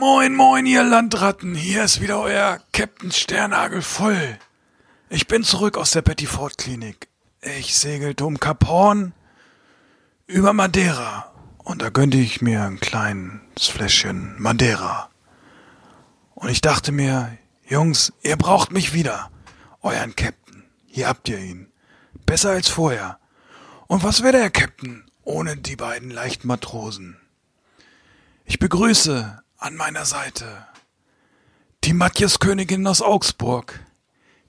Moin, moin, ihr Landratten. Hier ist wieder euer Captain Sternagel voll. Ich bin zurück aus der Betty Ford Klinik. Ich segelte um Kap Horn über Madeira. Und da gönnte ich mir ein kleines Fläschchen Madeira. Und ich dachte mir, Jungs, ihr braucht mich wieder. Euren Captain. Hier habt ihr ihn. Besser als vorher. Und was wäre der Captain ohne die beiden leichten Matrosen? Ich begrüße an meiner Seite die Matthias-Königin aus Augsburg,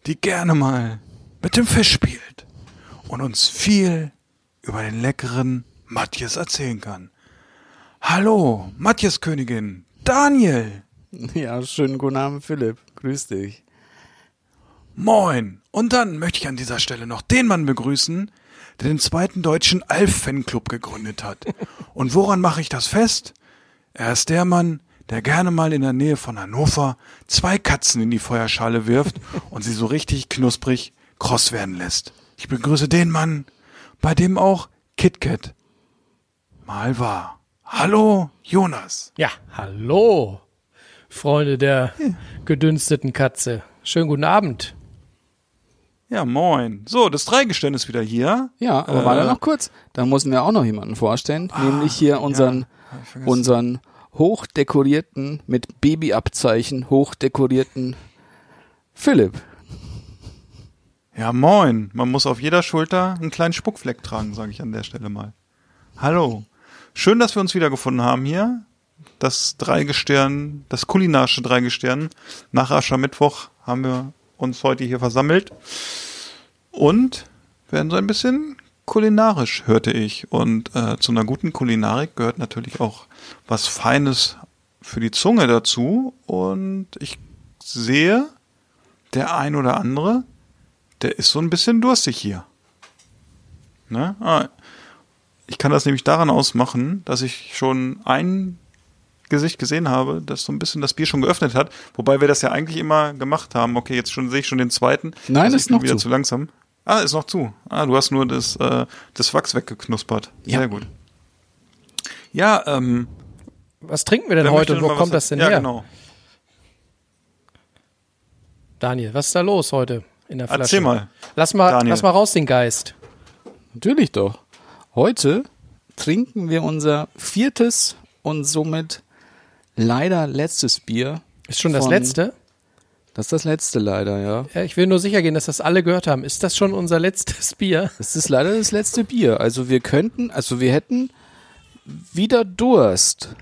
die gerne mal mit dem Fisch spielt und uns viel über den leckeren Matthias erzählen kann. Hallo, Matthias-Königin, Daniel. Ja, schönen guten Abend, Philipp. Grüß dich. Moin. Und dann möchte ich an dieser Stelle noch den Mann begrüßen, der den zweiten deutschen Alf-Fanclub gegründet hat. Und woran mache ich das fest? Er ist der Mann, der gerne mal in der Nähe von Hannover zwei Katzen in die Feuerschale wirft und sie so richtig knusprig kross werden lässt. Ich begrüße den Mann, bei dem auch KitKat mal war. Hallo, Jonas. Ja, hallo, Freunde der gedünsteten Katze. Schönen guten Abend. Ja, moin. So, das Dreigestirn ist wieder hier. Ja, aber Äh, warte noch kurz. Da müssen wir auch noch jemanden vorstellen, nämlich hier unseren, vergessen. unseren hochdekorierten, mit Babyabzeichen hochdekorierten Philipp. Ja, moin. Man muss auf jeder Schulter einen kleinen Spuckfleck tragen, sage ich an der Stelle mal. Hallo. Schön, dass wir uns wiedergefunden haben hier. Das Dreigestirn, das kulinarische Dreigestirn. Nach Aschermittwoch haben wir uns heute hier versammelt. Und werden so ein bisschen kulinarisch, hörte ich. Und äh, zu einer guten Kulinarik gehört natürlich auch was Feines für die Zunge dazu. Und ich sehe, der ein oder andere, der ist so ein bisschen durstig hier. Ne? Ah, ich kann das nämlich daran ausmachen, dass ich schon ein Gesicht gesehen habe, das so ein bisschen das Bier schon geöffnet hat, wobei wir das ja eigentlich immer gemacht haben. Okay, jetzt schon sehe ich schon den zweiten. Nein, Also ist noch wieder zu. zu langsam. Ah, ist noch zu. Ah, du hast nur das, äh, das Wachs weggeknuspert. Ja. Sehr gut. Ja, ähm, Was trinken wir denn heute und wo kommt das denn ja, her? genau. Daniel, was ist da los heute in der Flasche? Erzähl mal. Lass mal, Daniel. lass mal raus den Geist. Natürlich doch. Heute trinken wir unser viertes und somit leider letztes Bier. Ist schon das letzte? Das ist das letzte leider, ja. Ja, ich will nur sicher gehen, dass das alle gehört haben. Ist das schon unser letztes Bier? Das ist leider das letzte Bier. Also wir könnten, also wir hätten wieder Durst.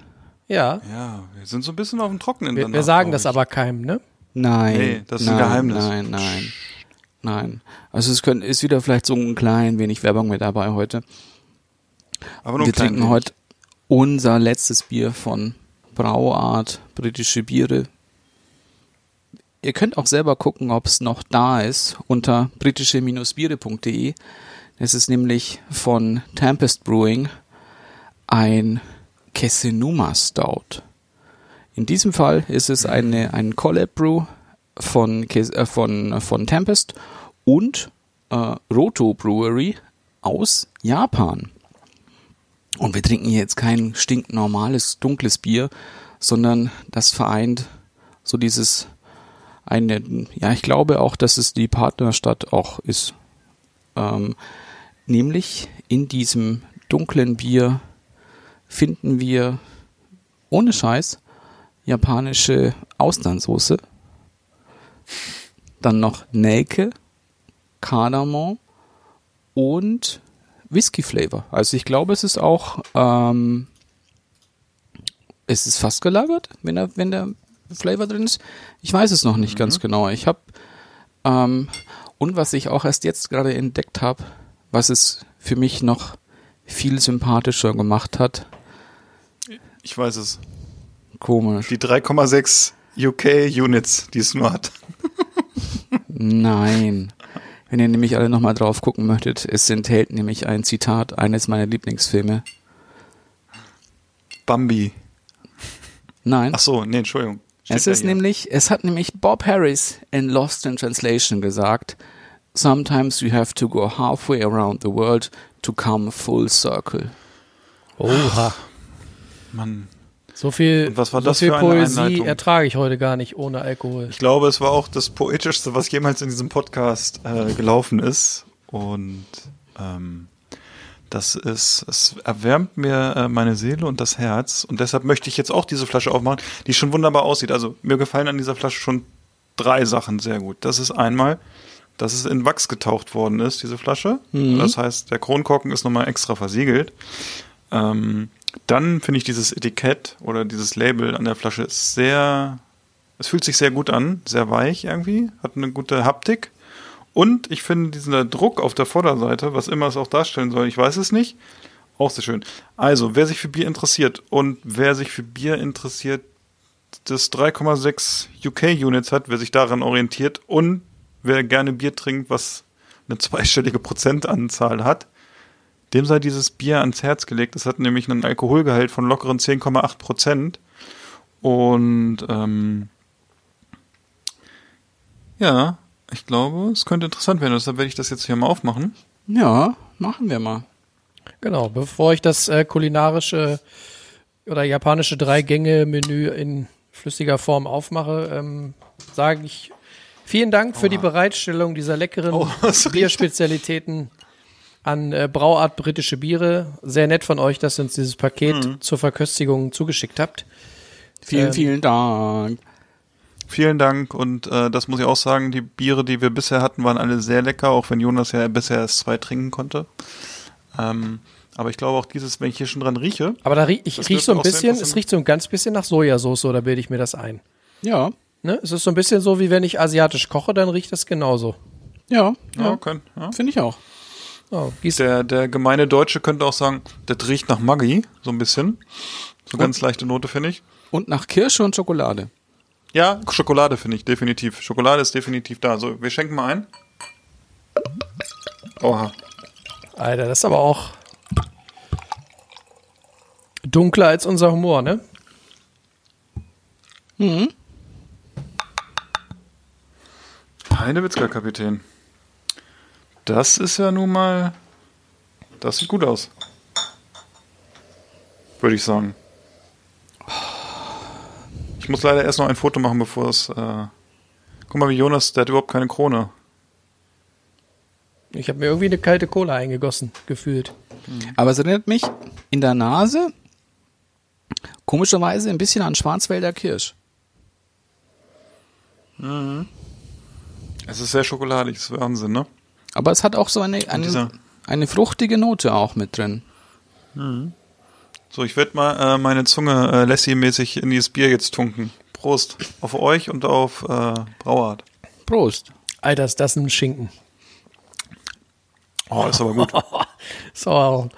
Ja. Ja, wir sind so ein bisschen auf dem Trockenen. Wir, danach, wir sagen das aber keinem, ne? Nein. Nee, das ist ein nein, Geheimnis. Nein, nein. Nein. Also es können, ist wieder vielleicht so ein klein wenig Werbung mit dabei heute. Aber nur wir trinken wenig. heute unser letztes Bier von Brauart Britische Biere. Ihr könnt auch selber gucken, ob es noch da ist unter britische-biere.de. Es ist nämlich von Tempest Brewing ein Kessenuma Stout. In diesem Fall ist es eine, ein Collab Brew von, äh, von, von Tempest und äh, Roto Brewery aus Japan. Und wir trinken hier jetzt kein stinknormales, dunkles Bier, sondern das vereint so dieses eine, ja, ich glaube auch, dass es die Partnerstadt auch ist. Ähm, nämlich in diesem dunklen Bier finden wir ohne Scheiß japanische Austernsoße, dann noch Nelke, Kardamom und Whisky Flavor. Also ich glaube, es ist auch, ähm, es ist fast gelagert, wenn der, wenn der Flavor drin ist. Ich weiß es noch nicht ganz genau. Ich habe ähm, und was ich auch erst jetzt gerade entdeckt habe, was es für mich noch viel sympathischer gemacht hat, Ich weiß es. Komisch. Die 3,6 UK Units, die es nur hat. Nein. Wenn ihr nämlich alle nochmal drauf gucken möchtet, es enthält nämlich ein Zitat eines meiner Lieblingsfilme. Bambi. Nein. Ach so, nee, Entschuldigung. Es ist nämlich, es hat nämlich Bob Harris in Lost in Translation gesagt, Sometimes you have to go halfway around the world to come full circle. Oha. Mann. So viel, Und was war so viel Poesie Einleitung? ertrage ich heute gar nicht ohne Alkohol. Ich glaube, es war auch das Poetischste, was jemals in diesem Podcast äh, gelaufen ist. Und ähm, das ist, es erwärmt mir äh, meine Seele und das Herz. Und deshalb möchte ich jetzt auch diese Flasche aufmachen, die schon wunderbar aussieht. Also mir gefallen an dieser Flasche schon drei Sachen sehr gut. Das ist einmal, dass es in Wachs getaucht worden ist, diese Flasche. Das heißt, der Kronkorken ist nochmal extra versiegelt. Ähm, dann finde ich dieses Etikett oder dieses Label an der Flasche ist sehr, es fühlt sich sehr gut an, sehr weich irgendwie, hat eine gute Haptik. Und ich finde diesen Druck auf der Vorderseite, was immer es auch darstellen soll, ich weiß es nicht, auch sehr schön. Also, wer sich für Bier interessiert und wer sich für Bier interessiert, das 3,6 UK Units hat, wer sich daran orientiert und wer gerne Bier trinkt, was eine zweistellige Prozentanzahl hat, dem sei dieses Bier ans Herz gelegt. Es hat nämlich einen Alkoholgehalt von lockeren 10,8 Prozent. Und ähm, ja, ich glaube, es könnte interessant werden. Deshalb werde ich das jetzt hier mal aufmachen. Ja, machen wir mal. Genau, bevor ich das äh, kulinarische oder japanische Drei-Gänge-Menü in flüssiger Form aufmache, ähm, sage ich vielen Dank für die Bereitstellung dieser leckeren Oh, Bierspezialitäten an äh, Brauart britische Biere. Sehr nett von euch, dass ihr uns dieses Paket Mhm. zur Verköstigung zugeschickt habt. Vielen, Ähm, vielen Dank. Vielen Dank und äh, das muss ich auch sagen, die Biere, die wir bisher hatten, waren alle sehr lecker, auch wenn Jonas ja bisher erst zwei trinken konnte. Ähm, aber ich glaube auch dieses, wenn ich hier schon dran rieche, Aber da riech, ich riech so ein bisschen, es riecht so ein ganz bisschen nach Sojasauce, oder bilde ich mir das ein? Ja, Ne? Es ist so ein bisschen so, wie wenn ich asiatisch koche, dann riecht das genauso. ja, ja, ja. können, ja. Finde ich auch. Oh, Der, der gemeine Deutsche könnte auch sagen, das riecht nach Maggi, so ein bisschen. So ganz leichte Note, finde ich. Und nach Kirsche und Schokolade. Ja, Schokolade finde ich, definitiv. Schokolade ist definitiv da. So, wir schenken mal ein. Oha. Alter, das ist aber auch dunkler als unser Humor, ne? Heidewitzka, Kapitän. Das ist ja nun mal. Das sieht gut aus. Würde ich sagen. Ich muss leider erst noch ein Foto machen, bevor es. Äh Guck mal, wie Jonas, der hat überhaupt keine Krone. Ich habe mir irgendwie eine kalte Cola eingegossen, gefühlt. Aber es erinnert mich in der Nase komischerweise ein bisschen an Schwarzwälder Kirsch. Es ist sehr schokoladig, das ist Wahnsinn, ne? Aber es hat auch so eine, eine, eine fruchtige Note auch mit drin. So, ich werde mal äh, meine Zunge äh, Lassie-mäßig in dieses Bier jetzt tunken. Prost auf euch und auf äh, Brauart. Prost. Alter, ist das ein Schinken. Oh, ist aber gut. So,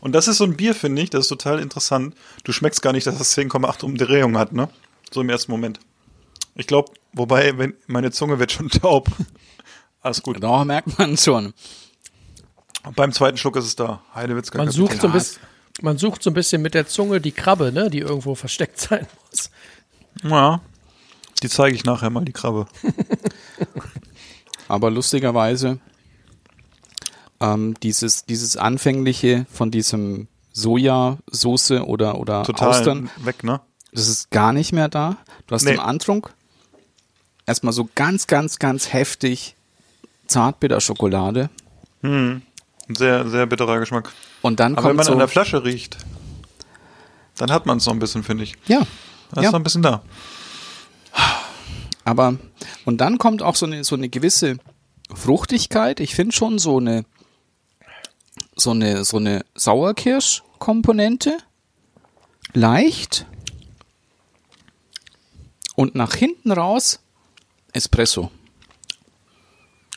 Und das ist so ein Bier, finde ich, das ist total interessant. Du schmeckst gar nicht, dass es 10,8 Umdrehungen hat, ne? So im ersten Moment. Ich glaube, wobei, wenn meine Zunge wird schon taub. Alles gut. Da merkt man schon. Beim zweiten Schluck ist es da. Heidewitzka. man Kapitän. sucht, so ein bisschen, man sucht so ein bisschen mit der Zunge die Krabbe, ne, die irgendwo versteckt sein muss. Ja. Die zeige ich nachher mal, die Krabbe. Aber lustigerweise, ähm, dieses, dieses anfängliche von diesem Sojasauce oder, oder Total Austern, weg, ne? das ist gar nicht mehr da. Du hast Nee. im Antrunk erstmal so ganz, ganz, ganz heftig Zartbitterschokolade. Ein sehr, sehr bitterer Geschmack. Und dann Aber wenn kommt man so, an der Flasche riecht, dann hat man es noch ein bisschen, finde ich. ja, Da ist ja. noch ein bisschen da. Aber, und dann kommt auch so eine, so eine gewisse Fruchtigkeit. Ich finde schon so eine, so eine, so eine Sauerkirsch-Komponente. Leicht. Und nach hinten raus Espresso.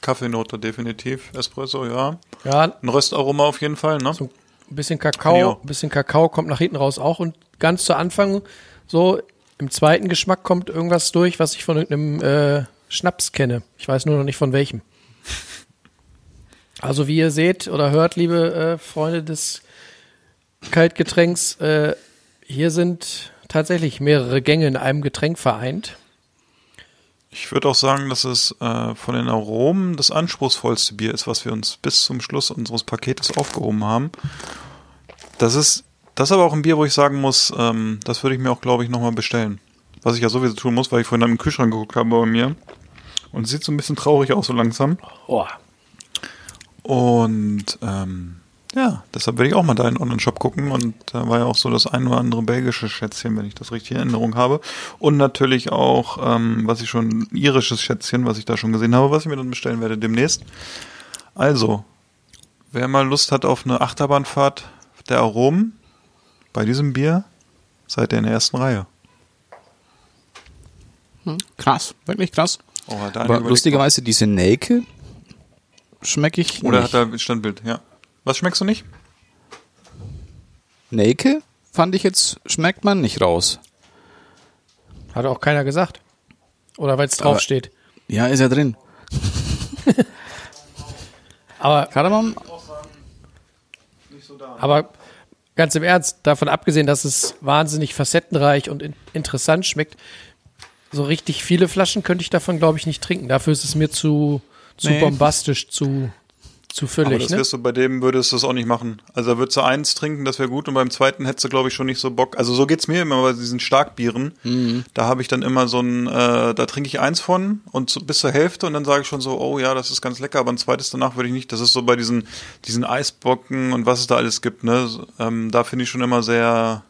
Kaffeenote definitiv. Espresso, ja. Ja, Ein Röstaroma auf jeden Fall, ne? so ein bisschen Kakao, ein bisschen Kakao kommt nach hinten raus auch und ganz zu Anfang so im zweiten Geschmack kommt irgendwas durch, was ich von irgendeinem äh, Schnaps kenne. Ich weiß nur noch nicht von welchem. Also wie ihr seht oder hört, liebe äh, Freunde des Kaltgetränks, äh, hier sind tatsächlich mehrere Gänge in einem Getränk vereint. Ich würde auch sagen, dass es äh, von den Aromen das anspruchsvollste Bier ist, was wir uns bis zum Schluss unseres Paketes aufgehoben haben. Das ist, das ist aber auch ein Bier, wo ich sagen muss, ähm, das würde ich mir auch, glaube ich, nochmal bestellen. Was ich ja sowieso tun muss, weil ich vorhin im Kühlschrank geguckt habe bei mir. Und es sieht so ein bisschen traurig aus, so langsam. Oh. Und ähm, ja, deshalb werde ich auch mal da in den Online-Shop gucken. Und da war ja auch so das ein oder andere belgische Schätzchen, wenn ich das richtig in Erinnerung habe. Und natürlich auch, ähm, was ich schon, ein irisches Schätzchen, was ich da schon gesehen habe, was ich mir dann bestellen werde demnächst. Also, wer mal Lust hat auf eine Achterbahnfahrt der Aromen bei diesem Bier, seid ihr in der ersten Reihe. Krass, wirklich krass. Oh, Aber lustigerweise diese Nelke schmecke ich. Oder nicht. hat er Standbild, ja. Was schmeckst du nicht? Nelke fand ich jetzt, schmeckt man nicht raus. Hat auch keiner gesagt. Oder weil es draufsteht. Ja, ist ja drin. Aber, Kardamom? aber ganz im Ernst, davon abgesehen, dass es wahnsinnig facettenreich und in interessant schmeckt, so richtig viele Flaschen könnte ich davon, glaube ich, nicht trinken. Dafür ist es mir zu, zu Nee. bombastisch, zu, zu Aber füllig. das Ne? wirst du bei dem würdest du es auch nicht machen. Also da würdest du eins trinken, das wäre gut, und beim zweiten hättest du, glaube ich, schon nicht so Bock. Also so geht's mir immer bei diesen Starkbieren. Da habe ich dann immer so ein, äh, da trinke ich eins von und so bis zur Hälfte und dann sage ich schon so, oh ja, das ist ganz lecker, aber ein zweites danach würde ich nicht. Das ist so bei diesen, diesen Eisbocken und was es da alles gibt, ne? Ähm, da finde ich schon immer sehr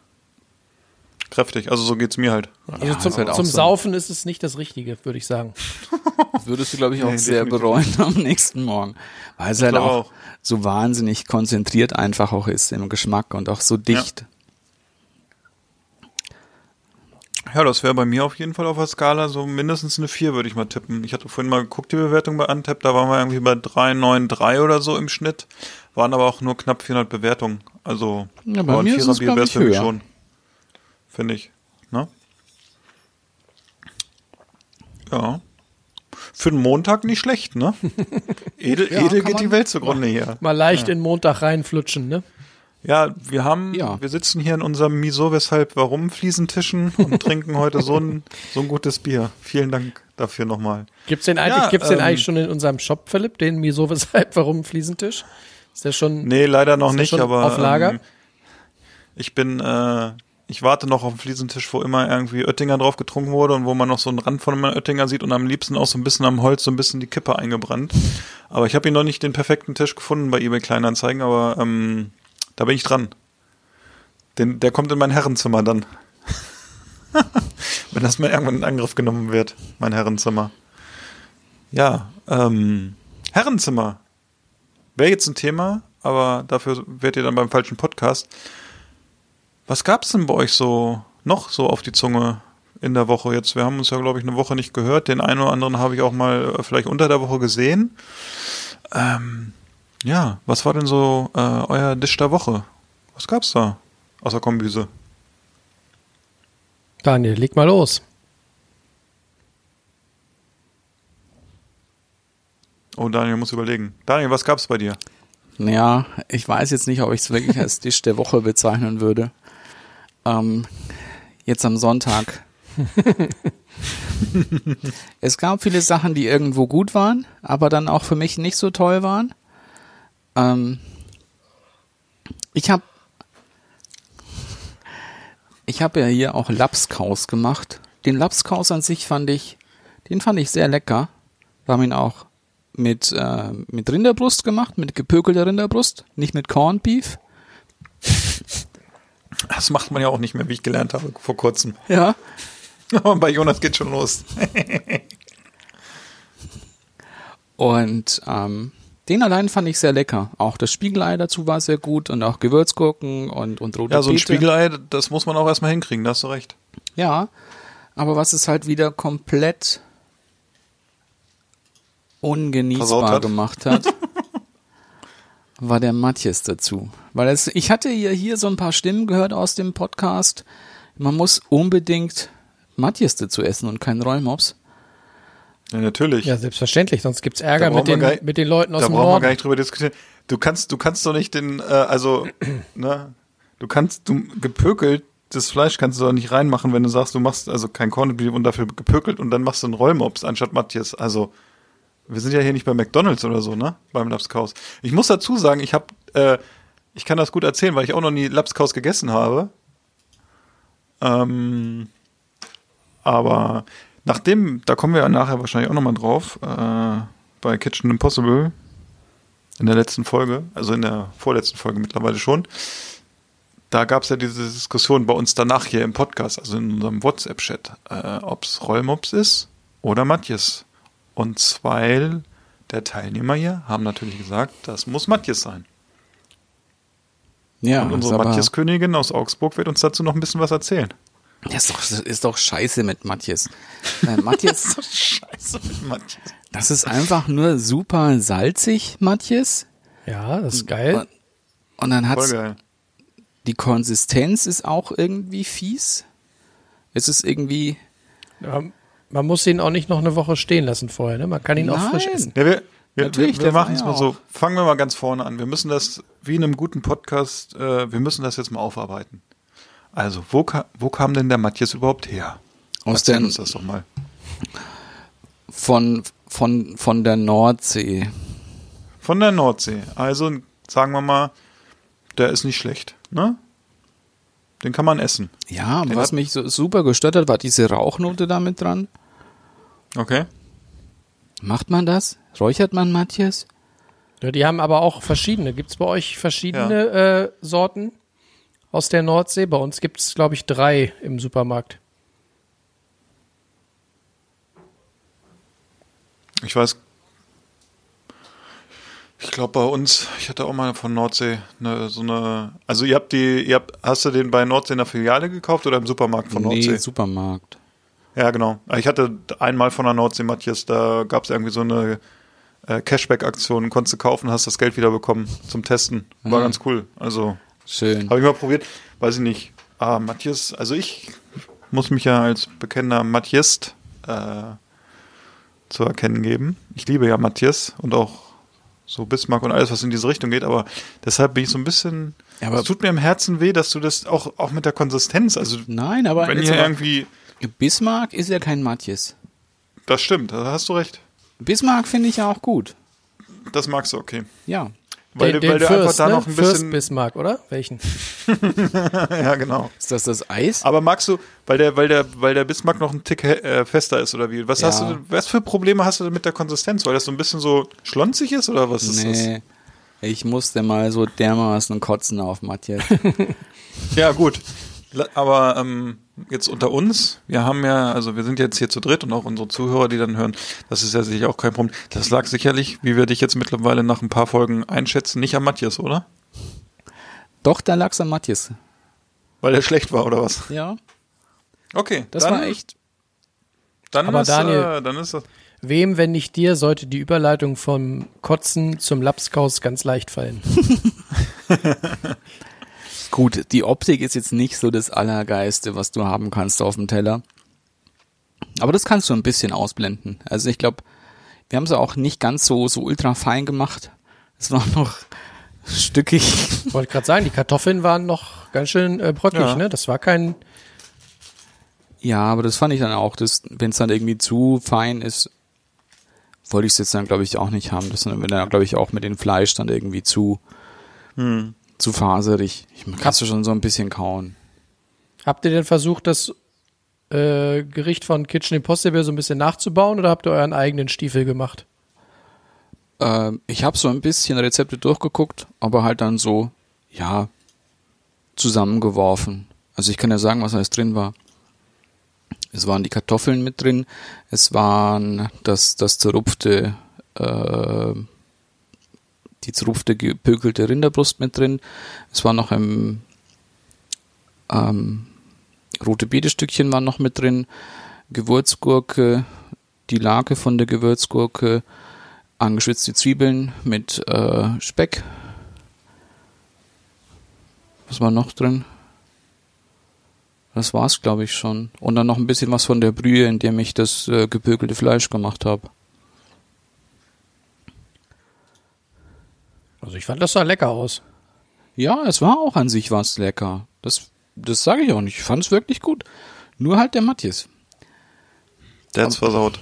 kräftig. Also so geht's mir halt. Also Ja, zum, halt zum so. Saufen ist es nicht das Richtige, würde ich sagen. Würdest du, glaube ich, auch Nee, sehr definitiv bereuen am nächsten Morgen. Weil es halt auch, auch. so wahnsinnig konzentriert einfach auch ist im Geschmack und auch so dicht. Ja, das wäre bei mir auf jeden Fall auf der Skala so mindestens eine 4, würde ich mal tippen. Ich hatte vorhin mal geguckt, die Bewertung bei Antep, da waren wir irgendwie bei 3,93 oder so im Schnitt, waren aber auch nur knapp 400 Bewertungen. Also, Ja, bei mir ist es, wär's ich, höher. schon. Finde ich. Ne? Ja. Für einen Montag nicht schlecht, ne? Edel, Ja, edel geht die Welt zugrunde hier. Mal leicht in den Montag reinflutschen, ne? Ja, wir haben, Ja. wir sitzen hier in unserem Miso, weshalb, warum Fliesentischen und trinken heute so ein, so ein gutes Bier. Vielen Dank dafür nochmal. Gibt's den eigentlich, Ja, gibt's den ähm, eigentlich schon in unserem Shop, Philipp? Den Miso, weshalb, warum Fliesentisch? Ist der schon, Nee, leider noch nicht, aber auf Lager? Ähm, ich bin, äh, ich warte noch auf den Fliesentisch, wo immer irgendwie Oettinger drauf getrunken wurde und wo man noch so einen Rand von einem Oettinger sieht und am liebsten auch so ein bisschen am Holz so ein bisschen die Kippe eingebrannt. Aber ich habe ihn noch nicht den perfekten Tisch gefunden bei eBay Kleinanzeigen, aber ähm, da bin ich dran. Den, der kommt in mein Herrenzimmer dann. Wenn das mal irgendwann in Angriff genommen wird, mein Herrenzimmer. Ja, ähm, Herrenzimmer. Wäre jetzt ein Thema, aber dafür werdet ihr dann beim falschen Podcast. Was gab's denn bei euch so noch so auf die Zunge in der Woche jetzt? Wir haben uns ja, glaube ich, eine Woche nicht gehört. Den einen oder anderen habe ich auch mal äh, vielleicht unter der Woche gesehen. Ähm, ja, was war denn so äh, euer Dish der Woche? Was gab's da? Außer Kombüse. Daniel, leg mal los. Oh, Daniel muss überlegen. Daniel, was gab's bei dir? Ja, ich weiß jetzt nicht, ob ich es wirklich als Tisch der Woche bezeichnen würde. Ähm, jetzt am Sonntag. es gab viele Sachen, die irgendwo gut waren, aber dann auch für mich nicht so toll waren. Ähm, ich habe ich habe ja hier auch Lapskaus gemacht. Den Lapskaus an sich fand ich, den fand ich sehr lecker. Wir haben ihn auch mit, äh, mit Rinderbrust gemacht, mit gepökelter Rinderbrust, nicht mit Corned Beef. Das macht man ja auch nicht mehr, wie ich gelernt habe vor kurzem. Ja. Aber bei Jonas geht schon los. Und ähm, den allein fand ich sehr lecker. Auch das Spiegelei dazu war sehr gut und auch Gewürzgurken und, und rote Ja, so ein Beete. Spiegelei, das muss man auch erstmal hinkriegen, da hast du recht. Ja, aber was es halt wieder komplett ungenießbar hat. gemacht hat, war der Matthias dazu. Weil es, ich hatte ja hier so ein paar Stimmen gehört aus dem Podcast. Man muss unbedingt Matthias dazu essen und keinen Rollmops. Ja, natürlich. Ja, selbstverständlich, sonst gibt's Ärger Da mit den, gar mit den Leuten aus da dem brauchen wir Norden. gar nicht drüber diskutieren. Du kannst, du kannst doch nicht den, äh, also, ne, du kannst, du gepökelt, das Fleisch kannst du doch nicht reinmachen, wenn du sagst, du machst also kein Corned Beef und dafür gepökelt und dann machst du einen Rollmops anstatt Matthias. Also, wir sind ja hier nicht bei McDonalds oder so, ne? Beim Lapskaus. Ich muss dazu sagen, ich habe, äh, ich kann das gut erzählen, weil ich auch noch nie Lapskaus gegessen habe. Ähm, aber nachdem, da kommen wir ja nachher wahrscheinlich auch nochmal drauf, äh, bei Kitchen Impossible, in der letzten Folge, also in der vorletzten Folge mittlerweile schon, da gab es ja diese Diskussion bei uns danach hier im Podcast, also in unserem WhatsApp-Chat, äh, ob es Rollmops ist oder Matthias. Und zwei der Teilnehmer hier haben natürlich gesagt, das muss Matthias sein. Ja, Und unsere ist aber- Matthias-Königin aus Augsburg wird uns dazu noch ein bisschen was erzählen. Das ist doch, ist doch scheiße mit Matthias. Äh, Matthias, Scheiße mit Matthias. das ist einfach nur super salzig, Matthias. Ja, das ist geil. Und dann Voll hat's, geil. die Konsistenz ist auch irgendwie fies. Es ist irgendwie, Ja, man muss ihn auch nicht noch eine Woche stehen lassen vorher, ne? Man kann ihn auch Nein. frisch essen. Ja, wir, wir, Natürlich, wir, wir machen es ja mal so. auch. Fangen wir mal ganz vorne an. Wir müssen das, wie in einem guten Podcast, äh, wir müssen das jetzt mal aufarbeiten. Also, wo, ka wo kam denn der Matthias überhaupt her? Aus Erzähl der- uns das doch mal. von, von, von der Nordsee. Von der Nordsee. Also, sagen wir mal, der ist nicht schlecht, ne? Den kann man essen. Ja, Den was mich so super gestört hat, war diese Rauchnote da mit dran. Okay. Macht man das? Räuchert man Matthias? Ja, die haben aber auch verschiedene. Gibt's bei euch verschiedene äh, Sorten aus der Nordsee? Bei uns gibt's, glaube ich, drei im Supermarkt. Ich weiß. Ich glaube bei uns, ich hatte auch mal von Nordsee eine, so eine. Also ihr habt die, ihr habt, hast du den bei Nordsee in der Filiale gekauft oder im Supermarkt von Nordsee? nee, Supermarkt. Ja, genau. Ich hatte einmal von der Nordsee, Matthias, da gab es irgendwie so eine äh, Cashback-Aktion, konntest du kaufen, hast das Geld wieder bekommen zum Testen. War Mhm. ganz cool. Also Schön. habe ich mal probiert. Weiß ich nicht. Ah, Matthias, also ich muss mich ja als bekennender Matthiast äh, zu erkennen geben. Ich liebe ja Matthias und auch so Bismarck und alles, was in diese Richtung geht, aber deshalb bin ich so ein bisschen. Ja, aber- es tut mir im Herzen weh, dass du das auch, auch mit der Konsistenz, also Nein, aber, wenn ihr aber irgendwie. Bismarck ist ja kein Matthias. Das stimmt, da hast du recht. Bismarck finde ich ja auch gut. Das magst du, okay. Ja. Weil, den du, weil den du einfach Fürst, da ne? noch ein bisschen. Bismarck, oder? Welchen? ja, genau. Ist das das Eis? Aber magst du, weil der, weil der, weil der Bismarck noch ein Tick äh, fester ist oder wie? Was Ja. hast du, was für Probleme hast du denn mit der Konsistenz? Weil das so ein bisschen so schlonzig ist oder was ist nee. Ich musste mal so dermaßen kotzen auf Matthias. das? Ja, gut. Aber ähm, jetzt unter uns, wir haben ja, also wir sind jetzt hier zu dritt und auch unsere Zuhörer, die dann hören, das ist ja sicher auch kein Problem. Das lag sicherlich, wie wir dich jetzt mittlerweile nach ein paar Folgen einschätzen, nicht am Matthias, oder? Doch, da lag's an Matthias. Weil er schlecht war oder was? Ja, Okay, das dann, war echt. Dann Aber ist, Daniel- äh, dann ist das. Wem, wenn nicht dir, sollte die Überleitung vom Kotzen zum Lapskaus ganz leicht fallen? Gut, die Optik ist jetzt nicht so das Allergeiste, was du haben kannst auf dem Teller. Aber das kannst du ein bisschen ausblenden. Also ich glaube, wir haben es auch nicht ganz so, so ultra fein gemacht. Es war noch stückig. Wollte gerade sagen, die Kartoffeln waren noch ganz schön äh, bröckelig, Ja. ne? Das war kein. Ja, aber das fand ich dann auch, dass wenn es dann irgendwie zu fein ist, wollte ich es jetzt dann glaube ich auch nicht haben. Das dann, wenn dann glaube ich auch mit dem Fleisch dann irgendwie zu zu faserig. Ich kannst du schon so ein bisschen kauen. Habt ihr denn versucht, das äh, Gericht von Kitchen Impossible so ein bisschen nachzubauen oder habt ihr euren eigenen Stiefel gemacht? Ähm, ich habe so ein bisschen Rezepte durchgeguckt, aber halt dann so, ja, zusammengeworfen. Also ich kann ja sagen, was alles drin war. Es waren die Kartoffeln mit drin, es waren das, das zerrupfte, äh, die zerrupfte gepökelte Rinderbrust mit drin. Es war noch ein ähm, rote Beetestückchen waren noch mit drin, Gewürzgurke, die Lage von der Gewürzgurke, angeschwitzte Zwiebeln mit äh, Speck Was war noch drin? Das war's, glaube ich, schon. Und dann noch ein bisschen was von der Brühe, in dem ich das äh, gepökelte Fleisch gemacht habe. Also ich fand, das sah lecker aus. Ja, es war auch an sich was lecker. Das, das sage ich auch nicht. Ich fand es wirklich gut. Nur halt der Matthias. Der hat's versaut.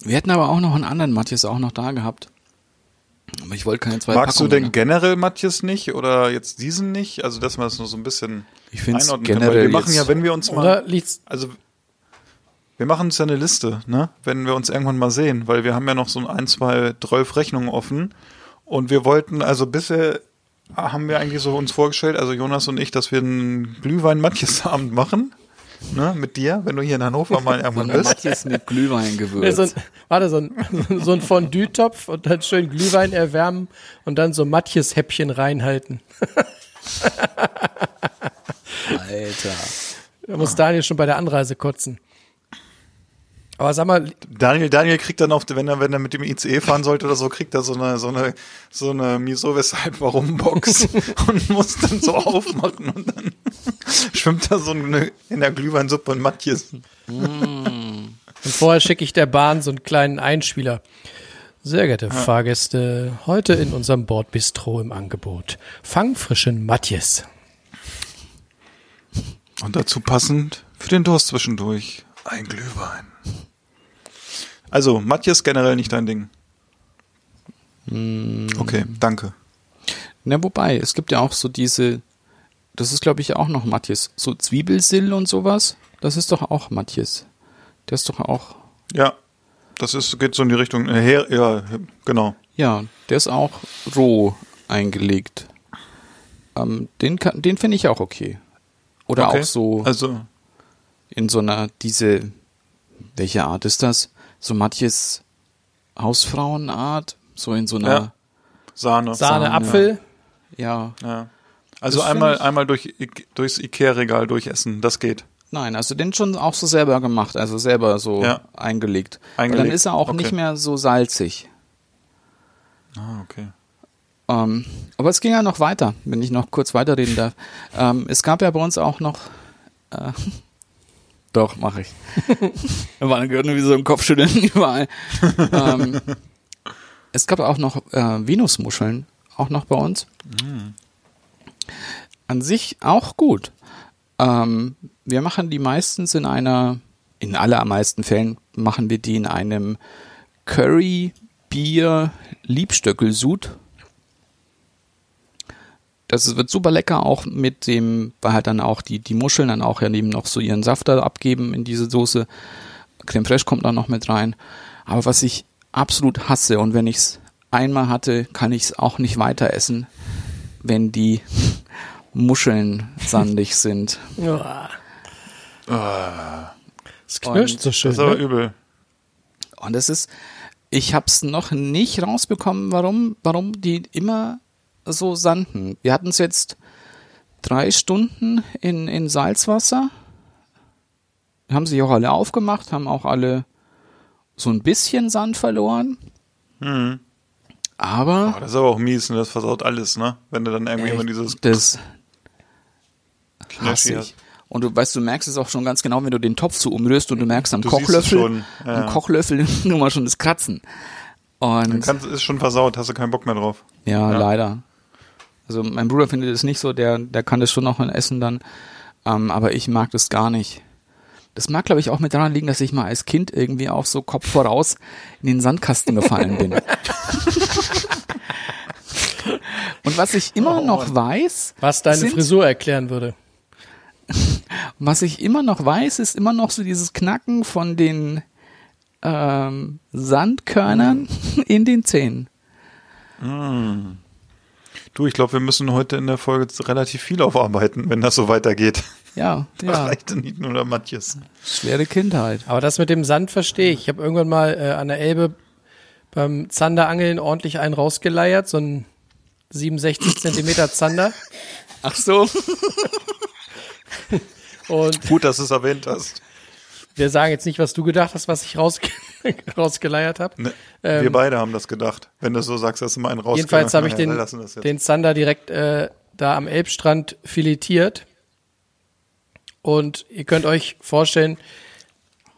Wir hätten aber auch noch einen anderen Matthias auch noch da gehabt. Aber ich wollte keine zwei Magst du Packungen. denn generell Matthias nicht oder jetzt diesen nicht? Also, dass man das nur so ein bisschen Ich find's einordnen kann. generell Weil wir machen ja, wenn wir uns mal, also wir machen uns ja eine Liste, ne? Wenn wir uns irgendwann mal sehen, weil wir haben ja noch so ein, zwei, zwölf Rechnungen offen und wir wollten, also bisher haben wir eigentlich so uns vorgestellt, also Jonas und ich, dass wir einen Glühwein-Matthias-Abend machen, ne? Mit dir, wenn du hier in Hannover mal irgendwann bist. Matthias mit Glühwein nee, gewürzt. so ein, warte, so ein, so ein Fondue-Topf und dann schön Glühwein erwärmen und dann so Matjes-Häppchen reinhalten. Alter. Da muss Daniel schon bei der Anreise kotzen. Aber sag mal, Daniel, Daniel kriegt dann auf, wenn er, wenn er mit dem ICE fahren sollte oder so, kriegt er so eine, so eine, so eine Wieso, weshalb, warum Box und muss dann so aufmachen und dann schwimmt da so eine, in der Glühweinsuppe und Matjes. Und vorher schicke ich der Bahn so einen kleinen Einspieler. Sehr geehrte Fahrgäste, heute in unserem Bordbistro im Angebot. Fangfrischen Matjes. Und dazu passend für den Durst zwischendurch ein Glühwein. Also, Matjes generell nicht dein Ding. Okay, danke. Na, wobei, es gibt ja auch so diese, das ist glaube ich auch noch Matthias, so Zwiebelsill und sowas, das ist doch auch Matthias. Der ist doch auch, Ja, das ist, geht so in die Richtung, äh, her, ja, genau. ja, der ist auch roh eingelegt. Ähm, den kann, den finde ich auch okay. Oder okay. auch so Also, in so einer, diese, welche Art ist das? So Matthias Hausfrauenart, so in so einer, Ja. Sahne. Sahne, Sahne. Apfel. ja, Ja. Also Das einmal, ich- einmal durch, durchs Ikea-Regal durchessen, das geht. Nein, also den schon auch so selber gemacht, also selber so Ja. eingelegt. Weil Eingelegt, dann ist er auch okay. nicht mehr so salzig. Ah, okay. Ähm, aber es ging ja noch weiter, wenn ich noch kurz weiterreden darf. Ähm, es gab ja bei uns auch noch. Äh, doch, mache ich. da war gehört nur wie so ein Kopfschütteln überall. ähm, es gab auch noch äh, Venusmuscheln, auch noch bei uns. An sich auch gut. Ähm, wir machen die meistens in einer, in allermeisten Fällen machen wir die in einem Curry Bier Liebstöckelsud. Das wird super lecker, auch mit dem, weil halt dann auch die, die Muscheln dann auch ja neben noch so ihren Saft da abgeben in diese Soße. Creme Fraiche kommt dann noch mit rein. Aber was ich absolut hasse und wenn ich es einmal hatte, kann ich es auch nicht weiter essen, wenn die Muscheln sandig sind. Uah. Es knirscht so schön. Das ist aber Ne? übel. Und es ist, ich habe es noch nicht rausbekommen, warum, warum die immer so sanden. Wir hatten es jetzt drei Stunden in, in Salzwasser. Haben sich auch alle aufgemacht, haben auch alle so ein bisschen Sand verloren. Mhm. Aber Oh, das ist aber auch mies, ne? das versaut alles, ne? Wenn du dann irgendwie immer dieses das hasse ich. Und du weißt, du merkst es auch schon ganz genau, wenn du den Topf so umrührst und du merkst am Du Kochlöffel, schon, ja. am Kochlöffel nur mal schon das Kratzen. Dann Und kannst, ist schon versaut, hast du keinen Bock mehr drauf. Ja, Ja. leider. Also mein Bruder findet es nicht so, der, der kann das schon noch essen dann. Ähm, aber ich mag das gar nicht. Das mag, glaube ich, auch mit daran liegen, dass ich mal als Kind irgendwie auch so Kopf voraus in den Sandkasten gefallen bin. Und was ich immer noch weiß, Was deine sind- Frisur erklären würde. was ich immer noch weiß, ist immer noch so dieses Knacken von den ähm, Sandkörnern in den Zähnen. Du, ich glaube, wir müssen heute in der Folge relativ viel aufarbeiten, wenn das so weitergeht. Ja, Da ja, reicht nicht nur der Matthias. schwere Kindheit. Aber das mit dem Sand verstehe ich. Ich habe irgendwann mal äh, an der Elbe beim Zanderangeln ordentlich einen rausgeleiert, so ein 67 Zentimeter Zander. Ach so. Und Gut, dass du es erwähnt hast. Wir sagen jetzt nicht, was du gedacht hast, was ich rausge rausgeleiert habe. Ne, Ähm, wir beide haben das gedacht. Wenn du so sagst, dass du mal einen raus Jedenfalls habe ich den, den Zander direkt äh, da am Elbstrand filetiert. Und ihr könnt euch vorstellen,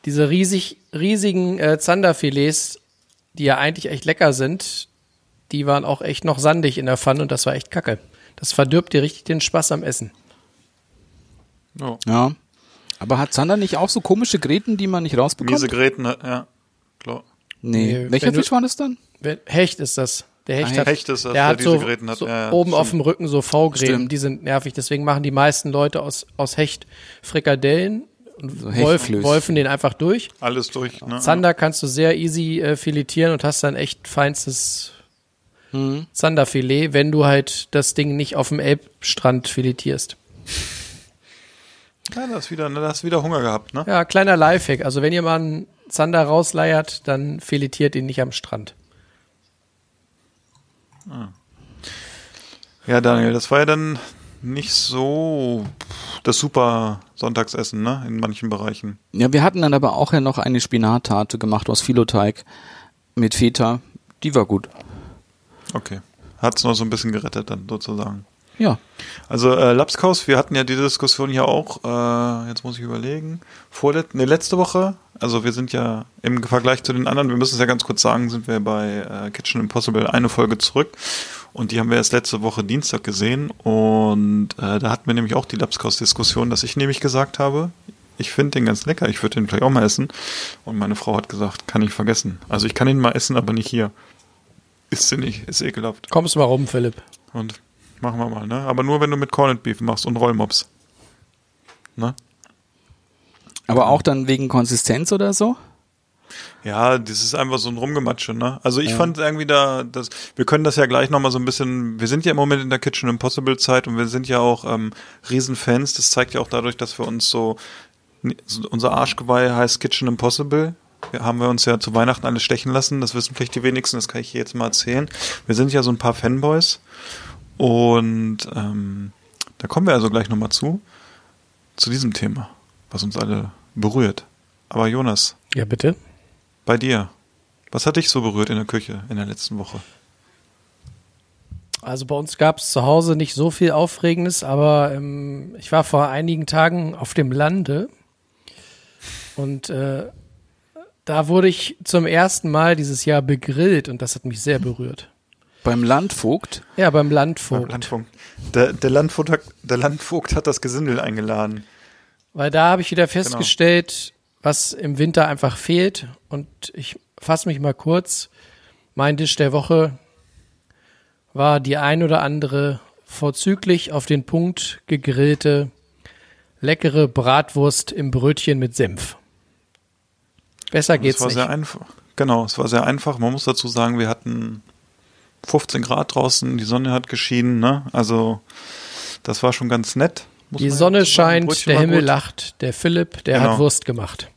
diese riesig, riesigen äh, Zanderfilets, die ja eigentlich echt lecker sind, die waren auch echt noch sandig in der Pfanne und das war echt kacke. Das verdirbt dir richtig den Spaß am Essen. Oh. Ja. Aber hat Zander nicht auch so komische Gräten, die man nicht rausbekommt? Miese Gräten, ja. Klar. nee. Nee, Welcher Fisch war das dann? Hecht ist das. Der Hecht Ah, hat, Hecht ist das, der der hat diese so, Gräten hat. so Ja, ja, oben stimmt. auf dem Rücken so V-Gräten, Stimmt. die sind nervig. Deswegen machen die meisten Leute aus, aus Hecht Frikadellen und So Wolf, Hechtflöß. wolfen den einfach durch. Alles durch. Ne? Zander kannst du sehr easy äh, filetieren und hast dann echt feinstes Hm. Zanderfilet, wenn du halt das Ding nicht auf dem Elbstrand filetierst. Ja, da hast wieder, da hast wieder Hunger gehabt, ne? Ja, kleiner Lifehack. Also wenn ihr mal einen Zander rausleiert, dann filetiert ihn nicht am Strand. Ja, Daniel, das war ja dann nicht so das super Sonntagsessen, ne? In manchen Bereichen. Ja, wir hatten dann aber auch ja noch eine Spinattarte gemacht aus Filoteig mit Feta. Die war gut. Okay. Hat's noch so ein bisschen gerettet dann sozusagen. Ja. Also äh, Lapskaus, wir hatten ja die Diskussion hier auch, äh, jetzt muss ich überlegen, vorlet nee, letzte Woche, also wir sind ja im Vergleich zu den anderen, wir müssen es ja ganz kurz sagen, sind wir bei äh, Kitchen Impossible eine Folge zurück und die haben wir erst letzte Woche Dienstag gesehen und äh, da hatten wir nämlich auch die Lapskaus-Diskussion, dass ich nämlich gesagt habe, ich finde den ganz lecker, ich würde den vielleicht auch mal essen und meine Frau hat gesagt, kann ich vergessen. Also ich kann ihn mal essen, aber nicht hier. Ist sie nicht, ist ekelhaft. Kommst mal rum, Philipp. Und machen wir mal, ne? Aber nur wenn du mit Corned Beef machst und Rollmops. Ne? Aber auch dann wegen Konsistenz oder so? Ja, das ist einfach so ein Rumgematsche, ne? Also ich Ja. fand irgendwie da, das, wir können das ja gleich nochmal so ein bisschen, wir sind ja im Moment in der Kitchen Impossible Zeit und wir sind ja auch ähm, Riesenfans. Das zeigt ja auch dadurch, dass wir uns so, unser Arschgeweih heißt Kitchen Impossible. Wir haben wir uns ja zu Weihnachten alles stechen lassen. Das wissen vielleicht die wenigsten, das kann ich hier jetzt mal erzählen. Wir sind ja so ein paar Fanboys und ähm, da kommen wir also gleich nochmal zu, zu diesem Thema, was uns alle berührt. Aber Jonas, Ja, bitte. bei dir. Was hat dich so berührt in der Küche in der letzten Woche? Also bei uns gab es zu Hause nicht so viel Aufregendes, aber ähm, ich war vor einigen Tagen auf dem Lande und äh, da wurde ich zum ersten Mal dieses Jahr begrillt und das hat mich sehr berührt. Beim Landvogt? Ja, beim Landvogt. Landvogt. Der, der, Landvogt hat, der Landvogt hat das Gesindel eingeladen. Weil da habe ich wieder festgestellt, was im Winter einfach fehlt. Und ich fasse mich mal kurz. Mein Tisch der Woche war die ein oder andere vorzüglich auf den Punkt gegrillte, leckere Bratwurst im Brötchen mit Senf. Besser geht's es war nicht. sehr einfach. Genau, es war sehr einfach. Man muss dazu sagen, wir hatten 15 Grad draußen, die Sonne hat geschienen, ne? Also das war schon ganz nett. Die Sonne scheint, der Himmel gut. lacht, der Philipp, der Genau. hat Wurst gemacht.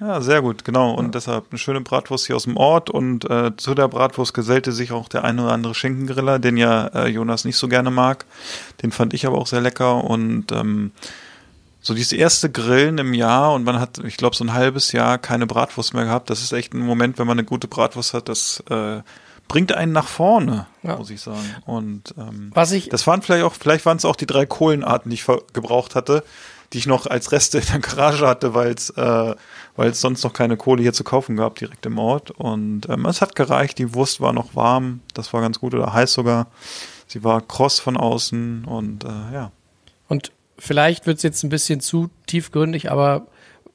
Ja, sehr gut, genau. Und deshalb eine schöne Bratwurst hier aus dem Ort. Und äh, zu der Bratwurst gesellte sich auch der eine oder andere Schinkengriller, den ja äh, Jonas nicht so gerne mag. Den fand ich aber auch sehr lecker. Und ähm, so dieses erste Grillen im Jahr und man hat, ich glaube, so ein halbes Jahr keine Bratwurst mehr gehabt. Das ist echt ein Moment, wenn man eine gute Bratwurst hat, das äh, bringt einen nach vorne, Ja. muss ich sagen. Und ähm, Was ich, das waren vielleicht auch, vielleicht waren es auch die drei Kohlenarten, die ich gebraucht hatte, die ich noch als Reste in der Garage hatte, weil es äh, weil es sonst noch keine Kohle hier zu kaufen gab, direkt im Ort. Und ähm, es hat gereicht, die Wurst war noch warm, das war ganz gut oder heiß sogar. Sie war kross von außen und äh, ja. Und vielleicht wird es jetzt ein bisschen zu tiefgründig, aber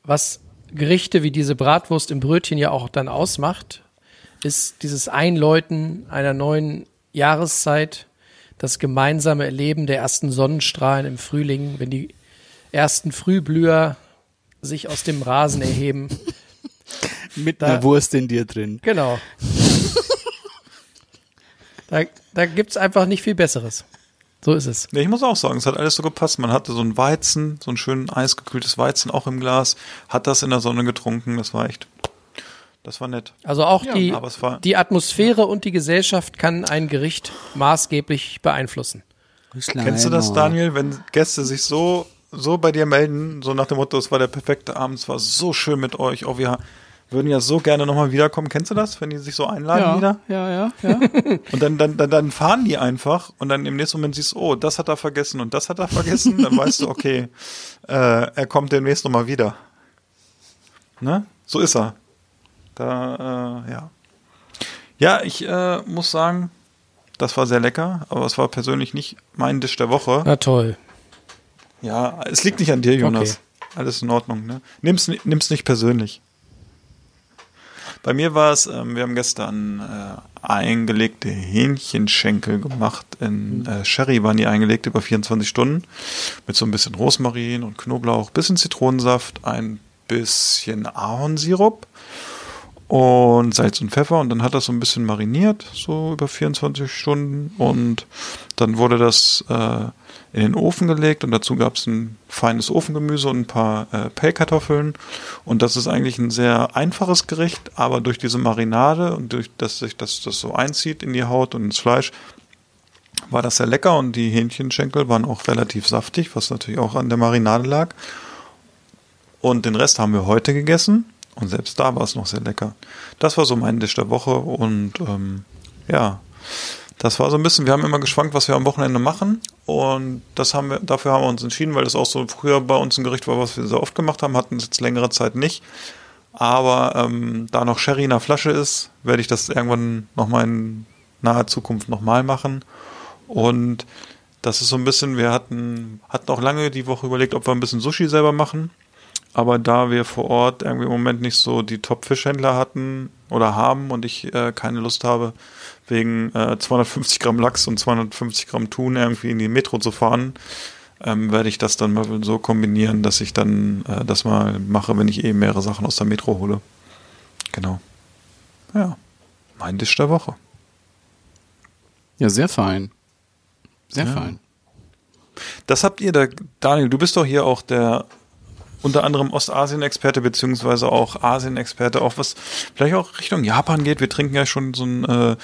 was Gerichte wie diese Bratwurst im Brötchen ja auch dann ausmacht, ist dieses Einläuten einer neuen Jahreszeit, das gemeinsame Erleben der ersten Sonnenstrahlen im Frühling, wenn die ersten Frühblüher sich aus dem Rasen erheben. Mit Da- einer Wurst in dir drin. Genau. Da, da gibt es einfach nicht viel Besseres. So ist es. Nee, ich muss auch sagen, es hat alles so gepasst. Man hatte so ein Weizen, so ein schön eisgekühltes Weizen auch im Glas, hat das in der Sonne getrunken, das war echt, das war nett. Also auch Ja, die, aber es war- die Atmosphäre und die Gesellschaft kann ein Gericht maßgeblich beeinflussen. Kennst du das, Daniel, wenn Gäste sich so, so bei dir melden, so nach dem Motto, es war der perfekte Abend, es war so schön mit euch, oh, wir, würden ja so gerne nochmal wiederkommen. Kennst du das, wenn die sich so einladen ja, wieder? ja, ja, ja. Und dann, dann, dann, dann fahren die einfach und dann im nächsten Moment siehst du, oh, das hat er vergessen und das hat er vergessen. Dann weißt du, okay, äh, er kommt demnächst nochmal wieder. Ne? So ist er. Da, äh, ja. Ja, ich äh, muss sagen, das war sehr lecker, aber es war persönlich nicht mein Dish der Woche. Na toll. Ja, es liegt nicht an dir, Jonas. Alles in Ordnung, ne? Nimm's, ni- nimm's nicht persönlich. Bei mir war es, ähm, wir haben gestern äh, eingelegte Hähnchenschenkel gemacht. In äh, Sherry waren die eingelegt über 24 Stunden. Mit so ein bisschen Rosmarin und Knoblauch, bisschen Zitronensaft, ein bisschen Ahornsirup und Salz und Pfeffer. Und dann hat das so ein bisschen mariniert, so über 24 Stunden. Und dann wurde das äh, in den Ofen gelegt. Und dazu gab es ein feines Ofengemüse und ein paar äh, Pellkartoffeln. Und das ist eigentlich ein sehr einfaches Gericht, aber durch diese Marinade und durch dass sich das, das so einzieht in die Haut und ins Fleisch, war das sehr lecker. Und die Hähnchenschenkel waren auch relativ saftig, was natürlich auch an der Marinade lag. Und den Rest haben wir heute gegessen und selbst da war es noch sehr lecker. Das war so mein Dish der Woche und ähm, ja, das war so ein bisschen, wir haben immer geschwankt, was wir am Wochenende machen und das haben wir, dafür haben wir uns entschieden, weil das auch so früher bei uns ein Gericht war, was wir sehr oft gemacht haben, hatten es jetzt längere Zeit nicht. Aber ähm, da noch Sherry in der Flasche ist, werde ich das irgendwann nochmal in naher Zukunft nochmal machen. Und das ist so ein bisschen, wir hatten, hatten auch lange die Woche überlegt, ob wir ein bisschen Sushi selber machen. Aber da wir vor Ort irgendwie im Moment nicht so die Top-Fischhändler hatten oder haben und ich äh, keine Lust habe, wegen äh, 250 Gramm Lachs und 250 Gramm Thun irgendwie in die Metro zu fahren, ähm, werde ich das dann mal so kombinieren, dass ich dann äh, das mal mache, wenn ich eh mehrere Sachen aus der Metro hole. Genau. Ja, mein Dish der Woche. Ja, sehr fein. Sehr Ja. fein. Das habt ihr da, Daniel, du bist doch hier auch der unter anderem Ostasien-Experte beziehungsweise auch Asien-Experte, auch was vielleicht auch Richtung Japan geht. Wir trinken ja schon so ein, äh,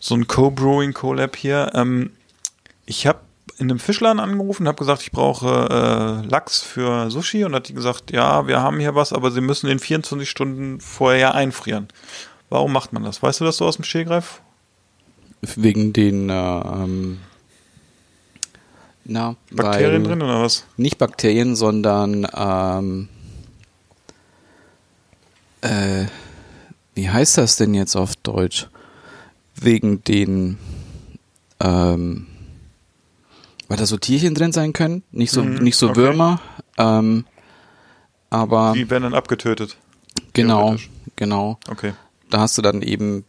so ein Co-Brewing Collab hier. Ähm, ich habe in einem Fischladen angerufen, habe gesagt, ich brauche äh, Lachs für Sushi und hat die gesagt, ja, wir haben hier was, aber Sie müssen in 24 Stunden vorher einfrieren. Warum macht man das? Weißt du das so aus dem Stehgreif? Wegen den äh, ähm, na, Bakterien drin oder was? Nicht Bakterien, sondern ähm, äh, wie heißt das denn jetzt auf Deutsch? Wegen den ähm, weil da so Tierchen drin sein können, nicht so Mhm, nicht so okay. Würmer, ähm, aber Die werden dann abgetötet. genau, genau. Okay. Da hast du dann eben,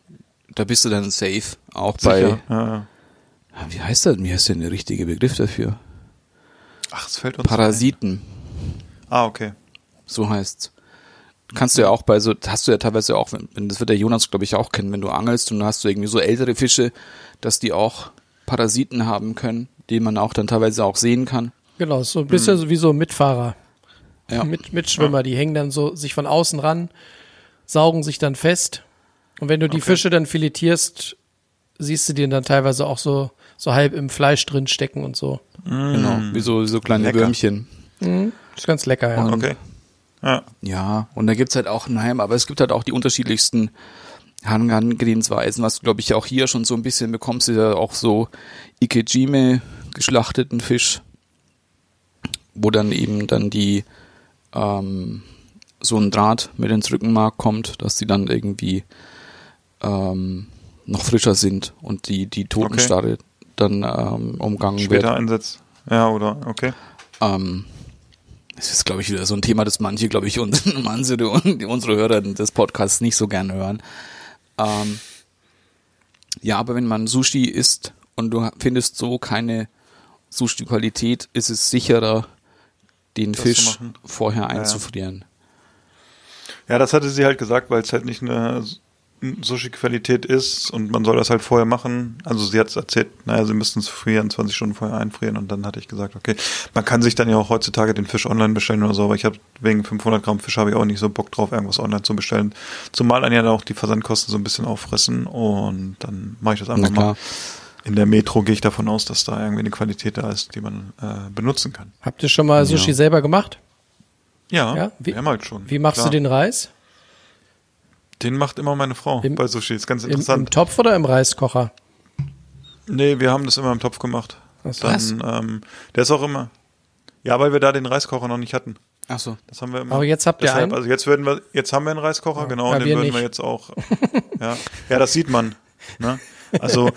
da bist du dann safe, auch bei Sicher. Ja, ja. Wie heißt das? Wie heißt denn der richtige Begriff dafür? Ach, es fällt uns Parasiten, Ah, okay. so heißt's. Kannst du ja auch bei so, hast du ja teilweise auch, wenn, das wird der Jonas, glaube ich, auch kennen, wenn du angelst und dann hast du irgendwie so ältere Fische, dass die auch Parasiten haben können, die man auch dann teilweise auch sehen kann. Genau, so ein bisschen so wie so Mitfahrer, Ja. mit, Mitschwimmer, die hängen dann so sich von außen ran, saugen sich dann fest. Und wenn du die Okay. Fische dann filetierst, siehst du die dann teilweise auch so, so halb im Fleisch drin stecken und so. Genau, wie so, so kleine Lecker. Würmchen. Ist ganz lecker, ja. Okay. Ja. Ja, und da gibt's halt auch, nein, aber es gibt halt auch die unterschiedlichsten Herangehensweisen, was du, glaube ich, auch hier schon so ein bisschen bekommst, ist ja auch so Ikejime geschlachteten Fisch, wo dann eben dann die ähm, so ein Draht mit ins Rückenmark kommt, dass die dann irgendwie ähm, noch frischer sind und die, die Totenstarre dann ähm, umgangen wird. Später Einsatz. Ja, oder? Okay. Ähm, das ist, glaube ich, wieder so ein Thema, das manche, glaube ich, unsere, unsere, unsere Hörer des Podcasts nicht so gerne hören. Ähm, ja, aber wenn man Sushi isst und du findest so keine Sushi-Qualität, ist es sicherer, den Das Fisch vorher ja. einzufrieren. Ja, das hatte sie halt gesagt, weil es halt nicht eine Sushi-Qualität ist und man soll das halt vorher machen. Also sie hat erzählt, naja, sie müssten es 24 Stunden vorher einfrieren und dann hatte ich gesagt, okay, man kann sich dann ja auch heutzutage den Fisch online bestellen oder so, aber ich habe wegen 500 Gramm Fisch habe ich auch nicht so Bock drauf, irgendwas online zu bestellen. Zumal dann ja auch die Versandkosten so ein bisschen auffressen und dann mache ich das einfach mal. In der Metro gehe ich davon aus, dass da irgendwie eine Qualität da ist, die man äh, benutzen kann. Habt ihr schon mal Sushi Ja. selber gemacht? Ja, Ja, wie- mehrmals schon. Wie machst klar. du den Reis? Den macht immer meine Frau Im- bei Sushi. Ist ganz Im, interessant. Im Topf oder im Reiskocher? nee, wir haben das immer im Topf gemacht. Ach so. Dann, ähm, der ist auch immer. Ja, weil wir da den Reiskocher noch nicht hatten. Ach so. Das haben wir immer. Aber jetzt habt ihr Deshalb, einen? Also jetzt würden wir, jetzt haben wir einen Reiskocher, genau, Ja, und den wir würden nicht. wir jetzt auch. Ja, ja, das sieht man. Ne? Also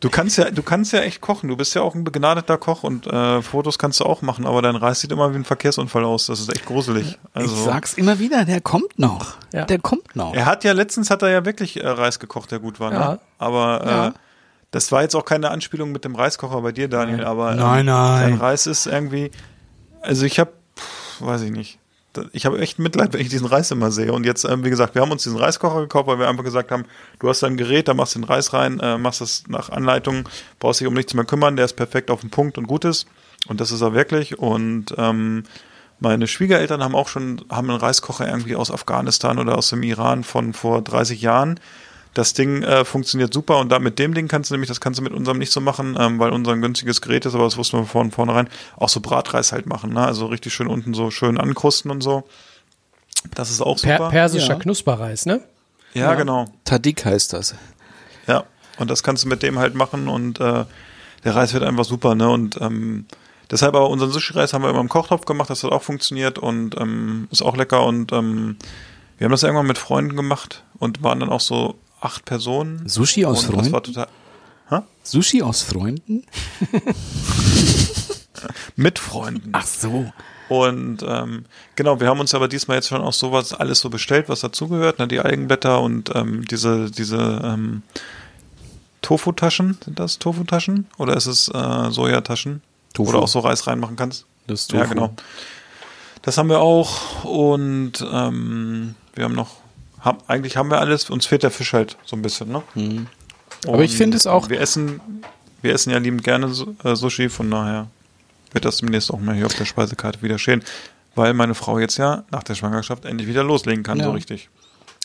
du kannst ja, du kannst ja echt kochen. Du bist ja auch ein begnadeter Koch und äh, Fotos kannst du auch machen, aber dein Reis sieht immer wie ein Verkehrsunfall aus. Das ist echt gruselig. Also ich sag's immer wieder, der kommt noch. Ja. Der kommt noch. er hat ja letztens hat er ja wirklich äh, Reis gekocht, der gut war. Ja. Ne? Aber Ja. äh, das war jetzt auch keine Anspielung mit dem Reiskocher bei dir, Daniel. Aber ähm, Nein, nein. Sein Reis ist irgendwie. Also ich habe, weiß ich nicht. Ich habe echt Mitleid, wenn ich diesen Reis immer sehe. Und jetzt, ähm, wie gesagt, wir haben uns diesen Reiskocher gekauft, weil wir einfach gesagt haben, du hast dein Gerät, da machst du den Reis rein, äh, machst das nach Anleitung, brauchst dich um nichts mehr kümmern, der ist perfekt auf den Punkt und gut ist. Und das ist er wirklich. Und ähm, meine Schwiegereltern haben auch schon, haben einen Reiskocher irgendwie aus Afghanistan oder aus dem Iran von vor 30 Jahren. Das Ding äh, funktioniert super und da mit dem Ding kannst du nämlich, das kannst du mit unserem nicht so machen, ähm, weil unser ein günstiges Gerät ist, aber das wussten wir von vornherein, auch so Bratreis halt machen, ne? Also richtig schön unten so schön ankrusten und so. Das ist auch super. Per persischer Ja. Knusperreis, ne? ja, genau. Tadik heißt das. Ja, und das kannst du mit dem halt machen und äh, der Reis wird einfach super, ne? Und ähm, deshalb aber unseren Sushi-Reis haben wir immer im Kochtopf gemacht, das hat auch funktioniert und ähm, ist auch lecker und ähm, wir haben das irgendwann mit Freunden gemacht und waren dann auch so acht Personen. Sushi aus und das war Freunden? total Sushi aus Freunden? mit Freunden. Ach so. Und ähm, genau, wir haben uns aber diesmal jetzt schon auch sowas alles so bestellt, was dazugehört, ne? Die Algenblätter und ähm, diese, diese ähm, Tofu-Taschen, sind das Tofu-Taschen? Oder ist es äh, Sojataschen? Tofu. Du auch so Reis reinmachen kannst? Das ist Ja, Tofu. genau. Das haben wir auch und ähm, wir haben noch, haben, eigentlich haben wir alles, uns fehlt der Fisch halt so ein bisschen, ne? Mhm. Aber ich finde es auch- Wir essen, wir essen ja liebend gerne äh, Sushi, von daher wird das demnächst auch mal hier auf der Speisekarte wieder stehen, weil meine Frau jetzt ja nach der Schwangerschaft endlich wieder loslegen kann, Ja. so richtig.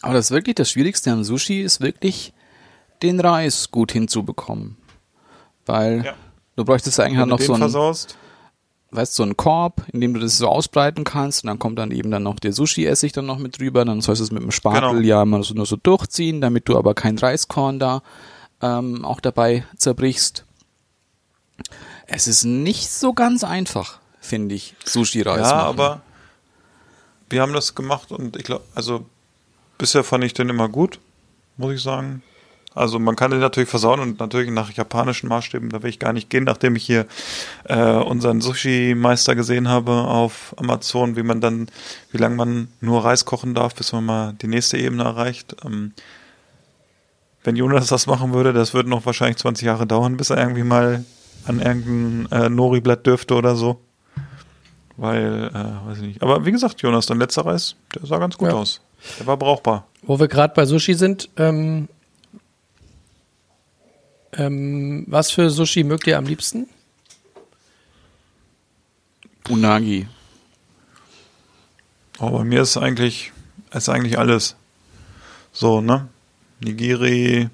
Aber das ist wirklich das Schwierigste am Sushi ist wirklich, den Reis gut hinzubekommen. Weil Ja. du bräuchtest eigentlich Wenn noch so einen, versaust, weißt, so einen Korb, in dem du das so ausbreiten kannst und dann kommt dann eben dann noch der Sushi-Essig dann noch mit drüber, dann sollst du es mit dem Spatel Genau. ja immer so, nur so durchziehen, damit du aber kein Reiskorn da ähm, auch dabei zerbrichst. Es ist nicht so ganz einfach, finde ich, Sushi-Reis ja, machen. aber wir haben das gemacht und ich glaube, also bisher fand ich den immer gut, muss ich sagen. Also man kann den natürlich versauen und natürlich nach japanischen Maßstäben, da will ich gar nicht gehen, nachdem ich hier äh, unseren Sushi-Meister gesehen habe auf Amazon, wie man dann, wie lange man nur Reis kochen darf, bis man mal die nächste Ebene erreicht. Ähm, wenn Jonas das machen würde, das würde noch wahrscheinlich 20 Jahre dauern, bis er irgendwie mal an irgendein äh, Nori-Blatt dürfte oder so. Weil, äh, weiß ich nicht. Aber wie gesagt, Jonas, dein letzter Reis, der sah ganz gut Ja. aus. Der war brauchbar. Wo wir gerade bei Sushi sind, ähm, ähm, was für Sushi mögt ihr am liebsten? Unagi. Aber bei mir ist eigentlich, ist eigentlich alles. So, ne? Nigiri.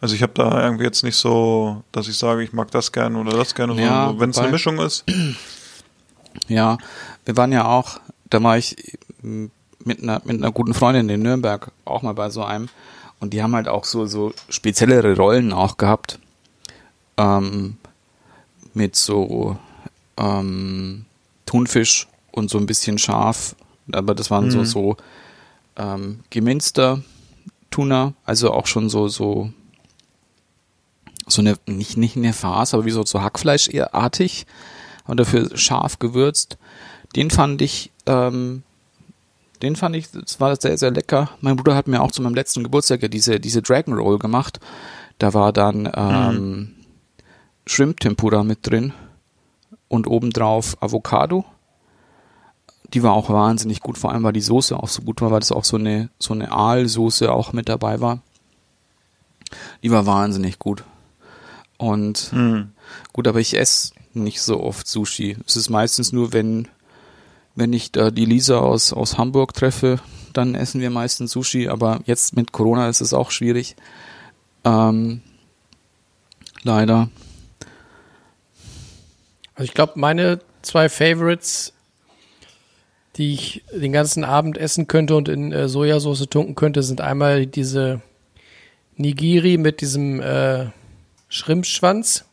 Also ich habe da irgendwie jetzt nicht so, dass ich sage, ich mag das gerne oder das gerne. Ja, so, Wenn es eine Mischung ist. Ja, wir waren ja auch, da war ich mit einer, mit einer guten Freundin in Nürnberg auch mal bei so einem und die haben halt auch so, so speziellere Rollen auch gehabt. Ähm, mit so ähm, Thunfisch und so ein bisschen scharf, aber das waren so, Mhm. so ähm, geminster Tuna, also auch schon so, so so eine, nicht, nicht eine Farce, aber wie so, so Hackfleisch eher artig und dafür scharf gewürzt. Den fand ich, ähm, den fand ich, das war sehr, sehr lecker. Mein Bruder hat mir auch zu meinem letzten Geburtstag ja diese, diese Dragon Roll gemacht. Da war dann ähm, Shrimp Tempura mit drin und obendrauf Avocado. Die war auch wahnsinnig gut, vor allem weil die Soße auch so gut war, weil das auch so eine, so eine Aalsoße auch mit dabei war. Die war wahnsinnig gut. Und Hm. Gut, aber ich esse nicht so oft Sushi. Es ist meistens nur, wenn, wenn ich da die Lisa aus, aus Hamburg treffe, dann essen wir meistens Sushi, aber jetzt mit Corona ist es auch schwierig. Ähm, leider. Also ich glaube, meine zwei Favorites die ich den ganzen Abend essen könnte und in äh, Sojasauce tunken könnte, sind einmal diese Nigiri mit diesem äh, Schrimpschwanz.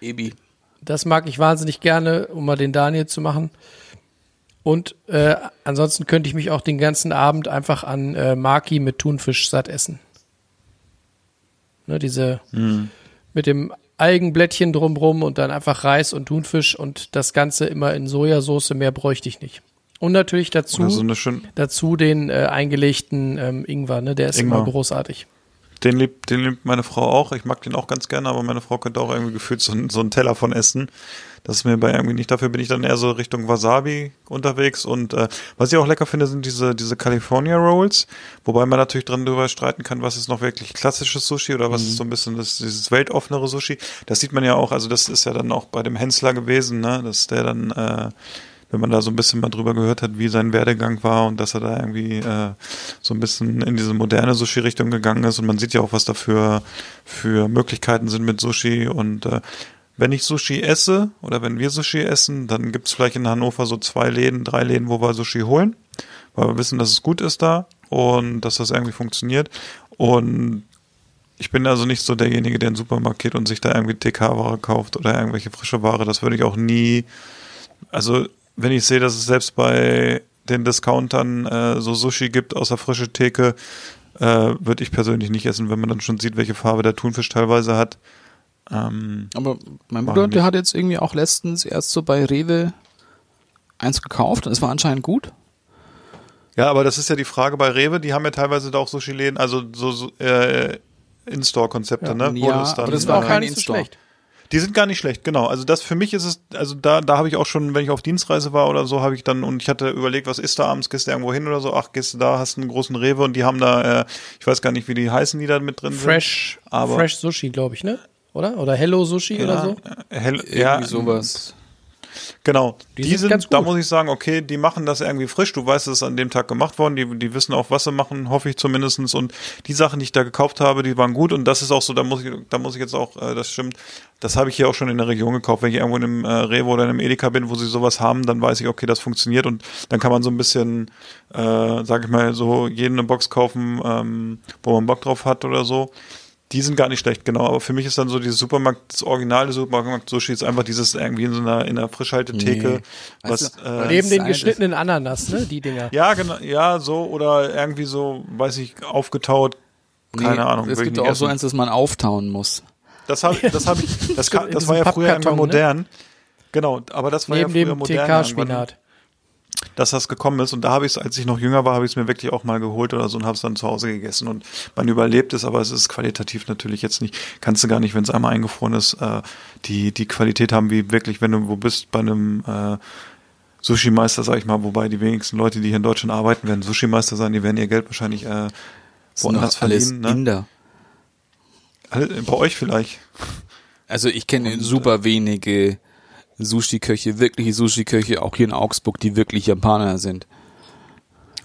Ebi. Das mag ich wahnsinnig gerne, um mal den Daniel zu machen. Und äh, ansonsten könnte ich mich auch den ganzen Abend einfach an äh, Maki mit Thunfisch satt essen. Ne, diese mit dem Algenblättchen drumrum und dann einfach Reis und Thunfisch und das Ganze immer in Sojasauce, mehr bräuchte ich nicht. Und natürlich dazu, so dazu den äh, eingelegten ähm, Ingwer, ne? Der ist Ingwer. immer großartig. Den liebt, den liebt meine Frau auch. Ich mag den auch ganz gerne, aber meine Frau könnte auch irgendwie gefühlt so, so einen Teller von essen. Das ist mir bei irgendwie nicht. Dafür bin ich dann eher so Richtung Wasabi unterwegs. Und äh, was ich auch lecker finde, sind diese, diese California Rolls. Wobei man natürlich dran drüber streiten kann, was ist noch wirklich klassisches Sushi oder was ist so ein bisschen das, dieses weltoffenere Sushi. Das sieht man ja auch, also das ist ja dann auch bei dem Hensler gewesen, ne? Dass der dann äh, wenn man da so ein bisschen mal drüber gehört hat, wie sein Werdegang war und dass er da irgendwie äh, so ein bisschen in diese moderne Sushi-Richtung gegangen ist und man sieht ja auch, was da für, für Möglichkeiten sind mit Sushi und äh, wenn ich Sushi esse oder wenn wir Sushi essen, dann gibt's vielleicht in Hannover so zwei Läden, drei Läden, wo wir Sushi holen, weil wir wissen, dass es gut ist da und dass das irgendwie funktioniert und ich bin also nicht so derjenige, der in den Supermarkt geht und sich da irgendwie TK-Ware kauft oder irgendwelche frische Ware. Das würde ich auch nie. Also, wenn ich sehe, dass es selbst bei den Discountern äh, so Sushi gibt aus der frischen Theke, äh, würde ich persönlich nicht essen, wenn man dann schon sieht, welche Farbe der Thunfisch teilweise hat. Ähm, Aber mein Bruder, der hat jetzt irgendwie auch letztens erst so bei Rewe eins gekauft und es war anscheinend gut. ja, aber das ist ja die Frage bei Rewe, die haben ja teilweise da auch Sushi-Läden, also so, so äh, In-Store-Konzepte, ne? Wo Ja, das dann, aber das war auch kein so In-Store. schlecht. Die sind gar nicht schlecht, genau. Also das für mich ist es, also da, da habe ich auch schon, wenn ich auf Dienstreise war oder so, habe ich dann und ich hatte überlegt, was ist da abends, gehst du irgendwo hin oder so, ach, gehst du da, hast einen großen Rewe und die haben da, äh, ich weiß gar nicht, wie die heißen, die da mit drin Fresh, sind. Aber Fresh Sushi, glaube ich, ne? Oder? Oder Hello Sushi oder so? äh, hell, Irgendwie ja, sowas. Genau. Die Die, sind sind, da muss ich sagen, okay, die machen das irgendwie frisch. Du weißt, es ist an dem Tag gemacht worden. Die, die wissen auch, was sie machen, hoffe ich zumindestens. Und die Sachen, die ich da gekauft habe, die waren gut. Und das ist auch so, da muss ich, da muss ich jetzt auch, äh, das stimmt, das habe ich hier auch schon in der Region gekauft. Wenn ich irgendwo in einem äh, Rewe oder in einem Edeka bin, wo sie sowas haben, dann weiß ich, okay, das funktioniert. Und dann kann man so ein bisschen, äh, sag ich mal, so jeden eine Box kaufen, ähm, wo man Bock drauf hat oder so. Die sind gar nicht schlecht, genau. Aber für mich ist dann so dieses Supermarkt, das originale Supermarkt-Sushi ist einfach dieses irgendwie in so einer, in einer Frischhaltetheke, Nee. was, du, äh, Neben den geschnittenen Ananas, ne? Die Dinger. ja, genau, ja, so, oder irgendwie so, weiß ich, aufgetaut, keine Nee, Ahnung. Es gibt nicht auch so essen. eins, das man auftauen muss. Das habe das hab ich, das, kann, das war ja früher irgendwann ne? modern. Genau, aber das war Neben ja früher dem modern, irgendwann, TK-Spinat. Dass das gekommen ist. Und da habe ich es, als ich noch jünger war, habe ich es mir wirklich auch mal geholt oder so und habe es dann zu Hause gegessen. Und man überlebt es, aber es ist qualitativ natürlich jetzt nicht, kannst du gar nicht, wenn es einmal eingefroren ist, äh, die, die Qualität haben, wie wirklich, wenn du wo bist bei einem äh, Sushi-Meister, sag ich mal, wobei die wenigsten Leute, die hier in Deutschland arbeiten, werden Sushi-Meister sein, die werden ihr Geld wahrscheinlich äh, woanders verdienen. Ne? Inder. Bei euch vielleicht. Also ich kenne super wenige Sushi-Köche, wirkliche Sushi-Köche, auch hier in Augsburg, die wirklich Japaner sind.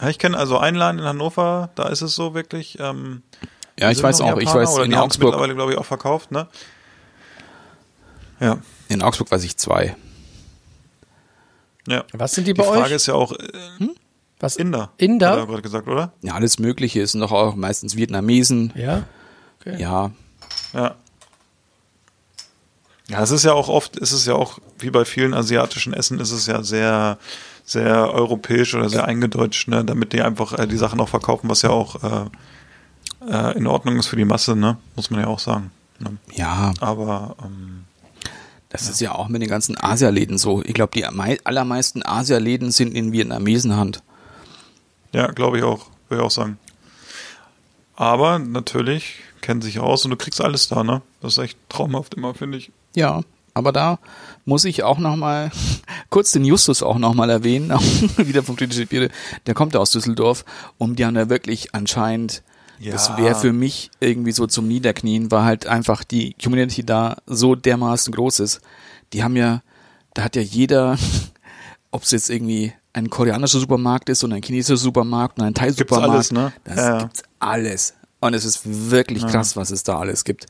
Ich kenne also einen Laden in Hannover, da ist es so wirklich. Ähm, Ja, die ich weiß auch, ich Japaner, weiß oder in die Augsburg, mittlerweile, glaube ich, auch verkauft, ne? Ja, in Augsburg weiß ich zwei. ja. Was sind die Die bei Frage euch? ist ja auch äh, Was? Inder. Inder? Hat er gerade gesagt, oder? Ja, alles Mögliche, es sind doch auch meistens Vietnamesen. Ja. Okay. Ja, Ja. Ja, es ist ja auch oft, es ist ja auch, wie bei vielen asiatischen Essen, ist es ja sehr, sehr europäisch oder sehr eingedeutscht, ne, damit die einfach äh, die Sachen auch verkaufen, was ja auch äh, äh, in Ordnung ist für die Masse, ne, muss man ja auch sagen. Ne? ja, Aber ähm, das ist ja auch mit den ganzen Asialäden so. Ich glaube, die mei- allermeisten Asialäden sind in Vietnamesenhand. ja, glaube ich auch, würde ich auch sagen. Aber natürlich kennen sich aus und du kriegst alles da, ne? Das ist echt traumhaft immer, finde ich. Ja, aber da muss ich auch noch mal kurz den Justus auch noch mal erwähnen, wieder vom Kritische Biere. Der kommt ja aus Düsseldorf und die haben da wirklich anscheinend, Ja. das wäre für mich irgendwie so zum Niederknien, weil halt einfach die Community da so dermaßen groß ist. Die haben ja, da hat ja jeder, ob es jetzt irgendwie ein koreanischer Supermarkt ist und ein chinesischer Supermarkt und ein Thai-Supermarkt. ne? Das Ja, ja. gibt's alles. Und es ist wirklich krass, was es da alles gibt.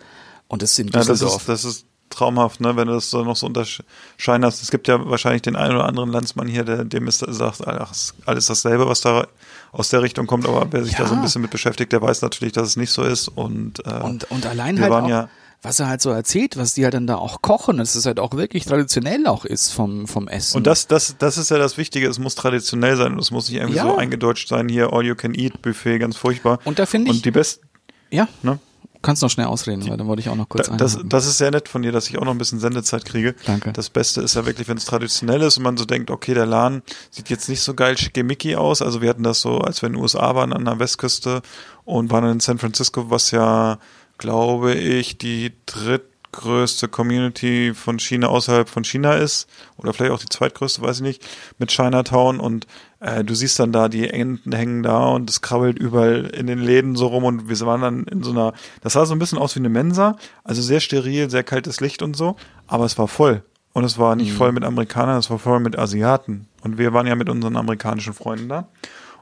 Und das in Ja, das Düsseldorf. ist, das ist, traumhaft, ne, wenn du das so noch so unterscheiden hast. Es gibt ja wahrscheinlich den einen oder anderen Landsmann hier, der dem ist sagt, ach, alles dasselbe, was da aus der Richtung kommt, aber wer sich Ja. da so ein bisschen mit beschäftigt, der weiß natürlich, dass es nicht so ist. Und, äh, Und, und allein wir halt waren auch, ja, was er halt so erzählt, was die halt dann da auch kochen, dass es halt auch wirklich traditionell auch ist vom, vom Essen. und das, das, das ist ja das Wichtige, es muss traditionell sein und es muss nicht irgendwie Ja. so eingedeutscht sein, hier All You Can Eat Buffet, ganz furchtbar. Und da finde ich- Und die besten, ja, ne? Kannst noch schnell ausreden, weil dann wollte ich auch noch kurz Da, das, das ist sehr nett von dir, dass ich auch noch ein bisschen Sendezeit kriege. Danke. Das Beste ist ja wirklich, wenn es traditionell ist und man so denkt, okay, der Laden sieht jetzt nicht so geil schickimicki aus. Also wir hatten das so, als wir in den USA waren, an der Westküste und waren in San Francisco, was ja, glaube ich, die drittgrößte Community von China außerhalb von China ist. Oder vielleicht auch die zweitgrößte, weiß ich nicht, mit Chinatown. Und äh, du siehst dann da, die Enten hängen da und es krabbelt überall in den Läden so rum und wir waren dann in so einer, das sah so ein bisschen aus wie eine Mensa, also sehr steril, sehr kaltes Licht und so, aber es war voll. Und es war nicht voll mit Amerikanern, es war voll mit Asiaten. Und wir waren ja mit unseren amerikanischen Freunden da.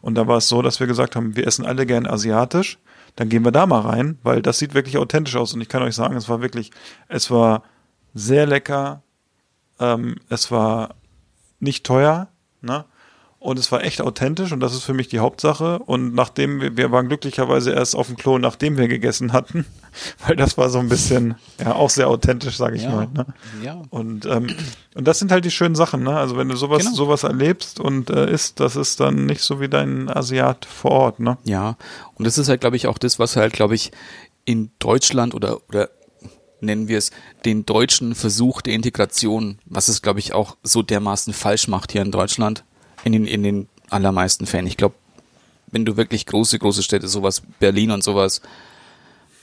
Und da war es so, dass wir gesagt haben, wir essen alle gern asiatisch, dann gehen wir da mal rein, weil das sieht wirklich authentisch aus. Und ich kann euch sagen, es war wirklich, es war sehr lecker, ähm, es war nicht teuer, ne? Und es war echt authentisch und das ist für mich die Hauptsache. Und nachdem wir, wir waren glücklicherweise erst auf dem Klo, nachdem wir gegessen hatten, weil das war so ein bisschen, ja, auch sehr authentisch, sage ich Ja. mal. Ne? ja. Und, ähm, und das sind halt die schönen Sachen, ne? Also wenn du sowas, Genau. sowas erlebst und äh, isst, das ist dann nicht so wie dein Asiat vor Ort, ne? Ja, und das ist halt, glaube ich, auch das, was halt, glaube ich, in Deutschland oder, oder nennen wir es, den deutschen Versuch der Integration, was es, glaube ich, auch so dermaßen falsch macht hier in Deutschland, in den, in den allermeisten Fällen. Ich glaube, wenn du wirklich große, große Städte, sowas, Berlin und sowas,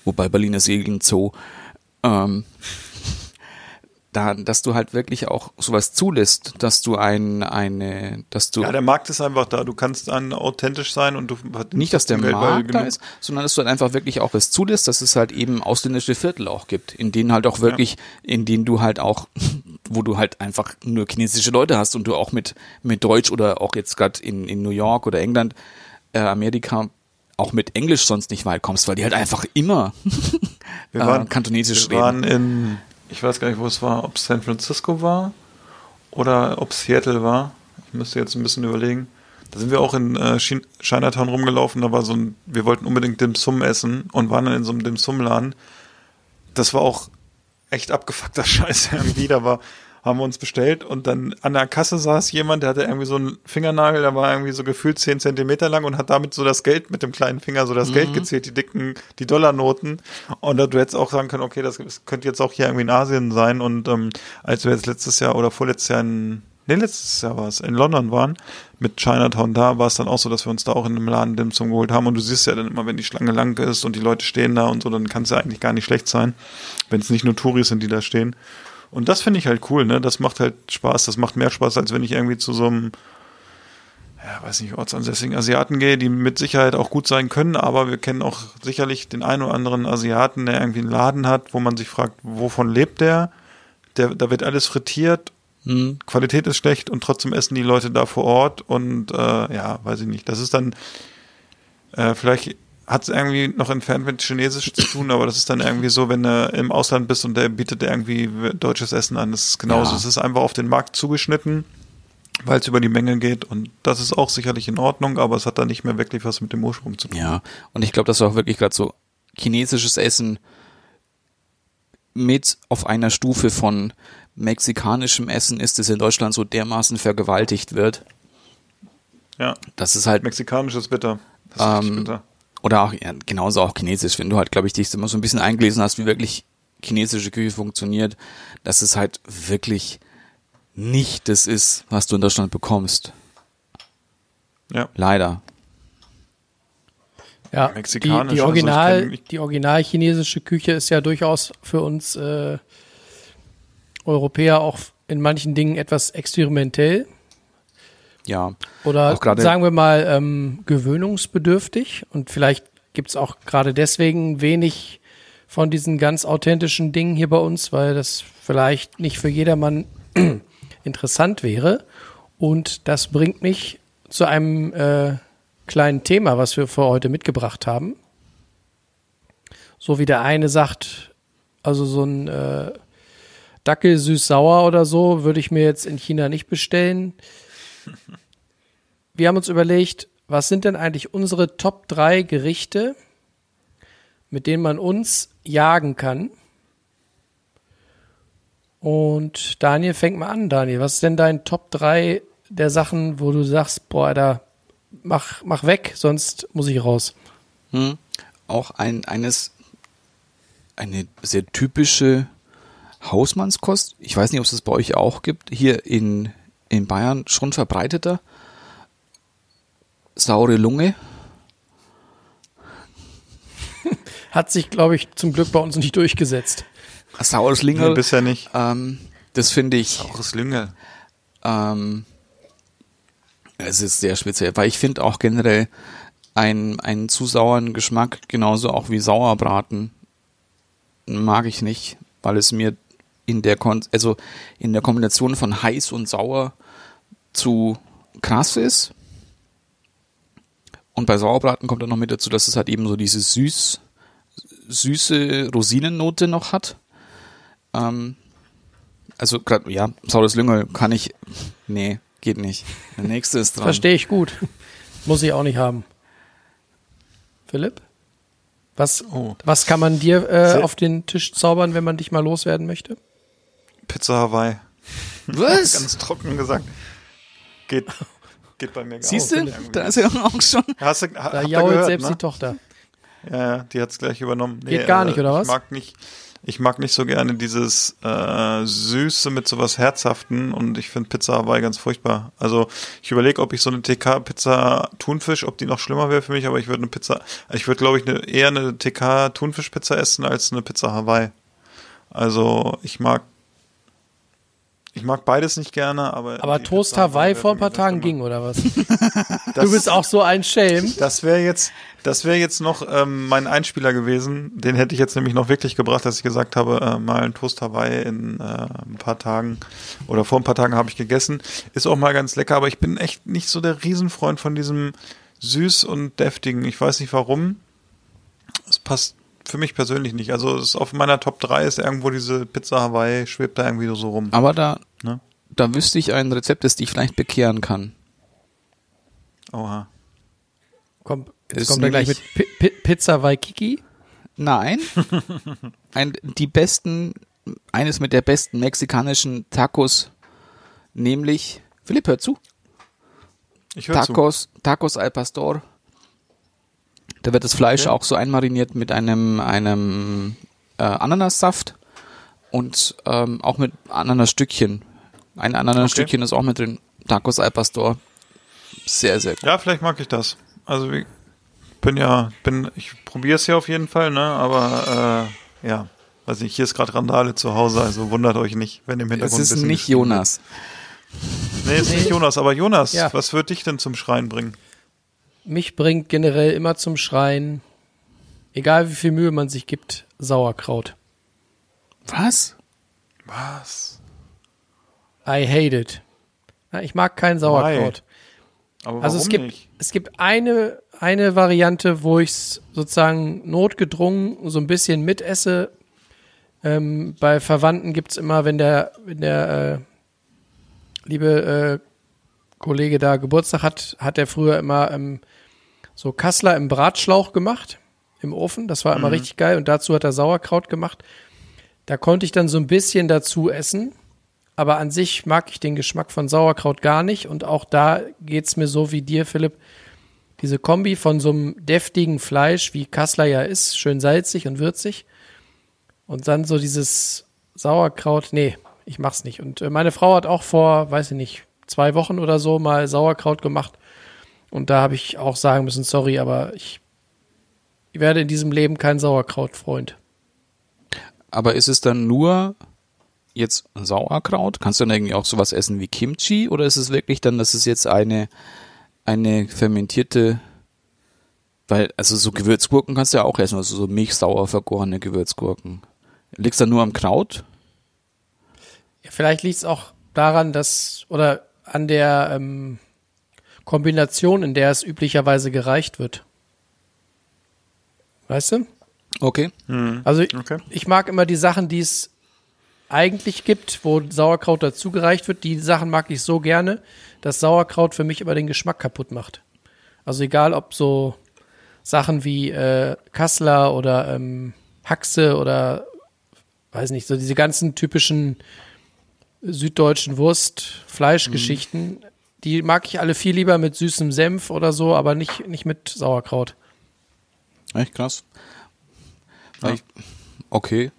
wobei Berlin ist eh ein Zoo, ähm, da, dass du halt wirklich auch sowas zulässt, dass du ein, eine, dass du Ja, der Markt ist einfach da. Du kannst dann authentisch sein und du nicht, dass der Markt da ist, sondern dass du halt einfach wirklich auch was zulässt, dass es halt eben ausländische Viertel auch gibt, in denen halt auch wirklich, in denen du halt auch, wo du halt einfach nur chinesische Leute hast und du auch mit, mit Deutsch oder auch jetzt gerade in, in New York oder England, äh, Amerika, auch mit Englisch sonst nicht weit kommst, weil die halt einfach immer Wir äh, waren, kantonesisch wir reden. waren in, ich weiß gar nicht, wo es war, ob es San Francisco war oder ob es Seattle war. Ich müsste jetzt ein bisschen überlegen. Da sind wir auch in äh, Chin- Chinatown rumgelaufen, da war so ein, wir wollten unbedingt Dim Sum essen und waren dann in so einem Dim Sum Laden. Das war auch echt abgefuckter Scheiß irgendwie. Da war, haben wir uns bestellt und dann an der Kasse saß jemand, der hatte irgendwie so einen Fingernagel, der war irgendwie so gefühlt 10 Zentimeter lang und hat damit so das Geld mit dem kleinen Finger so das Geld gezählt, die dicken, die Dollarnoten. Und da du hättest auch sagen können, okay, das könnte jetzt auch hier irgendwie in Asien sein. Und ähm, als wir jetzt letztes Jahr oder vorletztes Jahr in, nee, letztes Jahr war es, in London waren, mit Chinatown da, war es dann auch so, dass wir uns da auch in einem Laden Dim Sum geholt haben. Und du siehst ja dann immer, wenn die Schlange lang ist und die Leute stehen da und so, dann kann es ja eigentlich gar nicht schlecht sein, wenn es nicht nur Touris sind, die da stehen. Und das finde ich halt cool, ne? Das macht halt Spaß. Das macht mehr Spaß, als wenn ich irgendwie zu so einem, ja, weiß nicht, ortsansässigen Asiaten gehe, die mit Sicherheit auch gut sein können, aber wir kennen auch sicherlich den einen oder anderen Asiaten, der irgendwie einen Laden hat, wo man sich fragt, wovon lebt der? der da wird alles frittiert, Hm. Qualität ist schlecht und trotzdem essen die Leute da vor Ort und äh, ja, weiß ich nicht. Das ist dann, äh, vielleicht hat es irgendwie noch entfernt mit Chinesisch zu tun, aber das ist dann irgendwie so, wenn du im Ausland bist und der bietet irgendwie deutsches Essen an. Das ist genauso. Ja. Es ist einfach auf den Markt zugeschnitten, weil es über die Menge geht und das ist auch sicherlich in Ordnung, aber es hat da nicht mehr wirklich was mit dem Ursprung zu tun. Ja, und ich glaube, dass auch wirklich gerade so chinesisches Essen mit auf einer Stufe von mexikanischem Essen ist, das in Deutschland so dermaßen vergewaltigt wird. Ja, Das ist halt, mexikanisch ist bitter. Das ist Ähm, bitter. oder auch, ja, genauso auch chinesisch, wenn du halt, glaube ich, dich immer so ein bisschen eingelesen hast, wie wirklich chinesische Küche funktioniert, dass es halt wirklich nicht das ist, was du in Deutschland bekommst. Ja. Leider. Ja, die, die, also Original, kenn- ich- die original chinesische Küche ist ja durchaus für uns äh, Europäer auch in manchen Dingen etwas experimentell Ja. oder sagen wir mal ähm, gewöhnungsbedürftig und vielleicht gibt es auch gerade deswegen wenig von diesen ganz authentischen Dingen hier bei uns, weil das vielleicht nicht für jedermann interessant wäre. Und das bringt mich zu einem äh, kleinen Thema, was wir für heute mitgebracht haben. So wie der eine sagt, also so ein äh, Dackel süß-sauer oder so würde ich mir jetzt in China nicht bestellen. Wir haben uns überlegt, was sind denn eigentlich unsere Top 3 Gerichte, mit denen man uns jagen kann? Und Daniel, fängt mal an, Daniel. Was ist denn dein Top 3 der Sachen, wo du sagst, boah, da mach, mach weg, sonst muss ich raus? Hm. Auch ein, eines, eine sehr typische Hausmannskost. Ich weiß nicht, ob es das bei euch auch gibt. Hier in, in Bayern schon verbreiteter. Saure Lunge. Hat sich, glaube ich, zum Glück bei uns nicht durchgesetzt. Saures Lingel. Nee, bisher nicht. Ähm, das finde ich. Saures Lüngel. Ähm, es ist sehr speziell, weil ich finde auch generell einen, einen zu sauren Geschmack, genauso auch wie Sauerbraten, mag ich nicht, weil es mir in der Kon also in der Kombination von heiß und sauer zu krass ist. Und bei Sauerbraten kommt dann noch mit dazu, dass es halt eben so diese süß, süße Rosinennote noch hat. Ähm, also gerade, ja, saures Lüngel kann ich, nee, geht nicht. Der nächste ist dran. Verstehe ich gut. Muss ich auch nicht haben. Philipp? Was, Oh. was kann man dir äh, auf den Tisch zaubern, wenn man dich mal loswerden möchte? Pizza Hawaii. Was? Ganz trocken gesagt. Geht, geht bei mir gar Siehst nicht. du? Irgendwie. Da ist ja auch schon. Hast du, ha, Da jault gehört, selbst ne? die Tochter. Ja, ja, die hat's gleich übernommen. Geht gar nicht, oder was? Ich mag nicht, ich mag nicht so gerne dieses äh, Süße mit sowas Herzhaften und ich finde Pizza Hawaii ganz furchtbar. Also ich überlege, ob ich so eine TK-Pizza Thunfisch, ob die noch schlimmer wäre für mich, aber ich würde eine Pizza, ich würde glaube ich eine, eher eine TK Thunfisch-Pizza essen als eine Pizza Hawaii. Also ich mag ich mag beides nicht gerne, aber Aber Toast Hawaii vor ein paar Tagen ging, oder was? Das- Du bist auch so ein Schelm. das wäre jetzt, das wäre jetzt noch ähm, mein Einspieler gewesen. Den hätte ich jetzt nämlich noch wirklich gebracht, dass ich gesagt habe, äh, mal ein Toast Hawaii in äh, ein paar Tagen oder vor ein paar Tagen habe ich gegessen. Ist auch mal ganz lecker, aber ich bin echt nicht so der Riesenfreund von diesem süß und deftigen. Ich weiß nicht warum. Es passt für mich persönlich nicht. Also es ist auf meiner Top 3 ist irgendwo diese Pizza Hawaii, schwebt da irgendwie so rum. Aber da, Ne? da wüsste ich ein Rezept, das dich vielleicht bekehren kann. Oha. Komm, jetzt Ist kommt er gleich mit Pi Pi Pizza Waikiki. Nein. ein, die besten, eines mit der besten mexikanischen Tacos, nämlich, Philipp, hör zu. Ich höre zu. Tacos, Tacos al Pastor. Da wird das Fleisch Okay. auch so einmariniert mit einem, einem äh, Ananassaft und ähm, auch mit Ananasstückchen. Ein Ananasstückchen ist auch mit drin. Tacos al Pastor. Sehr, sehr gut. Ja, vielleicht mag ich das. Also wie, bin ja, bin, ich probiere es ja auf jeden Fall, ne? Aber äh, ja, weiß nicht, hier ist gerade Randale zu Hause, also wundert euch nicht, wenn im Es Hintergrund ist ein bisschen nicht. Jonas. Nee, ist nicht Jonas, aber Jonas, Ja. was wird dich denn zum Schreien bringen? Mich bringt generell immer zum Schreien, egal wie viel Mühe man sich gibt, Sauerkraut. Was? Was? I hate it. Ich mag kein Sauerkraut. Aber Also warum es gibt, nicht? es gibt eine, eine Variante, wo ich es sozusagen notgedrungen so ein bisschen mitesse. Ähm, bei Verwandten gibt's immer, wenn der, wenn der äh, liebe äh, Kollege da Geburtstag hat, hat er früher immer ähm, so Kassler im Bratschlauch gemacht, im Ofen. Das war immer richtig geil. Und dazu hat er Sauerkraut gemacht. Da konnte ich dann so ein bisschen dazu essen. Aber an sich mag ich den Geschmack von Sauerkraut gar nicht. Und auch da geht's mir so wie dir, Philipp. Diese Kombi von so einem deftigen Fleisch, wie Kassler ja ist, schön salzig und würzig. Und dann so dieses Sauerkraut, nee, ich mach's nicht. Und äh, meine Frau hat auch vor, weiß ich nicht, zwei Wochen oder so mal Sauerkraut gemacht. Und da habe ich auch sagen müssen, sorry, aber ich, ich werde in diesem Leben kein Sauerkraut-Freund. Aber ist es dann nur jetzt Sauerkraut? Kannst du dann irgendwie auch sowas essen wie Kimchi? Oder ist es wirklich dann, dass es jetzt eine, eine fermentierte, weil, also so Gewürzgurken kannst du ja auch essen, also so milchsauer vergorene Gewürzgurken. Liegt's dann nur am Kraut? Ja, vielleicht liegt es auch daran, dass, oder an der ähm, Kombination, in der es üblicherweise gereicht wird. Weißt du? Okay. Also ich, Okay. ich mag immer die Sachen, die es eigentlich gibt, wo Sauerkraut dazugereicht wird. Die Sachen mag ich so gerne, dass Sauerkraut für mich immer den Geschmack kaputt macht. Also egal, ob so Sachen wie äh, Kassler oder ähm, Haxe oder weiß nicht, so diese ganzen typischen süddeutschen Wurst-Fleischgeschichten, die mag ich alle viel lieber mit süßem Senf oder so, aber nicht, nicht mit Sauerkraut. Echt krass. Weil Ich, okay.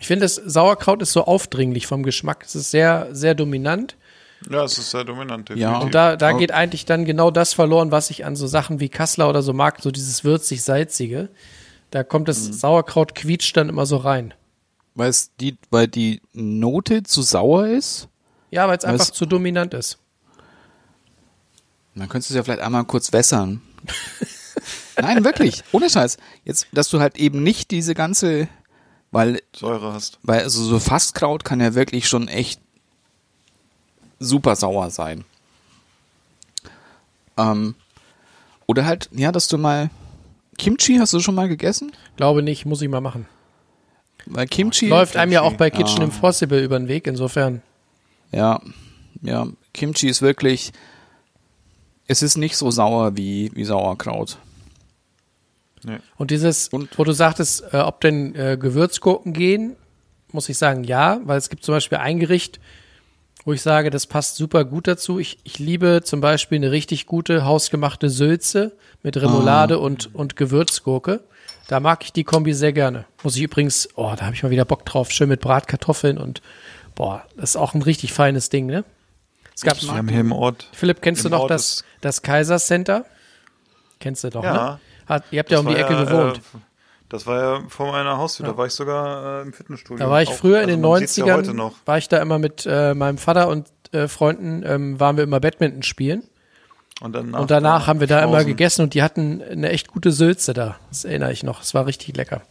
Ich finde, das Sauerkraut ist so aufdringlich vom Geschmack. Es ist sehr, sehr dominant. Ja, es ist sehr dominant. Ja. definitiv. Und da, da geht eigentlich dann genau das verloren, was ich an so Sachen wie Kassler oder so mag, so dieses würzig-salzige. Da kommt das Sauerkraut quietscht dann immer so rein. Weil die, weil die Note zu sauer ist. Ja, weil es einfach zu dominant ist. Dann könntest du es ja vielleicht einmal kurz wässern. Nein, wirklich. Ohne Scheiß. Jetzt, dass du halt eben nicht diese ganze, weil, Säure hast. weil also so Fastkraut kann ja wirklich schon echt super sauer sein. Ähm, oder halt, ja, dass du mal Kimchi hast du schon mal gegessen? Glaube nicht, muss ich mal machen. Weil Kimchi Läuft einem ja auch bei. Kitchen Ah. Impossible über den Weg, insofern. Ja, ja, Kimchi ist wirklich, es ist nicht so sauer wie, wie Sauerkraut. Und dieses, Und- wo du sagtest, äh, ob denn äh, Gewürzgurken gehen, muss ich sagen, ja, weil es gibt zum Beispiel ein Gericht, wo ich sage, das passt super gut dazu. Ich, ich liebe zum Beispiel eine richtig gute hausgemachte Sülze mit Remoulade Ah. und, und Gewürzgurke. Da mag ich die Kombi sehr gerne. Muss ich übrigens, oh, da habe ich mal wieder Bock drauf, schön mit Bratkartoffeln und boah, das ist auch ein richtig feines Ding, ne? Es gab Wir haben hier im Ort. Philipp, kennst du noch Ort das, das Kaiser Center? Kennst du doch, Ja. ne? Hat, ihr habt ja um die Ecke ja, gewohnt. Äh, das war ja vor meiner Haustür. Ja. Da war ich sogar äh, im Fitnessstudio. Da war ich Auch- früher in also den sieht's 90ern, Ja heute noch. war ich da immer mit äh, meinem Vater und äh, Freunden, ähm, waren wir immer Badminton spielen. Und danach, und danach haben wir da immer gegessen und die hatten eine echt gute Sülze da. Das erinnere ich noch. Es war richtig lecker.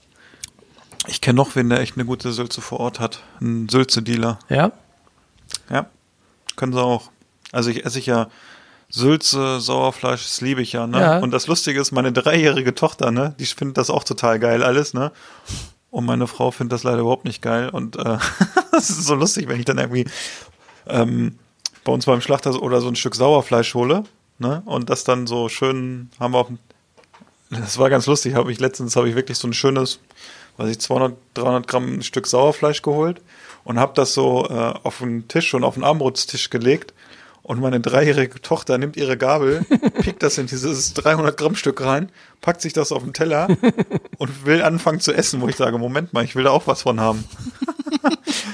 Ich kenne noch wen, der echt eine gute Sülze vor Ort hat. Ein Sülze-Dealer. Ja? Ja, können sie auch. Also ich esse ich ja Sülze, Sauerfleisch, das liebe ich ja, ne? Ja. Und das Lustige ist, meine dreijährige Tochter, ne, die findet das auch total geil alles, ne? Und meine Frau findet das leider überhaupt nicht geil. Und äh, das ist so lustig, wenn ich dann irgendwie ähm, bei uns beim Schlachter oder so ein Stück Sauerfleisch hole, ne? Und das dann so schön haben wir auf das war ganz lustig, habe ich letztens habe ich wirklich so ein schönes, weiß ich 200, 300 Gramm Stück Sauerfleisch geholt und habe das so äh, auf den Tisch und auf den Armbrotstisch gelegt und meine dreijährige Tochter nimmt ihre Gabel, piekt das in dieses 300 Gramm Stück rein, packt sich das auf den Teller und will anfangen zu essen, wo ich sage, Moment mal, ich will da auch was von haben.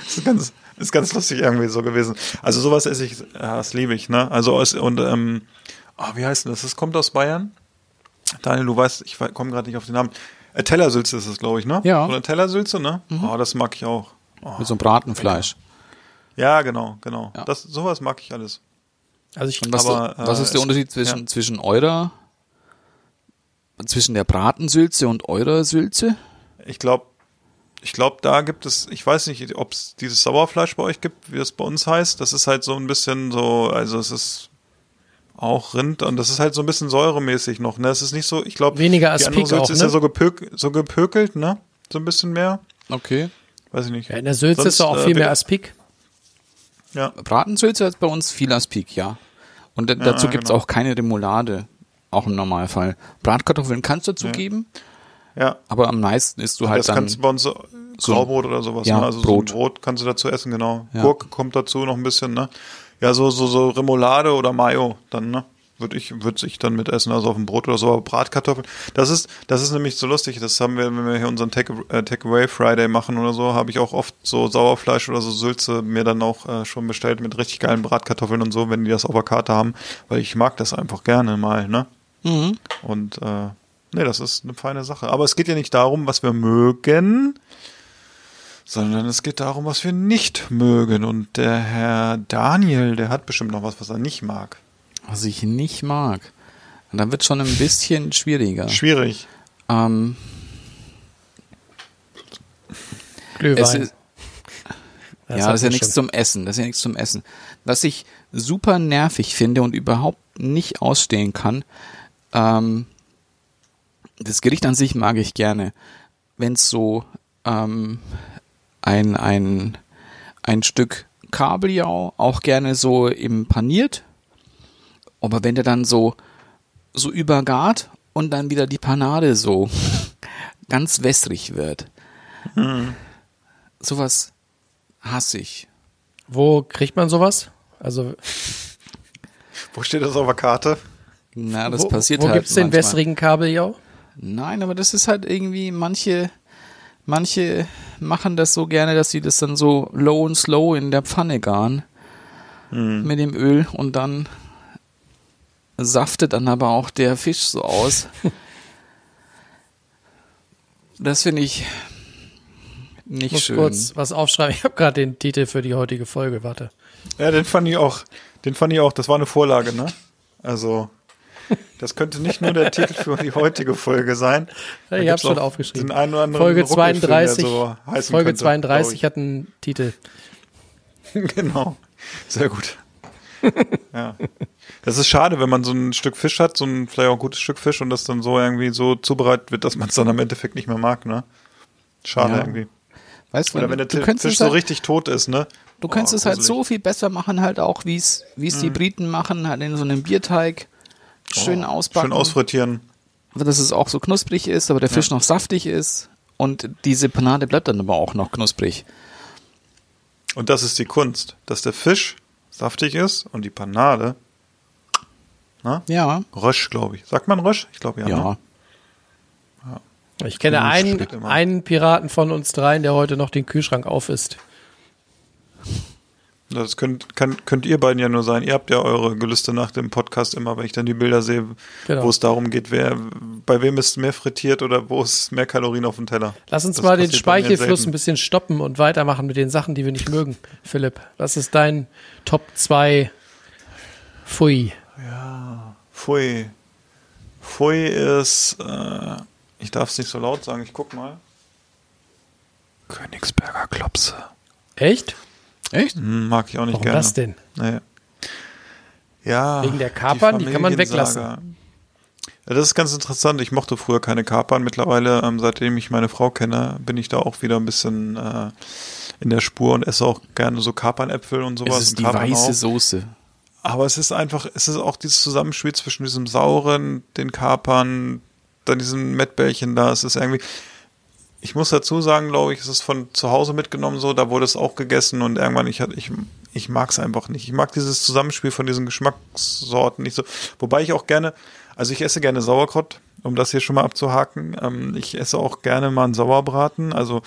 das ist ganz, ist ganz lustig irgendwie so gewesen. Also sowas esse ich, ja, das liebe ich, ne? Also und ähm, ah, wie heißt denn das? Das kommt aus Bayern. Daniel, du weißt, ich komme gerade nicht auf den Namen. Äh, Tellersülze ist es, glaube ich, ne? Ja. So eine Tellersülze, ne? Oh, das mag ich auch. Oh. Mit so einem Bratenfleisch. Ja, genau, genau. Ja. Das, sowas mag ich alles. Also ich, was, Aber, was äh, ist der es- Unterschied zwischen, ja. zwischen eurer, zwischen der Bratensülze und eurer Sülze? Ich glaube, ich glaube, da gibt es, ich weiß nicht, ob es dieses Sauerfleisch bei euch gibt, wie es bei uns heißt. Das ist halt so ein bisschen so, also es ist auch Rind und das ist halt so ein bisschen säuremäßig noch. Ne, es ist nicht so, ich glaube, Weniger Aspik Sülze auch, ist ne? ja so, gepök, so gepökelt, ne? So ein bisschen mehr. Okay. Weiß ich nicht. ja, in der Sülze Sonst, ist doch auch äh, viel mehr bitte- Aspik. Ja, Bratensülze hat bei uns viel Aspik, ja. Und da- dazu gibt's genau. auch keine Remoulade. Auch im Normalfall. Bratkartoffeln kannst du dazu geben, ja. aber am meisten isst du halt das dann. kannst du bei uns so Graubrot oder sowas, Ja, ne? Also Brot. so ein Brot kannst du dazu essen, genau. Ja. Gurke kommt dazu noch ein bisschen, ne? Ja, so, so, so Remoulade oder Mayo dann, ne? Würde ich, würde ich dann mit essen, also auf dem Brot oder so, aber Bratkartoffeln. Das ist, das ist nämlich so lustig, das haben wir, wenn wir hier unseren äh, Takeaway Friday machen oder so, habe ich auch oft so Sauerfleisch oder so Sülze mir dann auch äh, schon bestellt mit richtig geilen Bratkartoffeln und so, wenn die das auf der Karte haben, weil ich mag das einfach gerne mal, ne? Mhm. Und äh, nee, das ist eine feine Sache. Aber es geht ja nicht darum, was wir mögen, sondern es geht darum, was wir nicht mögen. Und der Herr Daniel, der hat bestimmt noch was, was er nicht mag. Was ich nicht mag. Und dann wird schon ein bisschen schwieriger. Schwierig. Ähm, Glühwein. es ist, Das ja, das ist ja nichts zum Essen. Das ist ja nichts zum Essen. Was ich super nervig finde und überhaupt nicht ausstehen kann, ähm, das Gericht an sich mag ich gerne. Wenn es so ähm, ein, ein, ein Stück Kabeljau, auch gerne so im paniert. Aber wenn der dann so, so übergart und dann wieder die Panade so ganz wässrig wird, sowas hasse ich. Wo kriegt man sowas? Also, Wo steht das auf der Karte? Na, das wo, passiert wo halt. gibt's den manchmal. wässrigen Kabeljau? Nein, aber das ist halt irgendwie, manche, manche machen das so gerne, dass sie das dann so low und slow in der Pfanne garen mit dem Öl und dann saftet dann aber auch der Fisch so aus. das finde ich Ich nicht muss schön. kurz was aufschreiben. Ich habe gerade den Titel für die heutige Folge. Warte. Ja, den fand ich auch. Den fand ich auch. Das war eine Vorlage, ne? Also, das könnte nicht nur der Titel für die heutige Folge sein. Ja, Da ich habe schon aufgeschrieben. Den einen oder anderen Folge Ruckelfilm, der 32. so Folge könnte, 32 glaub hat einen Titel. Genau. Sehr gut. ja. Das ist schade, wenn man so ein Stück Fisch hat, so ein vielleicht auch gutes Stück Fisch und das dann so irgendwie so zubereitet wird, dass man es dann im Endeffekt nicht mehr mag, ne? Schade Ja. irgendwie. Weißt Oder wenn der du Ti- könntest Fisch es so halt, richtig tot ist, ne? Du kannst Oh, es halt so viel besser machen, halt auch, wie es wie es die Briten machen, halt in so einem Bierteig schön ausbacken. Schön ausfrittieren. dass es auch so knusprig ist, aber der Fisch noch saftig ist und diese Panade bleibt dann aber auch noch knusprig. Und das ist die Kunst, dass der Fisch saftig ist und die Panade Ja, Rösch, glaube ich. Sagt man Rösch? Ich glaube ja. ja. Ne? Ich kenne Das einen, einen Piraten von uns dreien, der heute noch den Kühlschrank auf ist. Das könnt, kann, könnt ihr beiden ja nur sein. Ihr habt ja eure Gelüste nach dem Podcast immer, wenn ich dann die Bilder sehe, Genau. wo es darum geht, wer, bei wem ist mehr frittiert oder wo ist mehr Kalorien auf dem Teller. Lass uns Das mal den Speichelfluss ein bisschen stoppen und weitermachen mit den Sachen, die wir nicht mögen. Philipp, was ist dein Top 2 Pfui? Pfui. Pfui ist, äh, ich darf es nicht so laut sagen, ich guck mal. Königsberger Klopse. Echt? Echt? Hm, mag ich auch nicht Warum gerne. das denn? Nee. Ja. Wegen der Kapern? Die kann man Familiensaga. Ja, das ist ganz interessant. Ich mochte früher keine Kapern. Mittlerweile, ähm, seitdem ich meine Frau kenne, bin ich da auch wieder ein bisschen äh, in der Spur und esse auch gerne so Kapernäpfel und sowas. Es ist die weiße auch. Soße. Aber es ist einfach, es ist auch dieses Zusammenspiel zwischen diesem sauren, den Kapern, dann diesen Mettbällchen da. Es ist irgendwie, ich muss dazu sagen, glaube ich, es ist von zu Hause mitgenommen so, da wurde es auch gegessen und irgendwann, ich, ich, ich mag es einfach nicht. Ich mag dieses Zusammenspiel von diesen Geschmackssorten nicht so. Wobei ich auch gerne, also ich esse gerne Sauerkraut, um das hier schon mal abzuhaken. Ähm, ich esse auch gerne mal einen Sauerbraten. Also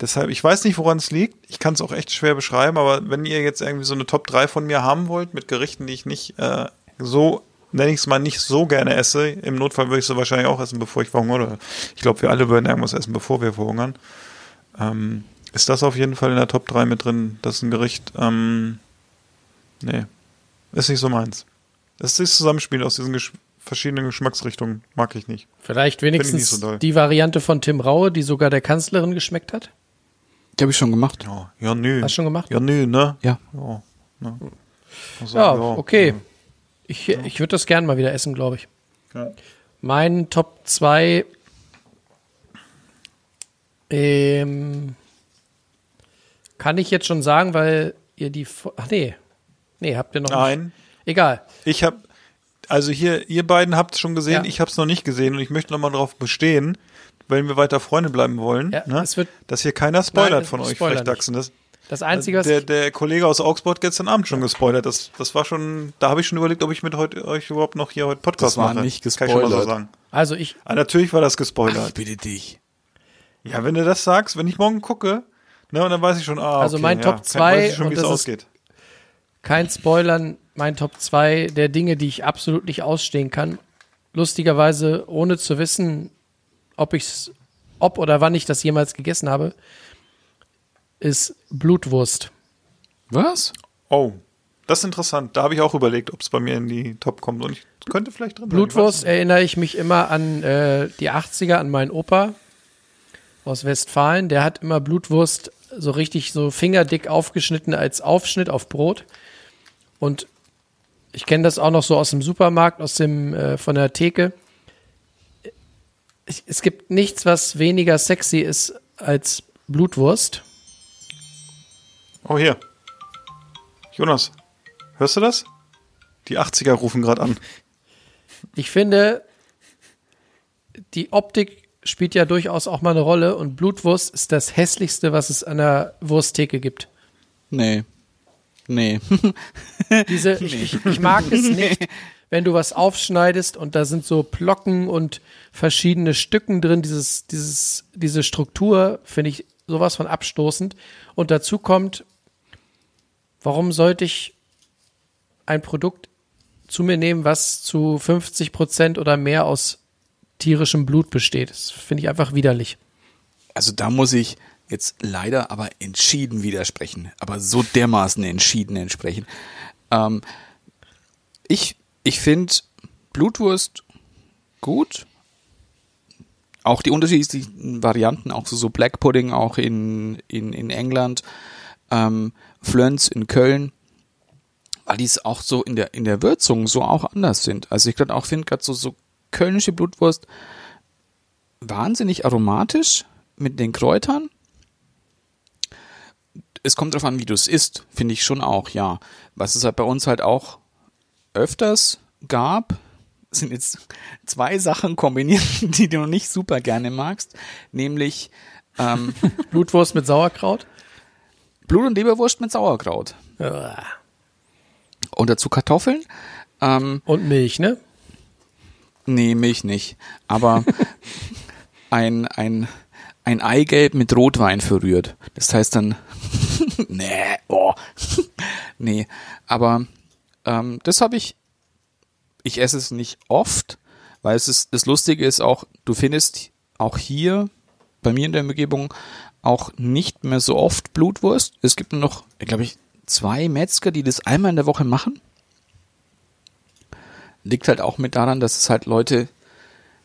deshalb, ich weiß nicht, woran es liegt. Ich kann es auch echt schwer beschreiben, aber wenn ihr jetzt irgendwie so eine Top 3 von mir haben wollt, mit Gerichten, die ich nicht äh, so, nenne ich es mal, nicht so gerne esse, im Notfall würde ich sie wahrscheinlich auch essen, bevor ich verhungere. Ich glaube, wir alle würden irgendwas essen, bevor wir verhungern. Ähm, ist das auf jeden Fall in der Top 3 mit drin? Das ist ein Gericht, ähm, nee, ist nicht so meins. Das ist das Zusammenspiel aus diesen Gesch verschiedenen Geschmacksrichtungen, mag ich nicht. Vielleicht ich wenigstens nicht so die Variante von Tim Raue, die sogar der Kanzlerin geschmeckt hat. Die habe ich schon gemacht. Ja, ja nö. Hast du schon gemacht? Ja, nö, ne? Ja. Ja, ne? Also, Ja, okay. Ich, ich würde das gern mal wieder essen, glaube ich. Ja. Mein Top 2 ähm, kann ich jetzt schon sagen, weil ihr die. Ach nee. Nee, habt ihr noch Nein. nicht. Egal. Ich habe, also hier, ihr beiden habt es schon gesehen, Ja. ich habe es noch nicht gesehen und ich möchte nochmal darauf bestehen, wenn wir weiter Freunde bleiben wollen, Ja, ne, wird- dass hier keiner spoilert Nein, von euch, spoiler vielleicht nicht. Dachsen. Das, Das Einzige, was der, ich, der Kollege aus Augsburg hat gestern Abend schon gespoilert. Das, das war schon, da habe ich schon überlegt, ob ich mit heute, euch überhaupt noch hier heute Podcast Das war mache. nicht Kann ich schon mal so gespoilert. sagen. also ich, Ah, natürlich war das gespoilert. bitte dich. Ja, wenn du das sagst, wenn ich morgen gucke, ne, und dann weiß ich schon, ah, Also okay, mein ja, Top kann- zwei, weiß ich schon, und wie es das ist- ausgeht. kein Spoilern, mein Top 2 der Dinge, die ich absolut nicht ausstehen kann. Lustigerweise, ohne zu wissen, ob ich's, ob oder wann ich das jemals gegessen habe, ist Blutwurst. Was? Oh, das ist interessant. Da habe ich auch überlegt, ob es bei mir in die Top kommt. Und ich könnte vielleicht drin sein. Blutwurst Ich weiß erinnere ich mich immer an äh, die 80er, an meinen Opa aus Westfalen. Der hat immer Blutwurst so richtig so fingerdick aufgeschnitten als Aufschnitt auf Brot. Und ich kenne das auch noch so aus dem Supermarkt, aus dem äh, von der Theke. Es gibt nichts, was weniger sexy ist als Blutwurst. Oh, hier. Jonas, hörst du das? Die 80er rufen gerade an. Ich finde, die Optik spielt ja durchaus auch mal eine Rolle und Blutwurst ist das hässlichste, was es an der Wursttheke gibt. Nee. Nee. Diese, ich, ich, ich mag es nicht, wenn du was aufschneidest und da sind so Plocken und verschiedene Stücken drin, dieses, dieses, diese Struktur finde ich sowas von abstoßend. Und dazu kommt, warum sollte ich ein Produkt zu mir nehmen, was zu 50 Prozent oder mehr aus tierischem Blut besteht? Das finde ich einfach widerlich. Also da muss ich jetzt leider aber entschieden widersprechen, aber so dermaßen entschieden entsprechen. Ähm, ich ich finde Blutwurst gut. Auch die unterschiedlichen Varianten, auch so, so Black Pudding, auch in, in, in England, ähm, Flöns in Köln, weil die es auch so in der, in der Würzung so auch anders sind. Also ich gerade auch finde gerade so, so kölnische Blutwurst wahnsinnig aromatisch mit den Kräutern. Es kommt darauf an, wie du es isst, finde ich schon auch, ja. Was es halt bei uns halt auch öfters gab, sind jetzt zwei Sachen kombiniert, die du nicht super gerne magst, nämlich ähm, Blutwurst mit Sauerkraut? Blut- und Leberwurst mit Sauerkraut. Und dazu Kartoffeln. Ähm, und Milch, ne? Nee, Milch nicht. Aber ein, ein, ein Eigelb mit Rotwein verrührt. Das heißt dann, nee, oh. nee, aber ähm, das habe ich, ich esse es nicht oft, weil es ist, das Lustige ist auch, du findest auch hier bei mir in der Umgebung auch nicht mehr so oft Blutwurst. Es gibt nur noch, glaube ich, zwei Metzger, die das einmal in der Woche machen. Liegt halt auch mit daran, dass es halt Leute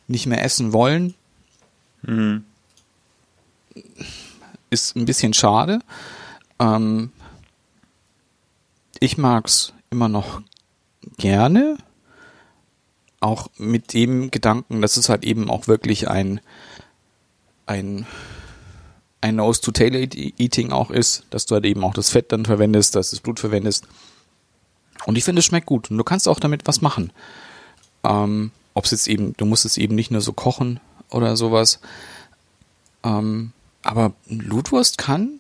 nicht mehr essen wollen. Mhm. Ist ein bisschen schade. Ähm, ich mag's immer noch gerne. Auch mit dem Gedanken, dass es halt eben auch wirklich ein, ein, ein Nose to Tail Eating auch ist, dass du halt eben auch das Fett dann verwendest, dass du das Blut verwendest. Und ich finde, es schmeckt gut. Und du kannst auch damit was machen. Ähm, Ob es jetzt eben, du musst es eben nicht nur so kochen oder sowas. Ähm, aber Blutwurst kann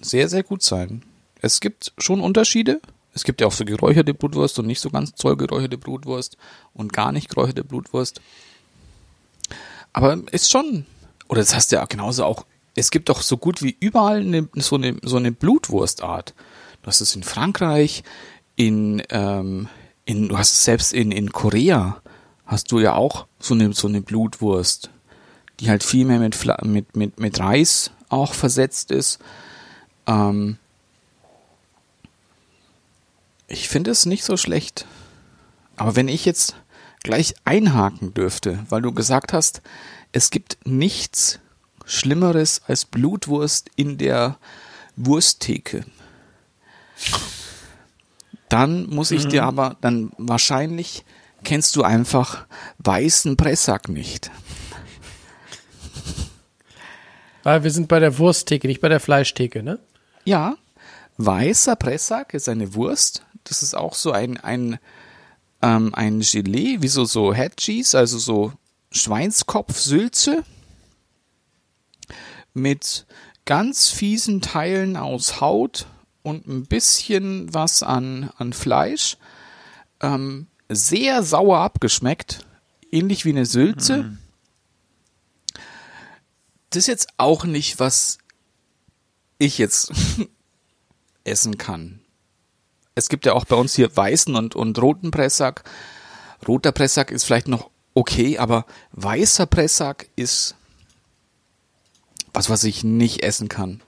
sehr, sehr gut sein. Es gibt schon Unterschiede. Es gibt ja auch so geräucherte Blutwurst und nicht so ganz zoll geräucherte Blutwurst und gar nicht geräucherte Blutwurst. Aber ist schon, oder das heißt ja genauso auch, es gibt doch so gut wie überall eine, so, eine, so eine Blutwurstart. Du hast es in Frankreich, in, ähm, in, du hast es selbst in, in Korea, hast du ja auch so eine, so eine Blutwurst, die halt viel mehr mit, mit, mit, mit Reis auch versetzt ist. Ähm, ich finde es nicht so schlecht. Aber wenn ich jetzt gleich einhaken dürfte, weil du gesagt hast, es gibt nichts Schlimmeres als Blutwurst in der Wursttheke. Dann muss ich mhm. dir aber, dann wahrscheinlich kennst du einfach weißen Pressack nicht. Weil wir sind bei der Wursttheke, nicht bei der Fleischtheke, ne? Ja. Weißer Pressack ist eine Wurst. Das ist auch so ein, ein, ähm, ein Gelee, wie so, so Head Cheese, also so Schweinskopfsülze mit ganz fiesen Teilen aus Haut und ein bisschen was an, an Fleisch. Ähm, sehr sauer abgeschmeckt, ähnlich wie eine Sülze. Mhm. Das ist jetzt auch nicht, was ich jetzt essen kann. Es gibt ja auch bei uns hier weißen und, und roten Pressack. Roter Pressack ist vielleicht noch okay, aber weißer Pressack ist was, was ich nicht essen kann.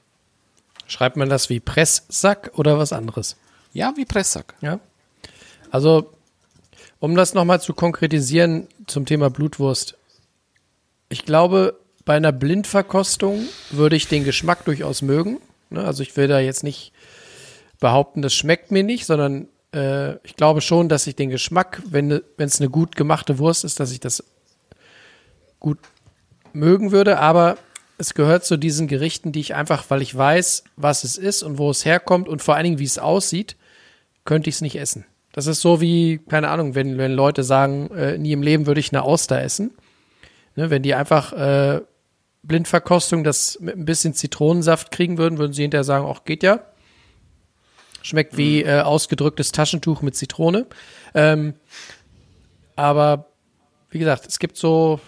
Schreibt man das wie Presssack oder was anderes? Ja, wie Presssack. Ja. Also, um das nochmal zu konkretisieren zum Thema Blutwurst. Ich glaube, bei einer Blindverkostung würde ich den Geschmack durchaus mögen. Ne? Also ich will da jetzt nicht behaupten, das schmeckt mir nicht, sondern äh, ich glaube schon, dass ich den Geschmack, wenn es eine gut gemachte Wurst ist, dass ich das gut mögen würde. Aber es gehört zu diesen Gerichten, die ich einfach, weil ich weiß, was es ist und wo es herkommt und vor allen Dingen, wie es aussieht, könnte ich es nicht essen. Das ist so wie, keine Ahnung, wenn, wenn Leute sagen, äh, nie im Leben würde ich eine Auster essen. Ne, wenn die einfach äh, Blindverkostung das mit ein bisschen Zitronensaft kriegen würden, würden sie hinterher sagen, auch geht ja. Schmeckt wie äh, ausgedrücktes Taschentuch mit Zitrone. Ähm, aber wie gesagt, es gibt so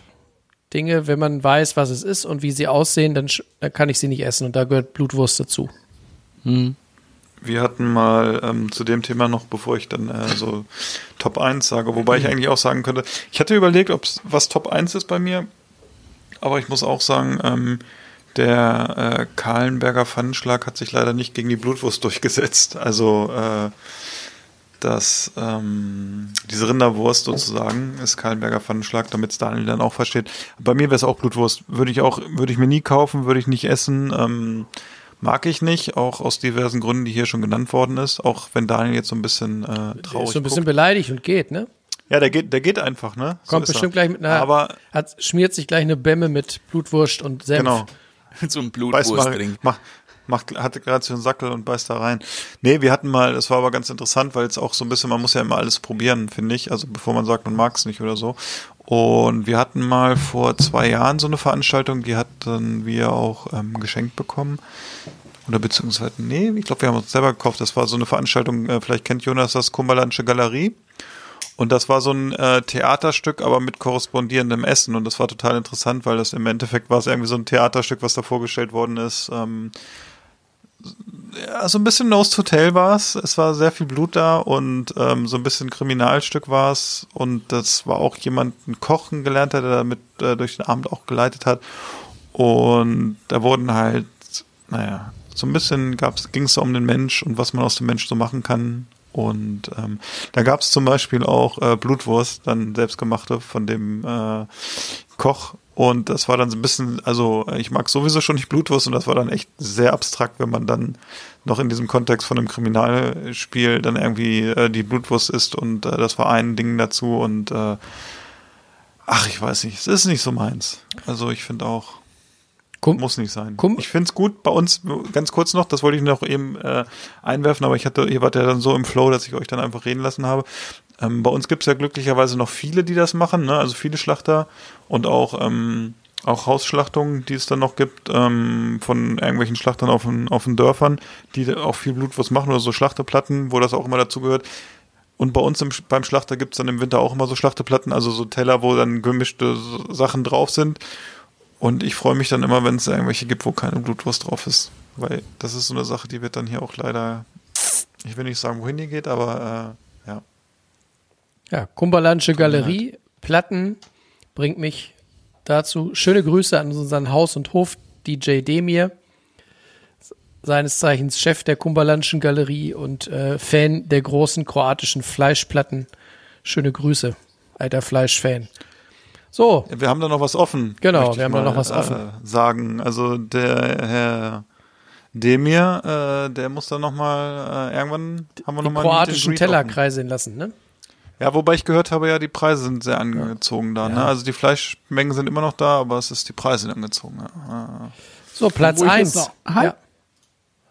Dinge, wenn man weiß, was es ist und wie sie aussehen, dann, dann kann ich sie nicht essen und da gehört Blutwurst dazu. Wir hatten mal ähm, zu dem Thema noch, bevor ich dann äh, so Top 1 sage, wobei ich eigentlich auch sagen könnte, ich hatte überlegt, ob was Top 1 ist bei mir, aber ich muss auch sagen, ähm, der äh, Kahlenberger Pfannenschlag hat sich leider nicht gegen die Blutwurst durchgesetzt. Also äh, das, ähm, diese Rinderwurst sozusagen ist Kahlenberger Pfannenschlag, damit es Daniel dann auch versteht. Bei mir wäre es auch Blutwurst. Würde ich auch, würde ich mir nie kaufen, würde ich nicht essen. Ähm, mag ich nicht, auch aus diversen Gründen, die hier schon genannt worden ist. Auch wenn Daniel jetzt so ein bisschen äh, traurig ist so ein bisschen guckt. beleidigt und geht, ne? Ja, der geht, der geht einfach, ne? So Kommt ist bestimmt er. gleich mit einer, Aber hat, schmiert sich gleich eine Bämme mit Blutwurst und Senf. genau. so ein Beißt mal, Blutwurstring. mach, macht, hatte gerade so einen Sackel und beißt da rein. Nee, wir hatten mal, das war aber ganz interessant, weil es auch so ein bisschen, man muss ja immer alles probieren, finde ich. Also bevor man sagt, man mag es nicht oder so. Und wir hatten mal vor zwei Jahren so eine Veranstaltung, die hatten wir auch ähm, geschenkt bekommen. Oder beziehungsweise, nee, ich glaube, wir haben uns selber gekauft. Das war so eine Veranstaltung, äh, vielleicht kennt Jonas das Kummerlandsche Galerie. Und das war so ein äh, Theaterstück, aber mit korrespondierendem Essen. Und das war total interessant, weil das im Endeffekt war es irgendwie so ein Theaterstück, was da vorgestellt worden ist. Ähm, ja, so ein bisschen Nose to Tail war es. Es war sehr viel Blut da und ähm, so ein bisschen Kriminalstück war es. Und das war auch jemand, ein Kochen gelernt hat, der damit äh, durch den Abend auch geleitet hat. Und da wurden halt, naja, so ein bisschen ging es um den Mensch und was man aus dem Mensch so machen kann. Und ähm, da gab es zum Beispiel auch äh, Blutwurst, dann selbstgemachte von dem äh, Koch. Und das war dann so ein bisschen, also ich mag sowieso schon nicht Blutwurst und das war dann echt sehr abstrakt, wenn man dann noch in diesem Kontext von einem Kriminalspiel dann irgendwie äh, die Blutwurst isst und äh, das war ein Ding dazu und äh, ach, ich weiß nicht, es ist nicht so meins. Also ich finde auch, Kum- muss nicht sein. Kum- ich finde es gut bei uns, ganz kurz noch, das wollte ich noch eben äh, einwerfen, aber ich hatte, ihr wart ja dann so im Flow, dass ich euch dann einfach reden lassen habe. Ähm, bei uns gibt es ja glücklicherweise noch viele, die das machen, ne? also viele Schlachter und auch, ähm, auch Hausschlachtungen, die es dann noch gibt, ähm, von irgendwelchen Schlachtern auf den, auf den Dörfern, die auch viel Blutwurst machen oder so Schlachteplatten, wo das auch immer dazu gehört. Und bei uns im, beim Schlachter gibt es dann im Winter auch immer so Schlachteplatten, also so Teller, wo dann gemischte Sachen drauf sind. Und ich freue mich dann immer, wenn es irgendwelche gibt, wo keine Blutwurst drauf ist. Weil das ist so eine Sache, die wird dann hier auch leider, ich will nicht sagen, wohin die geht, aber äh, ja. Kumberlandsche Galerie, Platten bringt mich dazu. Schöne Grüße an unseren Haus- und Hof-DJ Demir, seines Zeichens Chef der Kumberlandschen Galerie und äh, Fan der großen kroatischen Fleischplatten. Schöne Grüße, alter Fleischfan. So, Wir haben da noch was offen. Genau, wir haben da mal, noch was äh, offen. Sagen, also der Herr Demir, äh, der muss dann noch mal äh, irgendwann haben wir die noch mal ein kroatischen Teller offen. kreiseln lassen, ne? Ja, wobei ich gehört habe, ja, die Preise sind sehr angezogen da. Ne? Also die Fleischmengen sind immer noch da, aber es ist die Preise sind angezogen. Ja. So, Platz Wo ich eins. jetzt noch- Halt.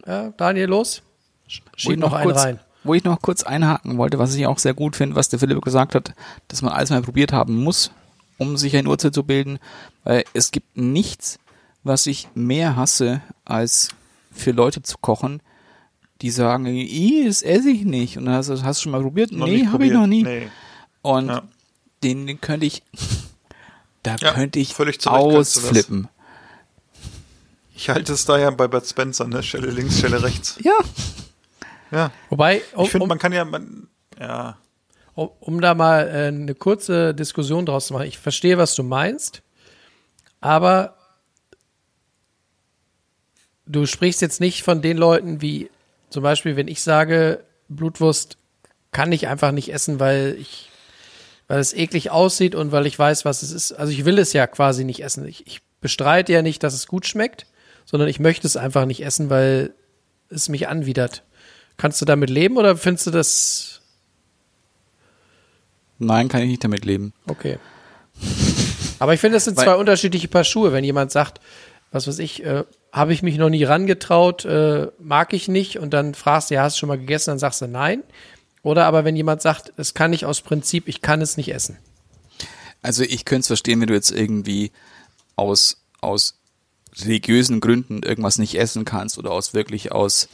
Ja. ja, Daniel, los. Schieb ich noch einen kurz, rein. Wo ich noch kurz einhaken wollte, was ich auch sehr gut finde, was der Philipp gesagt hat, dass man alles mal probiert haben muss, um sich ein Urteil zu bilden, weil es gibt nichts, was ich mehr hasse, als für Leute zu kochen, die sagen, "Ih, das esse ich nicht. Und dann hast du, hast du schon mal probiert? Noch nee, habe ich noch nie. Nee. Und Ja. den, den könnte ich, da Ja, könnte ich ausflippen. Ich halte es da ja bei Bud Spencer, ne? Schelle links, Schelle rechts. Ja. Ja. Wobei, um, Ich finde, um, man kann ja, man, ja, um, um da mal äh, eine kurze Diskussion draus zu machen. Ich verstehe, was du meinst, aber du sprichst jetzt nicht von den Leuten wie zum Beispiel, wenn ich sage, Blutwurst kann ich einfach nicht essen, weil ich, weil es eklig aussieht und weil ich weiß, was es ist. Also ich will es ja quasi nicht essen. Ich, ich bestreite ja nicht, dass es gut schmeckt, sondern ich möchte es einfach nicht essen, weil es mich anwidert. Kannst du damit leben oder findest du das Nein, kann ich nicht damit leben. Okay. Aber ich finde, das sind zwei unterschiedliche Paar Schuhe. Wenn jemand sagt, was weiß ich, äh, habe ich mich noch nie rangetraut, äh, mag ich nicht und dann fragst du, ja, hast du schon mal gegessen, dann sagst du nein. Oder aber wenn jemand sagt, es kann ich aus Prinzip, ich kann es nicht essen. Also ich könnte es verstehen, wenn du jetzt irgendwie aus, aus religiösen Gründen irgendwas nicht essen kannst oder aus wirklich aus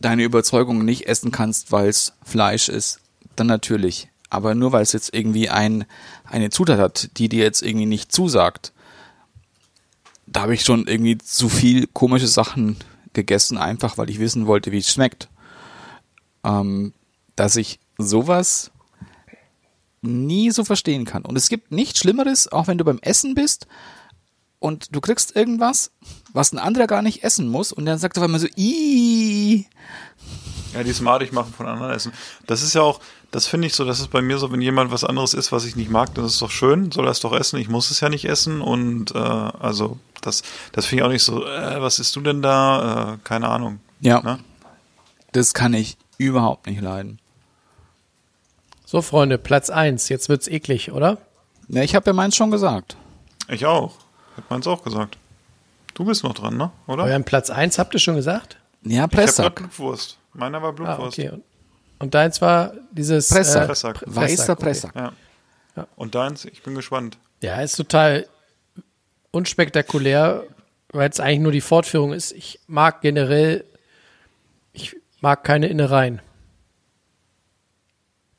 deine Überzeugung nicht essen kannst, weil es Fleisch ist, dann natürlich. Aber nur weil es jetzt irgendwie ein, eine Zutat hat, die dir jetzt irgendwie nicht zusagt, da habe ich schon irgendwie zu viel komische Sachen gegessen, einfach weil ich wissen wollte, wie es schmeckt. Ähm, dass ich sowas nie so verstehen kann. Und es gibt nichts Schlimmeres, auch wenn du beim Essen bist und du kriegst irgendwas, was ein anderer gar nicht essen muss und dann sagt er einmal so, Ih. Ja, die smartig machen von anderen Essen. Das ist ja auch, das finde ich so, das ist bei mir so, wenn jemand was anderes isst, was ich nicht mag, dann ist es doch schön, soll er es doch essen, ich muss es ja nicht essen und äh, also das, das finde ich auch nicht so, äh, was isst du denn da? Äh, keine Ahnung. Ja. Ne? Das kann ich überhaupt nicht leiden. So, Freunde, Platz eins. Jetzt wird's eklig, oder? Ja, ich habe ja meins schon gesagt. Ich auch. Hat meins auch gesagt. Du bist noch dran, ne? Oder? Euren Platz eins habt ihr schon gesagt? Ja, ich habe. Blutwurst. Meiner war Ah, Blutwurst. okay. Und, deins war dieses Pressack. Äh, Pressack. Pr- Weißer okay. Pressack. Ja. Und deins, ich bin gespannt. Ja, ist total unspektakulär, weil es eigentlich nur die Fortführung ist. Ich mag generell, ich mag keine Innereien.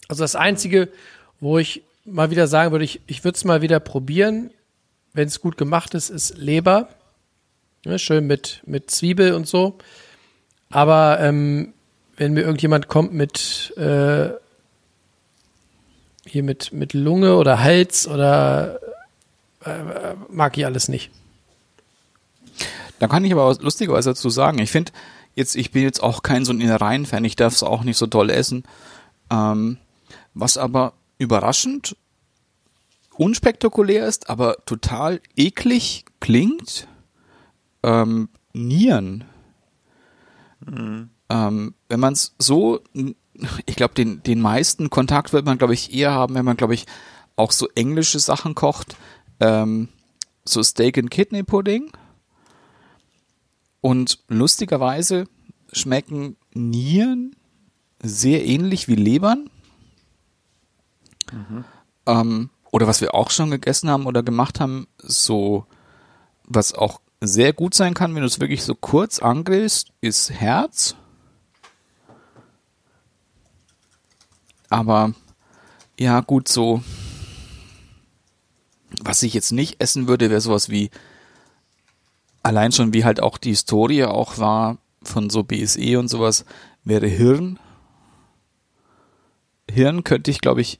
Also das Einzige, wo ich mal wieder sagen würde, ich, ich würde es mal wieder probieren, wenn es gut gemacht ist, ist Leber. Ja, schön mit, mit Zwiebel und so. Aber ähm, wenn mir irgendjemand kommt mit äh, hier mit, mit Lunge oder Hals oder äh, mag ich alles nicht. Da kann ich aber was lustigerweise dazu sagen. Ich finde, jetzt, ich bin jetzt auch kein so ein Innereien-Fan, ich darf es auch nicht so toll essen. Ähm, was aber überraschend unspektakulär ist, aber total eklig klingt, ähm, Nieren. Ähm, wenn man es so, ich glaube, den, den meisten Kontakt wird man, glaube ich, eher haben, wenn man, glaube ich, auch so englische Sachen kocht. Ähm, so Steak and Kidney Pudding. Und lustigerweise schmecken Nieren sehr ähnlich wie Lebern. Ähm, oder was wir auch schon gegessen haben oder gemacht haben, so was auch sehr gut sein kann, wenn du es wirklich so kurz angrillst, ist Herz. Aber ja, gut, so was ich jetzt nicht essen würde, wäre sowas wie allein schon wie halt auch die Historie auch war von so BSE und sowas, wäre Hirn. Hirn könnte ich, glaube ich,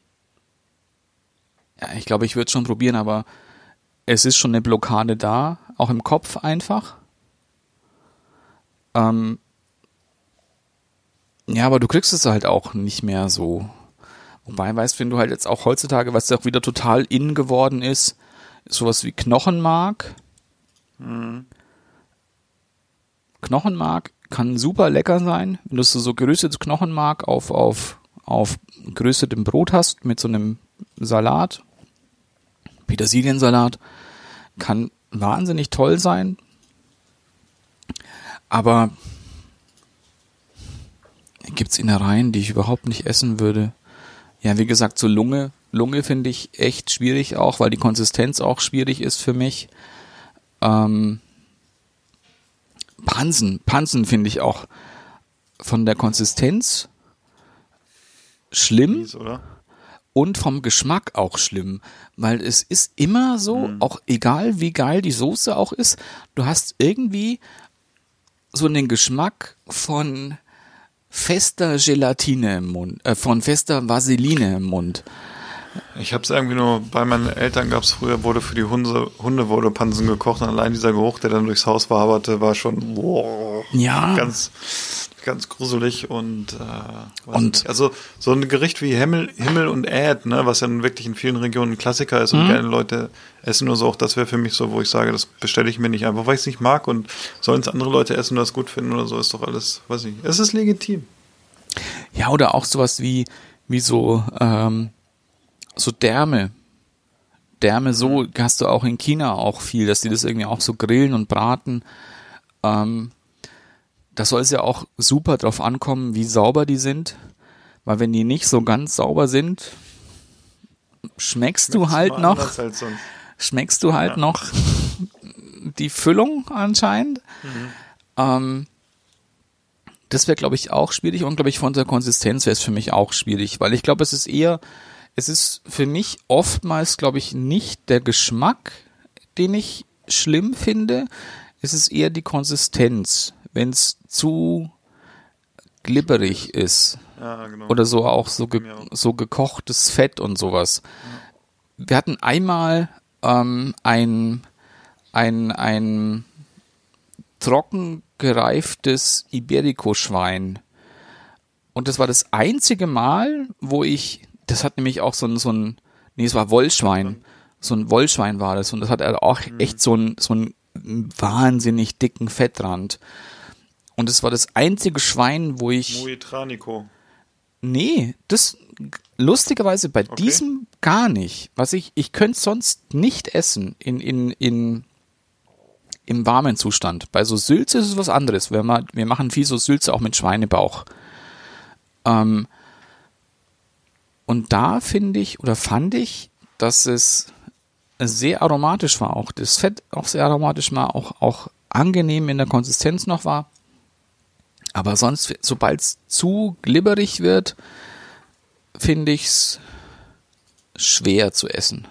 ja, ich glaube, ich würde schon probieren, aber es ist schon eine Blockade da, auch im Kopf einfach. Ähm, ja, aber du kriegst es halt auch nicht mehr so. Wobei, weißt wenn du halt jetzt auch heutzutage, was ja auch wieder total in geworden ist, sowas wie Knochenmark. Knochenmark kann super lecker sein, wenn du so, geröstetes Knochenmark auf, auf, auf geröstetem Brot hast mit so einem Salat. Petersiliensalat kann wahnsinnig toll sein. Aber gibt's Innereien, die ich überhaupt nicht essen würde. Ja, wie gesagt, so Lunge. Lunge finde ich echt schwierig auch, weil die Konsistenz auch schwierig ist für mich. Ähm, Pansen, Pansen finde ich auch von der Konsistenz schlimm oder? und vom Geschmack auch schlimm, weil es ist immer so, auch egal wie geil die Soße auch ist, du hast irgendwie so einen Geschmack von fester Gelatine im Mund, äh, von fester Vaseline im Mund. Ich habe es irgendwie nur, bei meinen Eltern gab es früher, wurde für die Hunde, Hunde wurde Pansen gekocht und allein dieser Geruch, der dann durchs Haus waberte, war schon boah, Ja. ganz, ganz gruselig und, äh, Und- nicht. also so ein Gericht wie Himmel, Himmel und Äd, ne, was ja nun wirklich in vielen Regionen ein Klassiker ist und gerne Leute essen nur so, auch das wäre für mich so, wo ich sage, das bestelle ich mir nicht einfach, weil ich es nicht mag und sollen es andere Leute essen und das gut finden oder so, ist doch alles, weiß ich, es ist legitim. Ja, oder auch sowas wie, wie so, ähm, so Därme. Därme so, hast du auch in China auch viel, dass die das irgendwie auch so grillen und braten. Ähm, da soll es ja auch super drauf ankommen, wie sauber die sind. Weil wenn die nicht so ganz sauber sind, schmeckst du halt noch, schmeckst du halt noch die Füllung anscheinend. Ähm, das wäre, glaube ich, auch schwierig und, glaube ich, von der Konsistenz wäre es für mich auch schwierig, weil ich glaube, es ist eher, es ist für mich oftmals, glaube ich, nicht der Geschmack, den ich schlimm finde, es ist eher die Konsistenz. Wenn es zu glibberig ist Ja, genau. oder so auch so, ge so gekochtes Fett und sowas. Wir hatten einmal ähm, ein, ein, ein trocken gereiftes Iberico-Schwein. Und das war das einzige Mal, wo ich, das hat nämlich auch so ein, so ein nee, es war Wollschwein. So ein Wollschwein war das. Und das hat auch echt so ein, so einen wahnsinnig dicken Fettrand. Und es war das einzige Schwein, wo ich. Muitranico. Nee, das lustigerweise bei diesem gar nicht. Was ich, ich könnte sonst nicht essen in, in, in, im warmen Zustand. Bei so Sülze ist es was anderes. Wir, wir machen viel so Sülze auch mit Schweinebauch. Ähm, und da finde ich oder fand ich, dass es sehr aromatisch war. Auch das Fett auch sehr aromatisch war, auch, auch angenehm in der Konsistenz noch war. Aber sonst, sobald es zu glibberig wird, finde ich es schwer zu essen.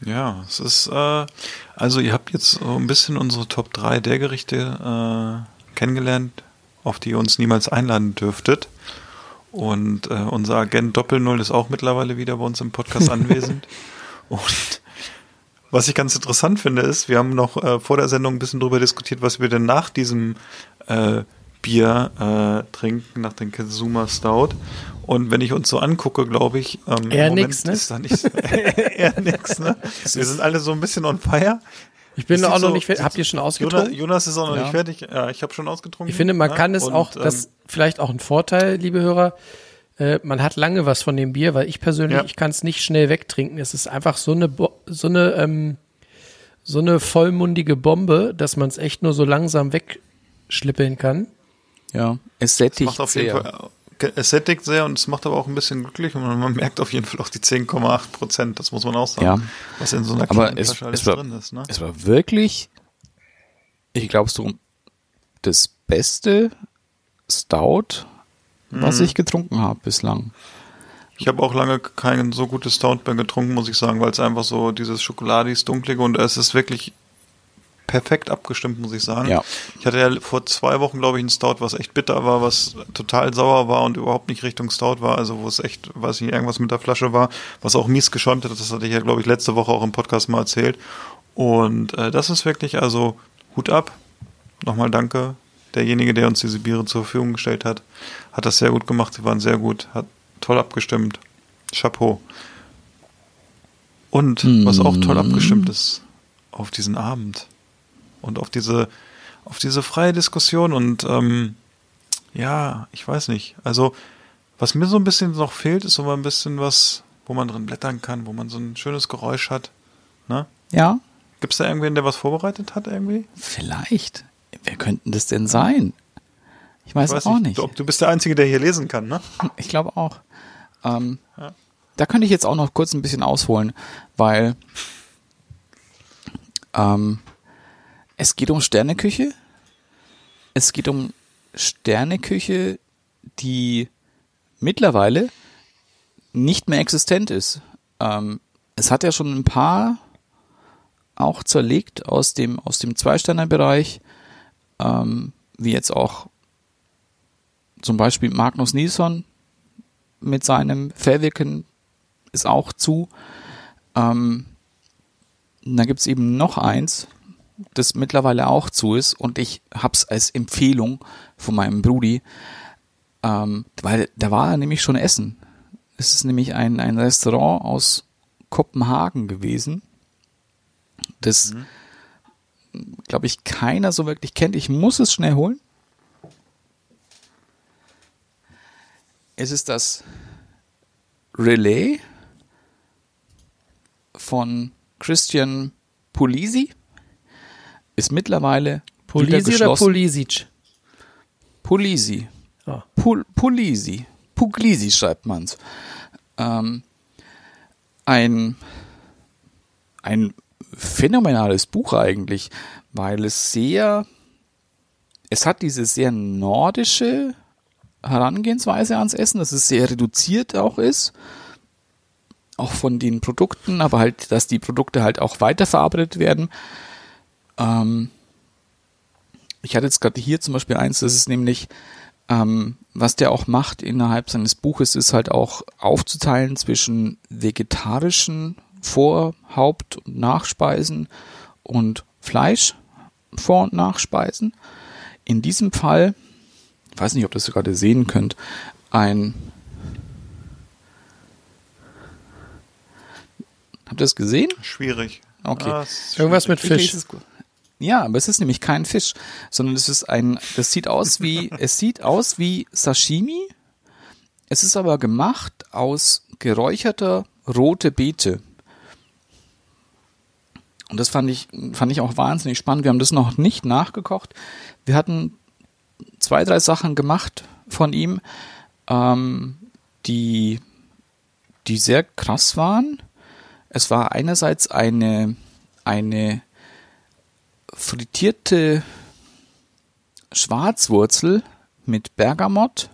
Ja, es ist, äh, also ihr habt jetzt so ein bisschen unsere Top 3 der Gerichte äh, kennengelernt, auf die ihr uns niemals einladen dürftet. Und äh, unser Agent Doppel-Null ist auch mittlerweile wieder bei uns im Podcast anwesend. Und was ich ganz interessant finde, ist, wir haben noch äh, vor der Sendung ein bisschen drüber diskutiert, was wir denn nach diesem äh, Bier äh, trinken, nach dem Kazuma Stout. Und wenn ich uns so angucke, glaube ich, ähm, Eher nix, ne? ist da nicht eher nix, ne? Wir sind alle so ein bisschen on fire. Ich bin auch noch so- nicht fertig. Habt ihr schon ausgetrunken? Jonas ist auch noch Ja. nicht fertig. Ja, ich habe schon ausgetrunken. Ich finde, man Ja, kann es und, auch, das ähm, vielleicht auch ein Vorteil, liebe Hörer. Äh, man hat lange was von dem Bier, weil ich persönlich, Ja. ich kann es nicht schnell wegtrinken. Es ist einfach so eine, Bo so eine, ähm, so eine vollmundige Bombe, dass man es echt nur so langsam wegschlippeln kann. Ja, es es sättigt macht auf jeden sehr. Fall, äh, es sättigt sehr und es macht aber auch ein bisschen glücklich und man, man merkt auf jeden Fall auch die 10,8 Prozent, das muss man auch sagen, Ja. was in so einer Aber kleinen es, Flasche alles es, war, drin ist. Ne? es war wirklich, ich glaube, so das beste Stout, was ich getrunken habe bislang. Ich habe auch lange kein so gutes Stout mehr getrunken, muss ich sagen, weil es einfach so dieses Schokoladis, dunklige und es ist wirklich perfekt abgestimmt, muss ich sagen. Ja. Ich hatte ja vor zwei Wochen, glaube ich, einen Stout, was echt bitter war, was total sauer war und überhaupt nicht Richtung Stout war, also wo es echt, weiß nicht, irgendwas mit der Flasche war, was auch mies geschäumt hat. Das hatte ich ja, glaube ich, letzte Woche auch im Podcast mal erzählt. Und äh, das ist wirklich, also Hut ab. Nochmal danke. Derjenige, der uns diese Biere zur Verfügung gestellt hat, hat das sehr gut gemacht. Sie waren sehr gut, hat toll abgestimmt. Chapeau. Und was auch toll abgestimmt ist, auf diesen Abend und auf diese, auf diese freie Diskussion und ähm, ja, ich weiß nicht. Also, was mir so ein bisschen noch fehlt, ist so mal ein bisschen was, wo man drin blättern kann, wo man so ein schönes Geräusch hat. Ne? Ja, Gibt es da irgendwen, der was vorbereitet hat irgendwie? vielleicht. Wer könnten das denn sein? Ich weiß, Ich weiß auch nicht. Du, du bist der Einzige, der hier lesen kann, ne? Ich glaube auch. Ähm, Ja. Da könnte ich jetzt auch noch kurz ein bisschen ausholen, weil ähm, es geht um Sterneküche. Es geht um Sterneküche, die mittlerweile nicht mehr existent ist. Ähm, es hat ja schon ein paar auch zerlegt aus dem aus dem Zwei-Sterne-Bereich, ähm, wie jetzt auch zum Beispiel Magnus Nilsson mit seinem Fellwirken ist auch zu. Ähm, da gibt's eben noch eins, das mittlerweile auch zu ist und ich hab's als Empfehlung von meinem Brudi, ähm, weil da war er nämlich schon essen. Es ist nämlich ein, ein Restaurant aus Kopenhagen gewesen, das, glaube ich, keiner so wirklich kennt. Ich muss es schnell holen. Es ist das Relay von Christian Pulisi ist mittlerweile Polisi oder. Polisic? Pulisi. Ah. Pul Pulisi. Puglisi schreibt man's. Ähm, ein, ein phänomenales Buch eigentlich, weil es sehr, es hat diese sehr nordische Herangehensweise ans Essen, dass es sehr reduziert auch ist. Auch von den Produkten, aber halt, dass die Produkte halt auch weiterverarbeitet werden. Ähm, ich hatte jetzt gerade hier zum Beispiel eins, das ist nämlich, ähm, was der auch macht innerhalb seines Buches, ist halt auch aufzuteilen zwischen vegetarischen Vor-, Haupt- und Nachspeisen und Fleisch, Vor- und Nachspeisen. In diesem Fall, weiß nicht, ob ihr das gerade sehen könnt, ein Habt ihr das gesehen? Schwierig. Okay. Ah, Irgendwas mit Fisch. Ja, aber es ist nämlich kein Fisch, sondern es ist ein, das sieht aus wie, es sieht aus wie Sashimi. Es ist aber gemacht aus geräucherter rote Beete. Und das fand ich, fand ich auch wahnsinnig spannend. Wir haben das noch nicht nachgekocht. Wir hatten zwei, drei Sachen gemacht von ihm, ähm, die, die sehr krass waren. Es war einerseits eine, eine frittierte Schwarzwurzel mit Bergamott.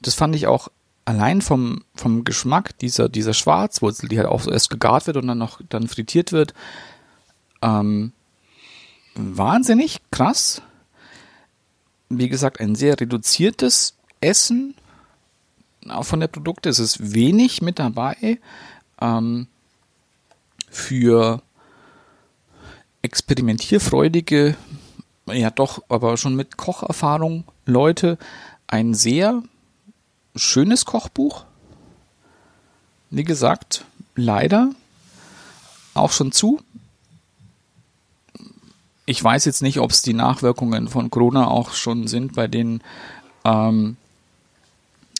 Das fand ich auch allein vom, vom Geschmack dieser, dieser Schwarzwurzel, die halt auch erst gegart wird und dann noch dann frittiert wird, ähm, wahnsinnig krass. Wie gesagt, ein sehr reduziertes Essen. Auch von der Produkte ist wenig mit dabei. Ähm, für experimentierfreudige, ja doch, aber schon mit Kocherfahrung Leute ein sehr schönes Kochbuch. Wie gesagt, leider auch schon zu. Ich weiß jetzt nicht, ob es die Nachwirkungen von Corona auch schon sind bei denen. Ähm,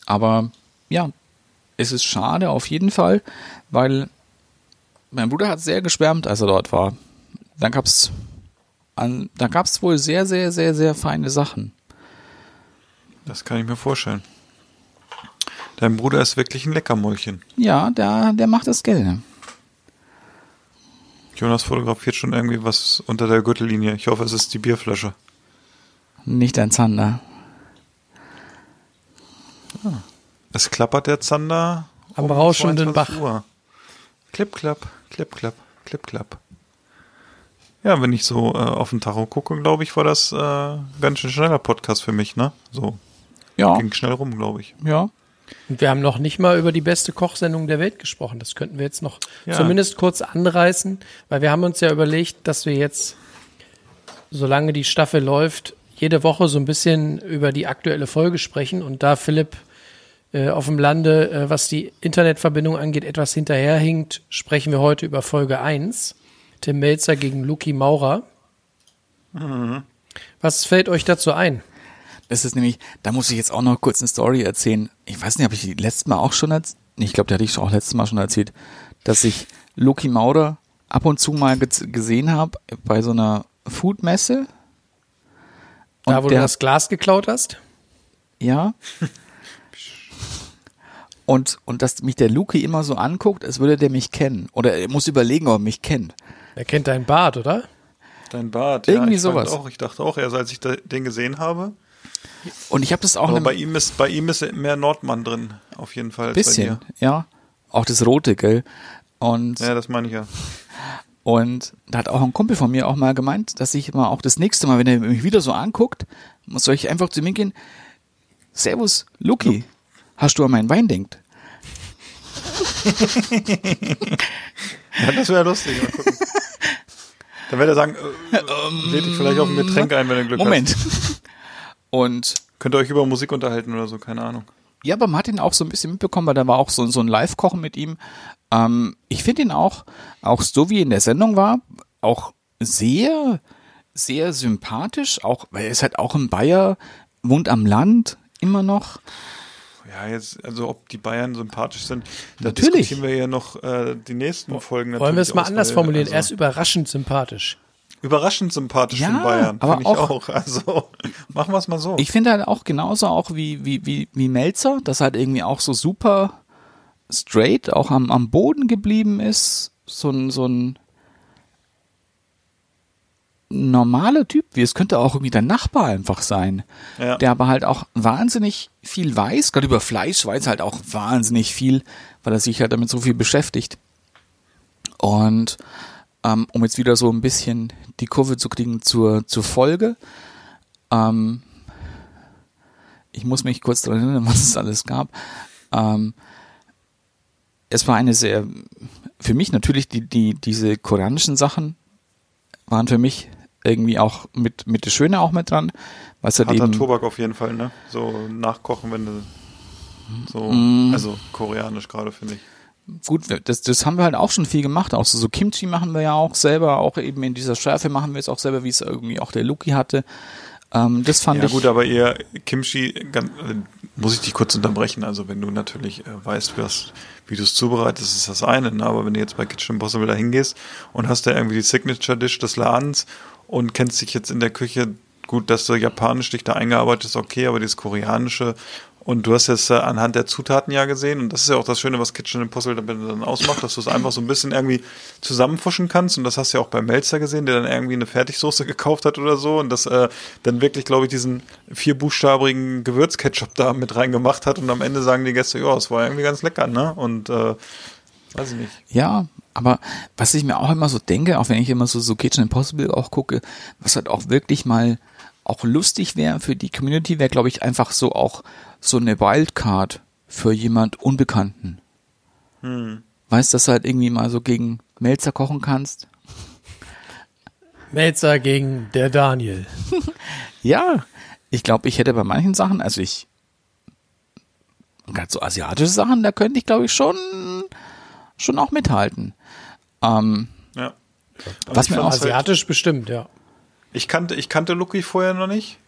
aber ja, es ist schade auf jeden Fall, weil mein Bruder hat sehr geschwärmt, als er dort war. Da gab's an, da gab's wohl sehr, sehr, sehr, sehr feine Sachen. Das kann ich mir vorstellen. Dein Bruder ist wirklich ein Leckermäulchen. Ja, der, der macht das gerne. Jonas fotografiert schon irgendwie was unter der Gürtellinie. Ich hoffe, es ist die Bierflasche. Nicht ein Zander. Es klappert der Zander Am rauschenden 22 Bach. Uhr. Klipp, klapp, klipp, klapp, klipp, klapp. Ja, wenn ich so äh, auf den Tacho gucke, glaube ich, war das äh, ganz schön schneller Podcast für mich, ne? So, Ja, ging schnell rum, glaube ich. ja. Und wir haben noch nicht mal über die beste Kochsendung der Welt gesprochen. Das könnten wir jetzt noch Ja. zumindest kurz anreißen, weil wir haben uns ja überlegt, dass wir jetzt, solange die Staffel läuft, jede Woche so ein bisschen über die aktuelle Folge sprechen. Und da Philipp äh, auf dem Lande, äh, was die Internetverbindung angeht, etwas hinterherhinkt, sprechen wir heute über Folge 1. Tim Melzer gegen Luki Maurer. Was fällt euch dazu ein? Das ist nämlich, da muss ich jetzt auch noch kurz eine Story erzählen. Ich weiß nicht, ob ich die letztes Mal auch schon erzählt, ich glaube, die hatte ich auch letztes Mal schon erzählt, dass ich Loki Maurer ab und zu mal ge gesehen habe bei so einer Foodmesse. Da, wo der- du das Glas geklaut hast? Ja. Und, und dass mich der Luki immer so anguckt, als würde der mich kennen. Oder er muss überlegen, ob er mich kennt. Er kennt deinen Bart, oder? Dein Bart, Irgendwie ja, ich fand sowas. Auch, ich dachte auch erst, als ich den gesehen habe. Und ich habe das auch Aber bei ihm ist bei ihm ist mehr Nordmann drin, auf jeden Fall. Als bisschen, ja. Auch das Rote, gell? Und. Ja, das meine ich ja. und da hat auch ein Kumpel von mir auch mal gemeint, dass ich mal auch das nächste Mal, wenn er mich wieder so anguckt, soll ich einfach zu mir gehen, Servus, Luki, hast du an meinen Wein denkt? Ja, das wäre lustig. Mal gucken. Dann wird er sagen, äh, lädt dich vielleicht auf ein Getränk ein, wenn du Glück Moment. hast. Und Könnt ihr euch über Musik unterhalten oder so, keine Ahnung. Ja, aber man hat ihn auch so ein bisschen mitbekommen, weil da war auch so, so ein Live-Kochen mit ihm. Ähm, ich finde ihn auch, auch so wie in der Sendung war, auch sehr, sehr sympathisch, auch, weil er ist halt auch ein Bayer, wohnt am Land immer noch. Ja, jetzt, also ob die Bayern sympathisch sind, da Natürlich. diskutieren wir ja noch äh, die nächsten Folgen Wollen wir es mal anders formulieren? also, er ist überraschend sympathisch. Überraschend sympathisch Ja, von Bayern, finde ich auch- auch. Also machen wir es mal so. Ich finde halt auch genauso auch wie, wie, wie, wie Melzer, dass halt irgendwie auch so super straight auch am, am Boden geblieben ist. So ein, so ein normaler Typ, wie es könnte auch irgendwie der Nachbar einfach sein. Ja. Der aber halt auch wahnsinnig viel weiß, gerade über Fleisch weiß er halt auch wahnsinnig viel, weil er sich halt damit so viel beschäftigt. Und ähm, um jetzt wieder so ein bisschen die Kurve zu kriegen zur, zur Folge, ähm, ich muss mich kurz daran erinnern, was es alles gab. Ähm, es war eine sehr, für mich natürlich die, die, diese koreanischen Sachen waren für mich irgendwie auch mit, mit der Schöne auch mit dran, was halt Harter eben, Tobak auf jeden Fall, ne? So nachkochen, wenn du so, Mm. also koreanisch gerade, finde ich. Gut, das, das haben wir halt auch schon viel gemacht, auch so, so Kimchi machen wir ja auch selber, auch eben in dieser Schärfe machen wir es auch selber, wie es irgendwie auch der Luki hatte. Ähm, das fand Ja ich. gut, aber ihr Kimchi, ganz, äh, muss ich dich kurz unterbrechen. Also wenn du natürlich äh, weißt, was, wie du es zubereitest, ist das eine. Ne? Aber wenn du jetzt bei Kitchen Impossible da hingehst und hast da irgendwie die Signature Dish des Ladens und kennst dich jetzt in der Küche, gut, dass du japanisch dich da eingearbeitet hast, okay, aber dieses koreanische und du hast jetzt anhand der Zutaten ja gesehen und das ist ja auch das Schöne, was Kitchen Impossible dann ausmacht, dass du es einfach so ein bisschen irgendwie zusammenfuschen kannst und das hast du ja auch bei Melzer gesehen, der dann irgendwie eine Fertigsoße gekauft hat oder so und das äh, dann wirklich, glaube ich, diesen vierbuchstabigen Gewürzketchup da mit reingemacht hat und am Ende sagen die Gäste, ja, es war irgendwie ganz lecker, ne? Und äh, weiß ich nicht. Ja, aber was ich mir auch immer so denke, auch wenn ich immer so, so Kitchen Impossible auch gucke, was halt auch wirklich mal auch lustig wäre für die Community, wäre, glaube ich, einfach so auch so eine Wildcard für jemand Unbekannten. Hm. Weißt, dass du halt irgendwie mal so gegen Melzer kochen kannst? Melzer gegen der Daniel. Ja, ich glaube, ich hätte bei manchen Sachen, also ich, gerade so asiatische Sachen, da könnte ich, glaube ich, schon, schon auch mithalten. Ähm, Ja. Was mir auch halt- Asiatisch bestimmt, ja. Ich kannte, ich kannte Lucky vorher noch nicht,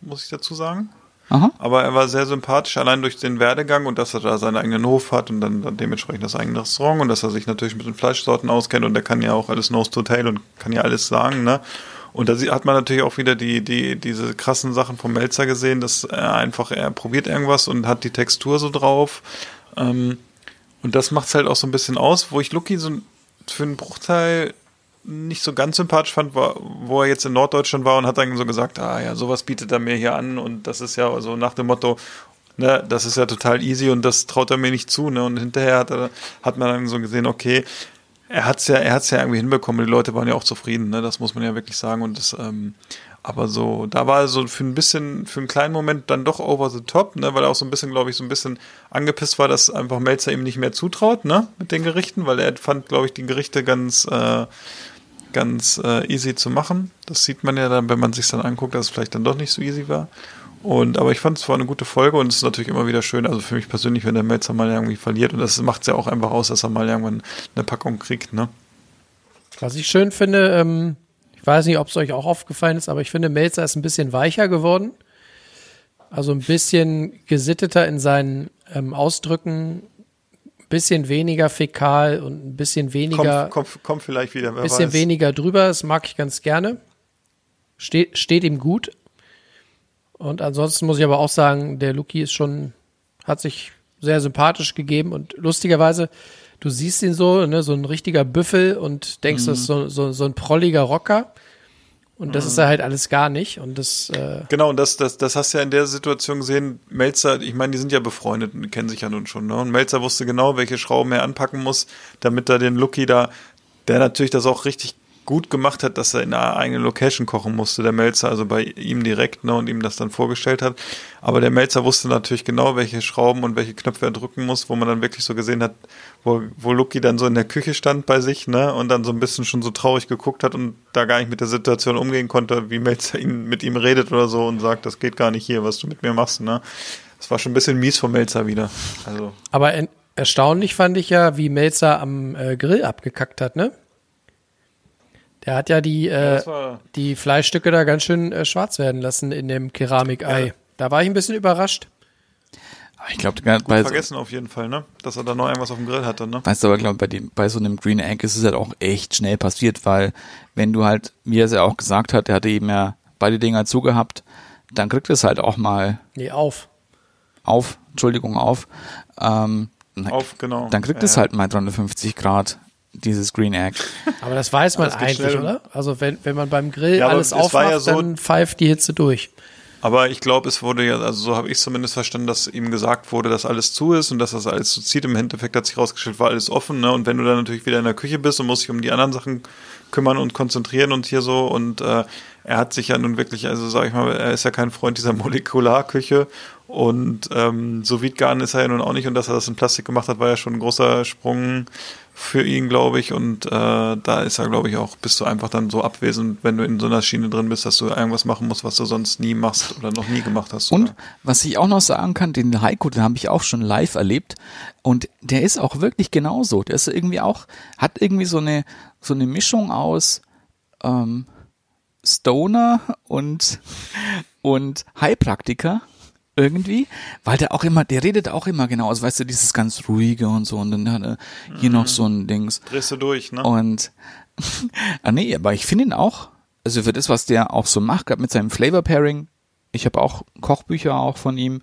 muss ich dazu sagen. aha. Aber er war sehr sympathisch, allein durch den Werdegang und dass er da seinen eigenen Hof hat und dann, dann dementsprechend das eigene Restaurant und dass er sich natürlich mit den Fleischsorten auskennt und er kann ja auch alles nose to tail und kann ja alles sagen, ne? Und da hat man natürlich auch wieder die, die, diese krassen Sachen vom Melzer gesehen, dass er einfach, er probiert irgendwas und hat die Textur so drauf. Ähm, und das macht's halt auch so ein bisschen aus, wo ich Lucky so für einen Bruchteil nicht so ganz sympathisch fand, war, wo er jetzt in Norddeutschland war und hat dann so gesagt, ah ja, sowas bietet er mir hier an und das ist ja so nach dem Motto, ne, das ist ja total easy und das traut er mir nicht zu, ne, und hinterher hat er, hat man dann so gesehen, okay, er hat's ja, er ja irgendwie hinbekommen, die Leute waren ja auch zufrieden, ne, das muss man ja wirklich sagen und das, ähm, aber so, da war er so für ein bisschen, für einen kleinen Moment dann doch over the top, ne, weil er auch so ein bisschen, glaube ich, so ein bisschen angepisst war, dass einfach Melzer ihm nicht mehr zutraut, ne, mit den Gerichten, weil er fand, glaube ich, die Gerichte ganz, äh, ganz äh, easy zu machen. Das sieht man ja dann, wenn man sich dann anguckt, dass es vielleicht dann doch nicht so easy war. Und aber ich fand es war eine gute Folge und es ist natürlich immer wieder schön, also für mich persönlich, wenn der Melzer mal irgendwie verliert und das macht es ja auch einfach aus, dass er mal irgendwann eine Packung kriegt, ne? Was ich schön finde, ähm, ich weiß nicht, ob es euch auch aufgefallen ist, aber ich finde, Melzer ist ein bisschen weicher geworden. Also ein bisschen gesitteter in seinen ähm, Ausdrücken, bisschen weniger fäkal und ein bisschen weniger, Kommt, kommt, kommt vielleicht wieder, wer bisschen weiß. weniger drüber. Das mag ich ganz gerne. Steht, steht ihm gut. Und ansonsten muss ich aber auch sagen, der Luki ist schon, hat sich sehr sympathisch gegeben und lustigerweise, du siehst ihn so, ne, so ein richtiger Büffel und denkst, das ist so, so, so ein prolliger Rocker. Und das ist er halt alles gar nicht. Und das, äh, Genau, und das, das, das hast du ja in der Situation gesehen. Melzer, ich meine, die sind ja befreundet und kennen sich ja nun schon. Ne? Und Melzer wusste genau, welche Schrauben er anpacken muss, damit er den Lucky da, der natürlich das auch richtig gut gemacht hat, dass er in einer eigenen Location kochen musste, der Melzer, also bei ihm direkt, ne, und ihm das dann vorgestellt hat. Aber der Melzer wusste natürlich genau, welche Schrauben und welche Knöpfe er drücken muss, wo man dann wirklich so gesehen hat, wo, wo Lucky dann so in der Küche stand bei sich, ne, und dann so ein bisschen schon so traurig geguckt hat und da gar nicht mit der Situation umgehen konnte, wie Melzer ihn, mit ihm redet oder so und sagt, das geht gar nicht hier, was du mit mir machst, ne. Das war schon ein bisschen mies vom Melzer wieder. Also, aber erstaunlich fand ich ja, wie Melzer am äh, Grill abgekackt hat, ne? Der hat ja die, äh, war, die Fleischstücke da ganz schön äh, schwarz werden lassen in dem Keramikei. Da war ich ein bisschen überrascht. Ich glaube, bei, so, vergessen auf jeden Fall, ne? Dass er da noch irgendwas auf dem Grill hatte, ne? Weißt du, aber glaube bei dem, bei so einem Green Egg ist es halt auch echt schnell passiert, weil wenn du halt, wie er es ja auch gesagt hat, er hatte eben ja beide Dinger zugehabt, dann kriegt es halt auch mal. Nee, auf. Auf, Entschuldigung, auf. Ähm, auf, genau. Dann kriegt ja, es halt mal 350 Grad dieses Green Egg. Aber das weiß man eigentlich, schnell. oder? Also wenn, wenn man beim Grill ja, alles aufmacht, ja so, dann pfeift die Hitze durch. Aber ich glaube, es wurde ja, also so habe ich zumindest verstanden, dass ihm gesagt wurde, dass alles zu ist und dass das alles so zieht. Im Endeffekt hat sich rausgestellt, war alles offen. Ne? Und wenn du dann natürlich wieder in der Küche bist und musst dich um die anderen Sachen kümmern und konzentrieren und hier so und äh, er hat sich ja nun wirklich, also sag ich mal, er ist ja kein Freund dieser Molekularküche und ähm, so Wiedgarn ist er ja nun auch nicht und dass er das in Plastik gemacht hat, war ja schon ein großer Sprung für ihn, glaube ich. Und äh, da ist er, glaube ich, auch, bist du einfach dann so abwesend, wenn du in so einer Schiene drin bist, dass du irgendwas machen musst, was du sonst nie machst oder noch nie gemacht hast. Und oder? was ich auch noch sagen kann, den Heiko, den habe ich auch schon live erlebt. Und der ist auch wirklich genauso. Der ist irgendwie auch, hat irgendwie so eine, so eine Mischung aus ähm, Stoner und, und Heilpraktiker irgendwie, weil der auch immer, der redet auch immer genau, also weißt du, dieses ganz ruhige und so und dann hat er hier mhm. noch so ein Dings. Drehst du durch, ne? Und ah nee, aber ich finde ihn auch, also für das, was der auch so macht, gerade mit seinem Flavor Pairing, ich habe auch Kochbücher auch von ihm,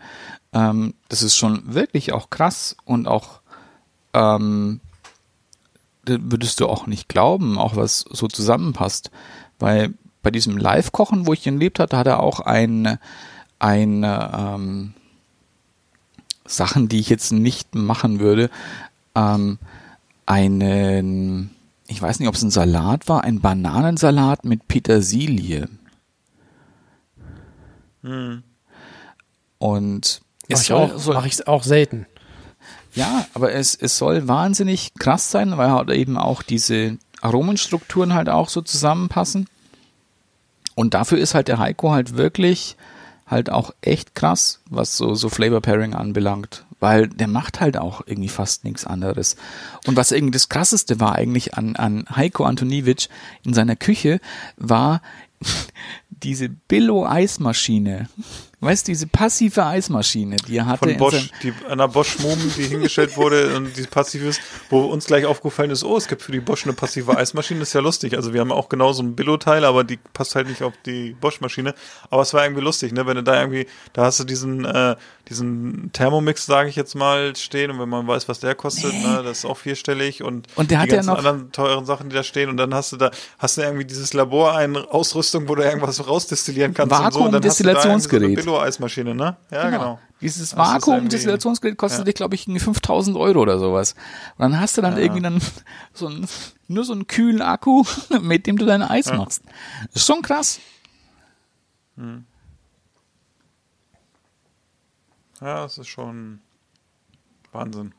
ähm, das ist schon wirklich auch krass und auch ähm, würdest du auch nicht glauben, auch was so zusammenpasst, weil bei diesem Live-Kochen, wo ich ihn lebt hatte, hat er auch ein eine ähm, Sachen, die ich jetzt nicht machen würde, ähm, einen, ich weiß nicht, ob es ein Salat war, ein Bananensalat mit Petersilie. Hm. Und es soll, auch, soll, mache ich auch selten. Ja, aber es, es soll wahnsinnig krass sein, weil halt eben auch diese Aromenstrukturen halt auch so zusammenpassen. Und dafür ist halt der Heiko halt wirklich halt auch echt krass, was so, so Flavor Pairing anbelangt. Weil der macht halt auch irgendwie fast nichts anderes. Und was irgendwie das krasseste war eigentlich an, an Heiko Antoniewicz in seiner Küche, war diese Billo-Eismaschine. Weißt du, diese passive Eismaschine, die er hatte. Von Bosch, die, an der Bosch Mum, die hingestellt wurde und die passiv ist, wo uns gleich aufgefallen ist, oh, es gibt für die Bosch eine passive Eismaschine, das ist ja lustig. Also wir haben auch genau so ein Billo-Teil, aber die passt halt nicht auf die Bosch-Maschine. Aber es war irgendwie lustig, ne, wenn du da irgendwie, da hast du diesen, äh, diesen Thermomix, sage ich jetzt mal, stehen und wenn man weiß, was der kostet, nee. ne, das ist auch vierstellig und, und der die hat ganzen ja noch anderen teuren Sachen, die da stehen und dann hast du da, hast du irgendwie dieses Labor, eine Ausrüstung, wo du irgendwas rausdestillieren kannst Vakuum-Destillationsgerät. So, Eismaschine, ne? Ja, genau. genau. Dieses Vakuum-Destillationsgerät kostet ja. dich, glaube ich, 5000 Euro oder sowas. Und dann hast du dann ja. irgendwie dann so ein, nur so einen kühlen Akku, mit dem du dein Eis ja. machst. Das ist schon krass. Hm. Ja, das ist schon Wahnsinn.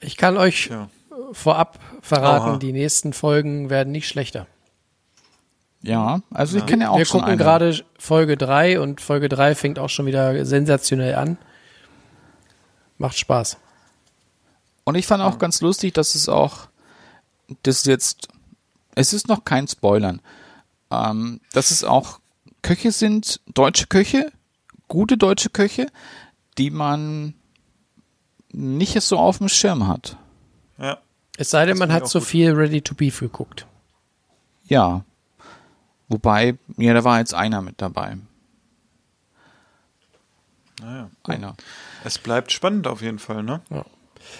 Ich kann euch ja. vorab verraten, Oha. die nächsten Folgen werden nicht schlechter. Ja, also ich kenne ja auch Wir schon gucken gerade Folge 3 und Folge 3 fängt auch schon wieder sensationell an. Macht Spaß. Und ich fand auch ganz lustig, dass es auch, das jetzt, es ist noch kein Spoilern, ähm, dass es auch Köche sind, deutsche Köche, gute deutsche Köche, die man nicht so auf dem Schirm hat. Ja. Es sei denn, man hat so gut. viel Ready to Beef geguckt. Ja, Wobei, ja, da war jetzt einer mit dabei. Naja. Einer. Es bleibt spannend auf jeden Fall, ne? Ja.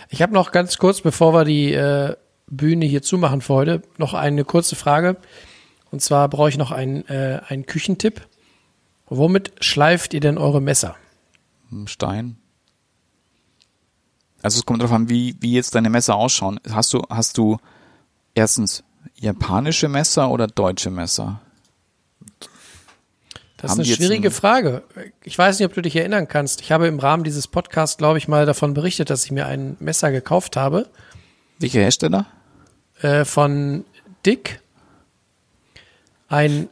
Ich habe noch ganz kurz, bevor wir die äh, Bühne hier zumachen für heute, noch eine kurze Frage. Und zwar brauche ich noch einen, äh, einen Küchentipp. Womit schleift ihr denn eure Messer? Stein. Also es kommt darauf an, wie, wie jetzt deine Messer ausschauen. Hast du, hast du erstens japanische Messer oder deutsche Messer? Das ist eine schwierige Frage. Ich weiß nicht, ob du dich erinnern kannst. Ich habe im Rahmen dieses Podcasts, glaube ich, mal davon berichtet, dass ich mir ein Messer gekauft habe. Welcher Hersteller? Äh, von Dick. Ein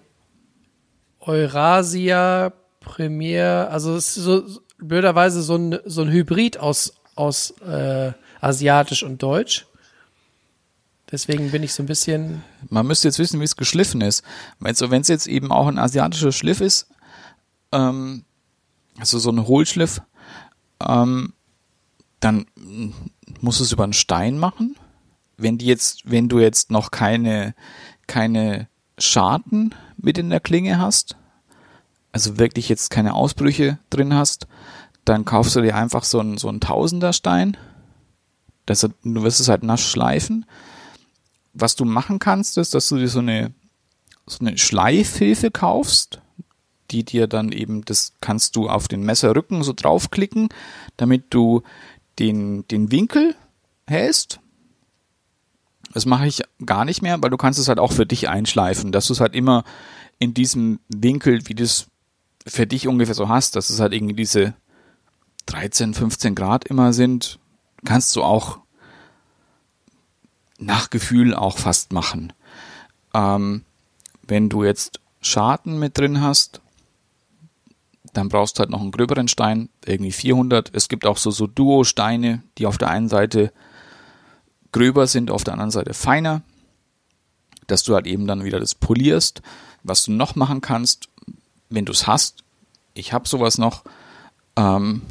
Eurasia Premier, also es ist so blöderweise so ein, so ein Hybrid aus, aus äh, asiatisch und deutsch. Deswegen bin ich so ein bisschen. Man müsste jetzt wissen, wie es geschliffen ist. Also wenn es jetzt eben auch ein asiatischer Schliff ist, ähm, also so ein Hohlschliff, ähm, dann musst du es über einen Stein machen. Wenn die jetzt, wenn du jetzt noch keine, keine Scharten mit in der Klinge hast, also wirklich jetzt keine Ausbrüche drin hast, dann kaufst du dir einfach so einen, so einen Tausenderstein. Das, du wirst es halt nass schleifen. Was du machen kannst, ist, dass du dir so eine, so eine Schleifhilfe kaufst, die dir dann eben, das kannst du auf den Messerrücken so draufklicken, damit du den, den Winkel hältst. Das mache ich gar nicht mehr, weil du kannst es halt auch für dich einschleifen, dass du es halt immer in diesem Winkel, wie du es für dich ungefähr so hast, dass es halt irgendwie diese 13, 15 Grad immer sind, kannst du auch nach Gefühl auch fast machen. Ähm, wenn du jetzt Scharten mit drin hast, dann brauchst du halt noch einen gröberen Stein, irgendwie 400. Es gibt auch so, so Duo-Steine, die auf der einen Seite gröber sind, auf der anderen Seite feiner, dass du halt eben dann wieder das polierst. Was du noch machen kannst, wenn du es hast, ich habe sowas noch, ähm,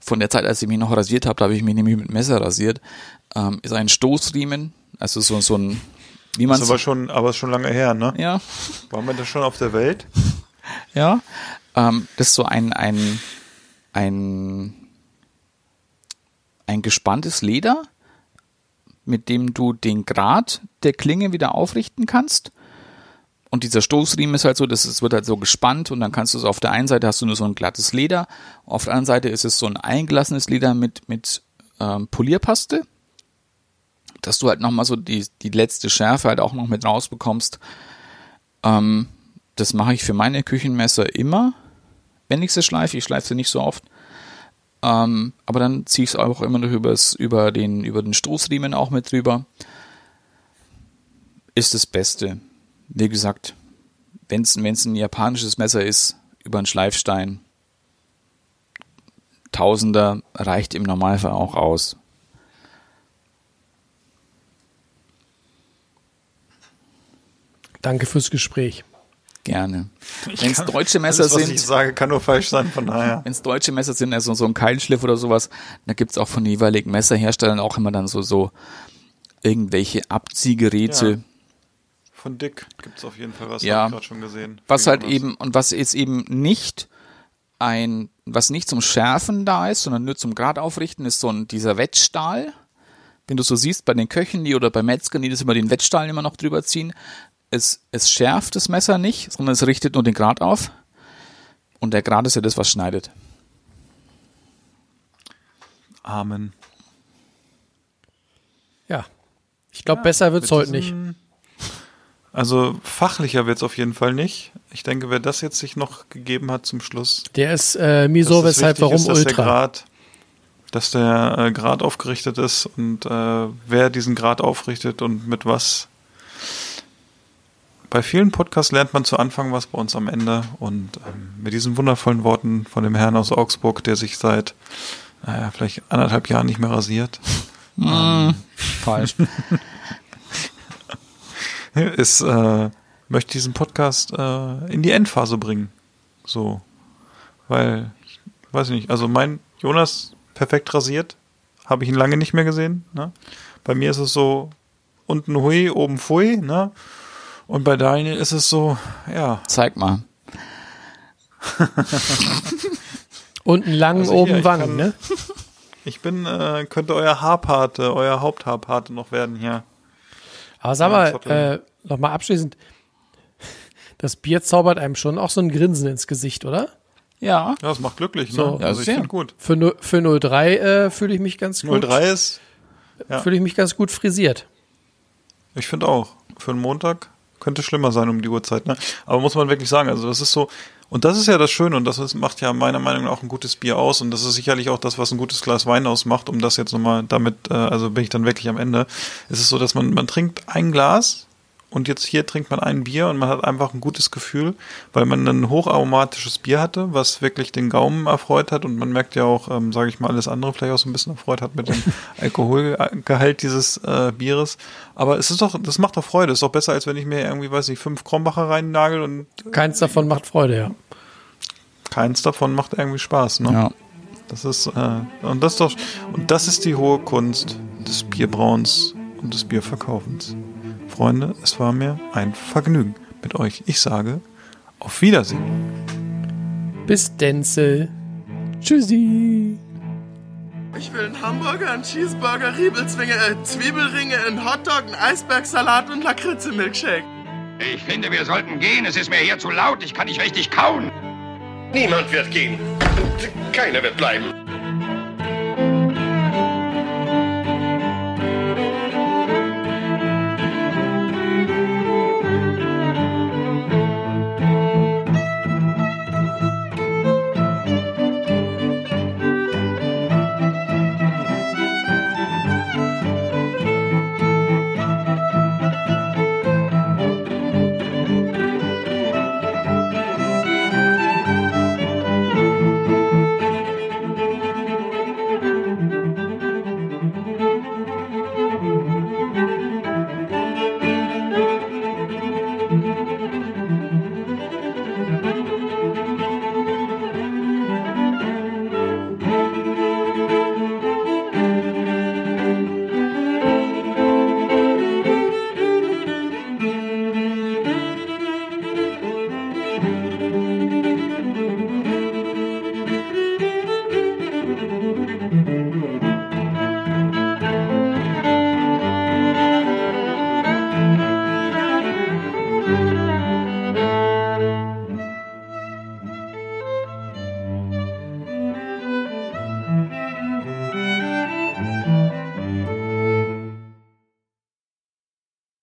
von der Zeit, als ich mich noch rasiert habe, da habe ich mich nämlich mit Messer rasiert, ähm, ist ein Stoßriemen, also so, so ein, wie man aber schon, aber schon lange her, ne? Ja. Waren wir da schon auf der Welt? Ja. Ähm, das ist so ein, ein, ein, ein gespanntes Leder, mit dem du den Grad der Klinge wieder aufrichten kannst. Und dieser Stoßriemen ist halt so, dass es wird halt so gespannt und dann kannst du es auf der einen Seite hast du nur so ein glattes Leder, auf der anderen Seite ist es so ein eingelassenes Leder mit, mit ähm, Polierpaste, dass du halt nochmal so die, die letzte Schärfe halt auch noch mit rausbekommst. Ähm, das mache ich für meine Küchenmesser immer, wenn ich sie schleife. Ich schleife sie nicht so oft. Ähm, aber dann ziehe ich es auch immer noch übers, über, den, über den Stoßriemen auch mit drüber. Ist das Beste. Wie gesagt, wenn es ein japanisches Messer ist, über einen Schleifstein, Tausender reicht im Normalfall auch aus. Danke fürs Gespräch. Gerne. Wenn es deutsche Messer alles, was sind, ich sage, kann nur falsch sein, von daher. wenn es deutsche Messer sind, also so ein Keilschliff oder sowas, da gibt's auch von den jeweiligen Messerherstellern auch immer dann so, so irgendwelche Abziehgeräte. Ja. Von Dick gibt's auf jeden Fall was, Ja. hab ich gerade schon gesehen. Was halt Jonas. eben, und was jetzt eben nicht ein, was nicht zum Schärfen da ist, sondern nur zum Gradaufrichten, ist so ein, dieser Wettstahl, den du so siehst bei den Köchen, die oder bei Metzgern, die das immer den Wettstahl immer noch drüber ziehen. Es, es schärft das Messer nicht, sondern es richtet nur den Grad auf. Und der Grad ist ja das, was schneidet. Amen. Ja. Ich glaube, besser wird's mit heute nicht. Also fachlicher wird's auf jeden Fall nicht. Ich denke, wer das jetzt sich noch gegeben hat zum Schluss. Der ist äh, Miso, dass es weshalb, wichtig warum ist, dass Der Ultra. Grad, dass der äh, Grad aufgerichtet ist und äh, wer diesen Grad aufrichtet und mit was. Bei vielen Podcasts lernt man zu Anfang was, bei uns am Ende. Und ähm, mit diesen wundervollen Worten von dem Herrn aus Augsburg, der sich seit naja, vielleicht anderthalb Jahren nicht mehr rasiert, Falsch. ist, äh, möchte diesen Podcast äh, in die Endphase bringen. So. Weil, ich weiß nicht, also mein Jonas perfekt rasiert, habe ich ihn lange nicht mehr gesehen. Ne? Bei mir ist es so, unten hui, oben fui, ne? Und bei Daniel ist es so, ja. Zeig mal. Unten lang, Also oben ich Wangen, ne? Ich bin, äh, könnte euer Haarpate, euer Haupthaarpate noch werden hier. Aber sag Ja, mal, Zottel. äh, noch mal abschließend. Das Bier zaubert einem schon auch so ein Grinsen ins Gesicht, oder? Ja. Ja, das macht glücklich, So. ne? Also ich sehr. finde gut. Für, für 03 äh, fühle ich mich ganz gut. 03 ist, ja. Fühle ich mich ganz gut frisiert. Ich finde auch. Für einen Montag könnte schlimmer sein um die Uhrzeit, ne? Aber muss man wirklich sagen, also das ist so, und das ist ja das Schöne und das macht ja meiner Meinung nach ein gutes Bier aus und das ist sicherlich auch das, was ein gutes Glas Wein ausmacht, um das jetzt nochmal damit, äh, also bin ich dann wirklich am Ende. Es ist so, dass man, man trinkt ein Glas und jetzt hier trinkt man ein Bier und man hat einfach ein gutes Gefühl, weil man ein hocharomatisches Bier hatte, was wirklich den Gaumen erfreut hat und man merkt ja auch, ähm, sage ich mal, alles andere vielleicht auch so ein bisschen erfreut hat mit dem Alkoholgehalt dieses äh, Bieres. Aber es ist doch, das macht doch Freude. Ist doch besser, als wenn ich mir irgendwie, weiß ich, fünf Krombacher reinnagel und Keins davon macht Freude, ja. keins davon macht irgendwie Spaß, ne? Ja. Das ist, äh, und das ist doch, und das ist die hohe Kunst des Bierbrauens und des Bierverkaufens. Freunde, es war mir ein Vergnügen mit euch. Ich sage, auf Wiedersehen. Bis Denzel. Tschüssi. Ich will einen Hamburger, einen Cheeseburger, Riebelzwinge, äh, Zwiebelringe, einen Hotdog, einen Eisbergsalat und Lakritze-Milkshake. Ich finde, wir sollten gehen. Es ist mir hier zu laut. Ich kann nicht richtig kauen. Niemand wird gehen. Keiner wird bleiben.